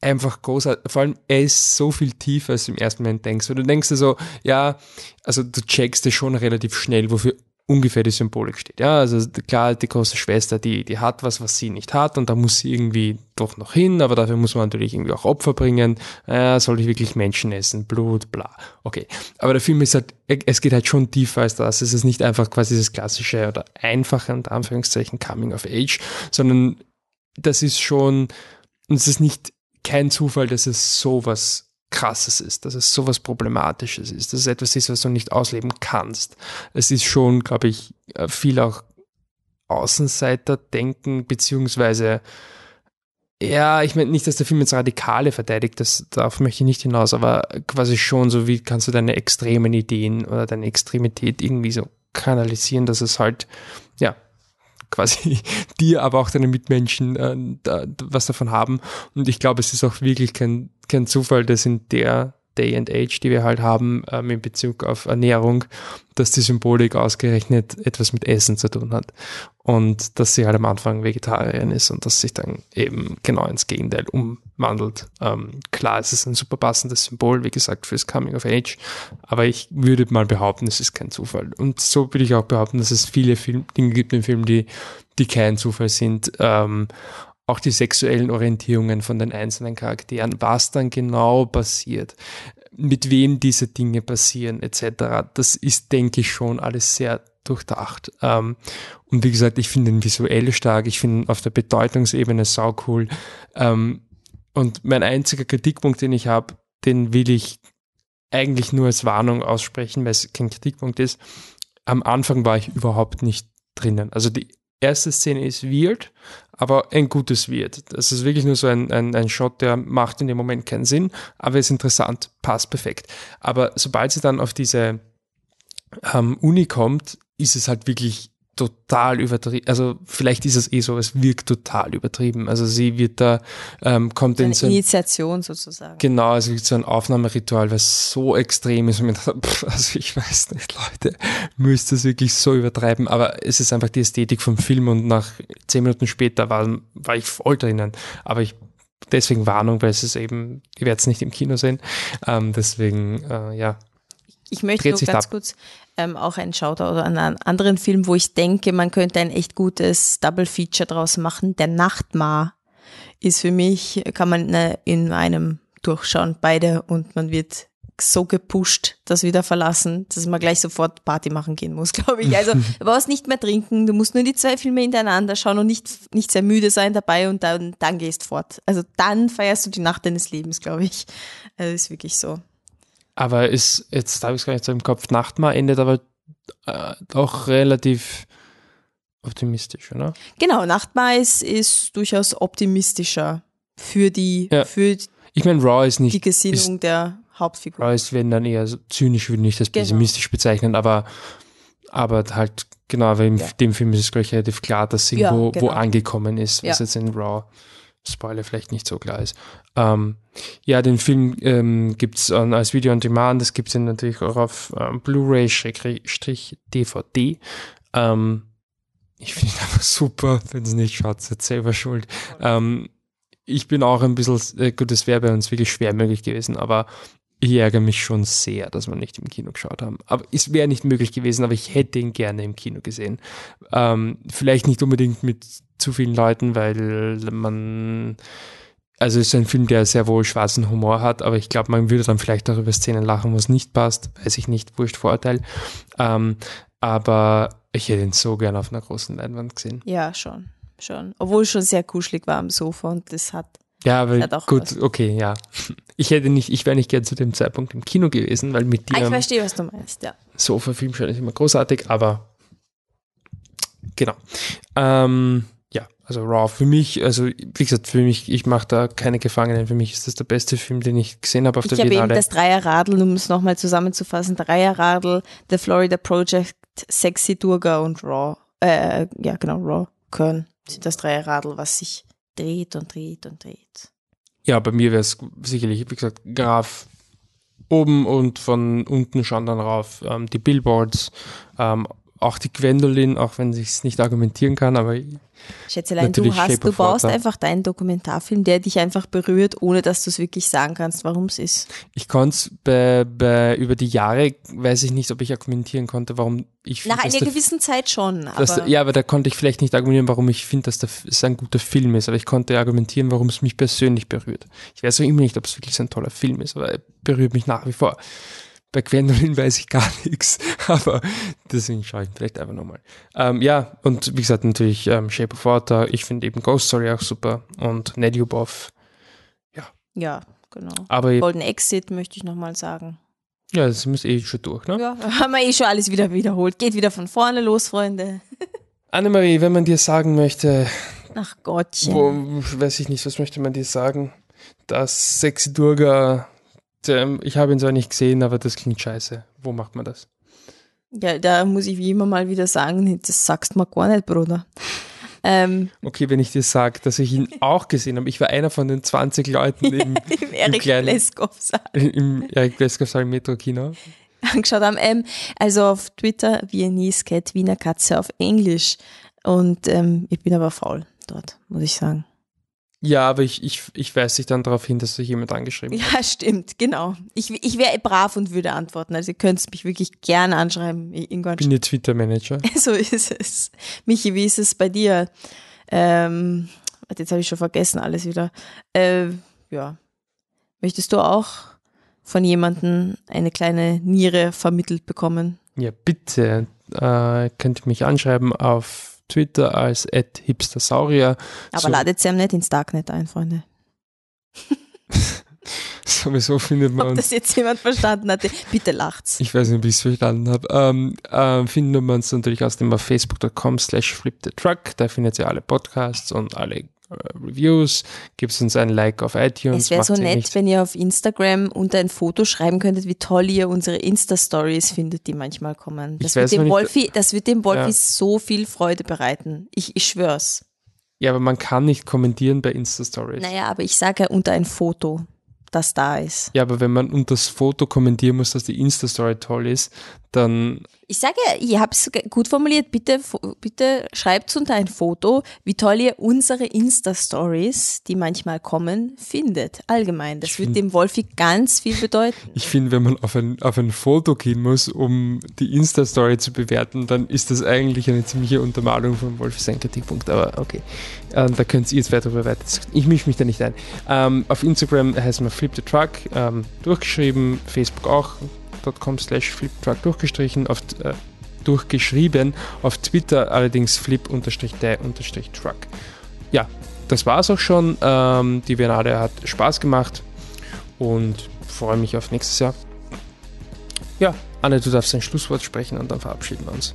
einfach großartig. Vor allem, er ist so viel tiefer, als du im ersten Moment denkst. Und du denkst dir so, ja, also du checkst es schon relativ schnell, wofür ungefähr die Symbolik steht. Ja, also klar, die große Schwester, die, die hat was, was sie nicht hat und da muss sie irgendwie doch noch hin, aber dafür muss man natürlich irgendwie auch Opfer bringen. Ja, soll ich wirklich Menschen essen? Blut, bla. Okay. Aber der Film ist halt, es geht halt schon tiefer als das. Es ist nicht einfach quasi das klassische oder einfache, unter Anführungszeichen, Coming of Age, sondern das ist schon, es ist nicht kein Zufall, dass es sowas Krasses ist, dass es sowas Problematisches ist, dass es etwas ist, was du nicht ausleben kannst. Es ist schon, glaube ich, äh, viel auch Außenseiter-Denken, beziehungsweise ja, ich meine nicht, dass der Film jetzt Radikale verteidigt, das, darauf möchte ich nicht hinaus, aber quasi schon so, wie kannst du deine extremen Ideen oder deine Extremität irgendwie so kanalisieren, dass es halt, ja, quasi <laughs> dir, aber auch deine Mitmenschen äh, da, was davon haben. Und ich glaube, es ist auch wirklich kein, kein Zufall, dass in der Day and Age, die wir halt haben ähm, in Bezug auf Ernährung, dass die Symbolik ausgerechnet etwas mit Essen zu tun hat. Und dass sie halt am Anfang Vegetarierin ist und dass sich dann eben genau ins Gegenteil umwandelt. Ähm, klar, es ist ein super passendes Symbol, wie gesagt, fürs Coming of Age. Aber ich würde mal behaupten, es ist kein Zufall. Und so würde ich auch behaupten, dass es viele Film Dinge gibt im Film, die, die kein Zufall sind. Ähm, auch die sexuellen Orientierungen von den einzelnen Charakteren, was dann genau passiert, mit wem diese Dinge passieren, etc. Das ist, denke ich, schon alles sehr durchdacht. Ähm, und wie gesagt, ich finde ihn visuell stark, ich finde ihn auf der Bedeutungsebene sau cool. Ähm, und mein einziger Kritikpunkt, den ich habe, den will ich eigentlich nur als Warnung aussprechen, weil es kein Kritikpunkt ist. Am Anfang war ich überhaupt nicht drinnen. Also die erste Szene ist weird, aber ein gutes Weird. Das ist wirklich nur so ein, ein, ein Shot, der macht in dem Moment keinen Sinn, aber ist interessant, passt perfekt. Aber sobald sie dann auf diese ähm, Uni kommt, ist es halt wirklich total übertrieben. Also vielleicht ist es eh so, es wirkt total übertrieben. Also sie wird da, ähm, kommt Eine in so ein, Initiation sozusagen. Genau, also so ein Aufnahmeritual, was so extrem ist. Und mir <laughs> dachte, pff, also ich weiß nicht, Leute, müsst es wirklich so übertreiben. Aber es ist einfach die Ästhetik vom Film und nach zehn Minuten später war, war ich voll drinnen. Aber ich deswegen Warnung, weil es ist eben, ihr werdet es nicht im Kino sehen. Ähm, deswegen, äh, ja, Ich möchte nur ganz ab. kurz ähm, auch einen Shoutout an einen anderen Film, wo ich denke, man könnte ein echt gutes Double Feature draus machen. Der Nachtmar ist für mich, kann man äh, in einem durchschauen, beide, und man wird so gepusht, das wieder verlassen, dass man gleich sofort Party machen gehen muss, <laughs> glaube ich. Also du brauchst nicht mehr trinken, du musst nur die zwei Filme hintereinander schauen und nicht, nicht sehr müde sein dabei und dann, dann gehst fort. Also dann feierst du die Nacht deines Lebens, glaube ich. Also ist wirklich so. Aber ist, jetzt habe ich es gar nicht so im Kopf, Nachtmar endet aber äh, doch relativ optimistisch, oder? Genau, Nachtmais ist durchaus optimistischer für die, Ja. für Ich meine, Raw ist die nicht, Gesinnung der Hauptfigur. Raw ist, wenn dann eher zynisch, würde ich das Genau. pessimistisch bezeichnen, aber, aber halt, genau, weil in Ja. dem Film ist es, glaube ich, relativ klar, dass sie Ja, wo, wo genau. angekommen ist, was jetzt in Raw, Spoiler, vielleicht nicht so klar ist. Ähm, ja, den Film ähm, gibt es als Video on Demand, das gibt es natürlich auch auf ähm, Blu-ray, Schrägstrich DVD. Ähm, ich finde ihn <laughs> einfach super, wenn es nicht schaut, seid selber schuld. Ähm, ich bin auch ein bisschen, äh, gut, das wäre bei uns wirklich schwer möglich gewesen, aber ich ärgere mich schon sehr, dass wir nicht im Kino geschaut haben. Aber es wäre nicht möglich gewesen, aber ich hätte ihn gerne im Kino gesehen. Ähm, vielleicht nicht unbedingt mit zu vielen Leuten, weil man, also es ist ein Film, der sehr wohl schwarzen Humor hat, aber ich glaube, man würde dann vielleicht auch über Szenen lachen, wo es nicht passt. Weiß ich nicht, wurscht Vorurteil. Ähm, aber ich hätte ihn so gerne auf einer großen Leinwand gesehen. Ja, schon, schon. Obwohl es schon sehr kuschelig war am Sofa und das hat, Ja, aber Hat auch gut, was. okay, ja. <laughs> Ich hätte nicht, ich wäre nicht gern zu dem Zeitpunkt im Kino gewesen, weil mit ah, ich dir verstehe, was du meinst, ja. Sofa-Film schon ist immer großartig, aber genau. Ähm, ja, also Raw für mich, also wie gesagt, für mich, ich mache da keine Gefangenen. Für mich ist das der beste Film, den ich gesehen habe auf Ich der habe eben Biennale. das Dreierradl, um es nochmal zusammenzufassen, Dreierradl, The Florida Project, Sexy Durga und Raw, äh, ja genau, Raw, Kern sind das Dreierradl, was sich dreht und dreht und dreht. Ja, bei mir wäre es sicherlich, wie gesagt, Graf oben und von unten schauen dann rauf ähm, die Billboards, ähm, auch die Gwendolyn, auch wenn ich es nicht argumentieren kann, aber Schätzelein, du hast, Shape du baust Water. einfach deinen Dokumentarfilm, der dich einfach berührt, ohne dass du es wirklich sagen kannst, warum es ist. Ich konnte es bei, bei, über die Jahre, weiß ich nicht, ob ich argumentieren konnte, warum ich Nach finde, dass einer gewissen Zeit schon, dass aber der, ja, aber da konnte ich vielleicht nicht argumentieren, warum ich finde, dass es ein guter Film ist, aber ich konnte argumentieren, warum es mich persönlich berührt. Ich weiß auch immer nicht, ob es wirklich so ein toller Film ist, aber er berührt mich nach wie vor. Bei Gwendolyn weiß ich gar nichts, <laughs> aber deswegen schaue ich vielleicht einfach nochmal. Ähm, ja, und wie gesagt, natürlich ähm, Shape of Water, ich finde eben Ghost Story auch super und Nedyubov, ja, genau. aber Golden Exit möchte ich nochmal sagen. ja, das ist eh schon durch, ne? Ja, <laughs> haben wir eh schon alles wieder wiederholt. Geht wieder von vorne los, Freunde. <laughs> Annemarie, wenn man dir sagen möchte, Ach Gottchen. wo, weiß ich nicht, was möchte man dir sagen? Das Sexy Durga, der, ich habe ihn zwar nicht gesehen, aber das klingt scheiße. Wo macht man das? Ja, da muss ich wie immer mal wieder sagen, das sagst du mir gar nicht, Bruder. Ähm, Okay, wenn ich dir sage, dass ich ihn <laughs> auch gesehen habe, ich war einer von den 20 Leuten <laughs> im, Im Erik Leskow im Eric Glasgow <laughs> Metro-Kino. angeschaut haben. Ähm, also auf Twitter Viennese Cat, Wiener Katze auf Englisch. Und ähm, ich bin aber faul dort, muss ich sagen. Ja, aber ich, ich, ich weise dich dann darauf hin, dass sich jemand angeschrieben hat. Ja, stimmt, genau. Ich, ich wäre brav und würde antworten. Also ihr könnt mich wirklich gerne anschreiben. Ich bin ihr Twitter-Manager. <laughs> So ist es. Michi, wie ist es bei dir? Ähm, jetzt habe ich schon vergessen alles wieder. Äh, ja. Möchtest du auch von jemandem eine kleine Niere vermittelt bekommen? Ja, bitte äh, könnt ihr mich anschreiben auf Twitter als hipstersaurier. Aber So. ladet sie am nicht ins Darknet ein, Freunde. <laughs> sowieso findet man Ob das jetzt jemand verstanden hatte, bitte lacht's. Ich weiß nicht, ob ich es verstanden habe. Ähm, ähm, finden wir uns natürlich außerdem auf facebook.com slash flipthetruck. Da findet ihr alle Podcasts und alle äh, Reviews. Gebt uns ein Like auf iTunes. Es wäre so nett, nicht. wenn ihr auf Instagram unter ein Foto schreiben könntet, wie toll ihr unsere Insta-Stories findet, die manchmal kommen. Das, wird dem, Wolfi, das wird dem Wolfi Ja. so viel Freude bereiten. Ich, ich schwör's. Ja, aber man kann nicht kommentieren bei Insta-Stories. Naja, aber ich sage ja unter ein Foto, das da ist. Ja, aber wenn man unter das Foto kommentieren muss, dass die Insta-Story toll ist, dann Ich sage ich habe es gut formuliert. Bitte, bitte schreibt unter ein Foto, wie toll ihr unsere Insta-Stories, die manchmal kommen, findet. Allgemein. Das wird dem Wolfi ganz viel bedeuten. Ich finde, wenn man auf ein, auf ein Foto gehen muss, um die Insta-Story zu bewerten, dann ist das eigentlich eine ziemliche Untermalung von Wolf sein Kritikpunkt. Aber okay, ähm, da könnt ihr jetzt weiter darüber weiter. Ich mische mich da nicht ein. Ähm, auf Instagram heißt man Flip the Truck, ähm, durchgeschrieben, Facebook auch, .com slash Flip Truck durchgestrichen, auf, äh, durchgeschrieben, auf Twitter allerdings flip unterstrich truck. Ja, das war's auch schon. Ähm, die Biennale hat Spaß gemacht und freue mich auf nächstes Jahr. Ja, Anne, du darfst ein Schlusswort sprechen und dann verabschieden wir uns.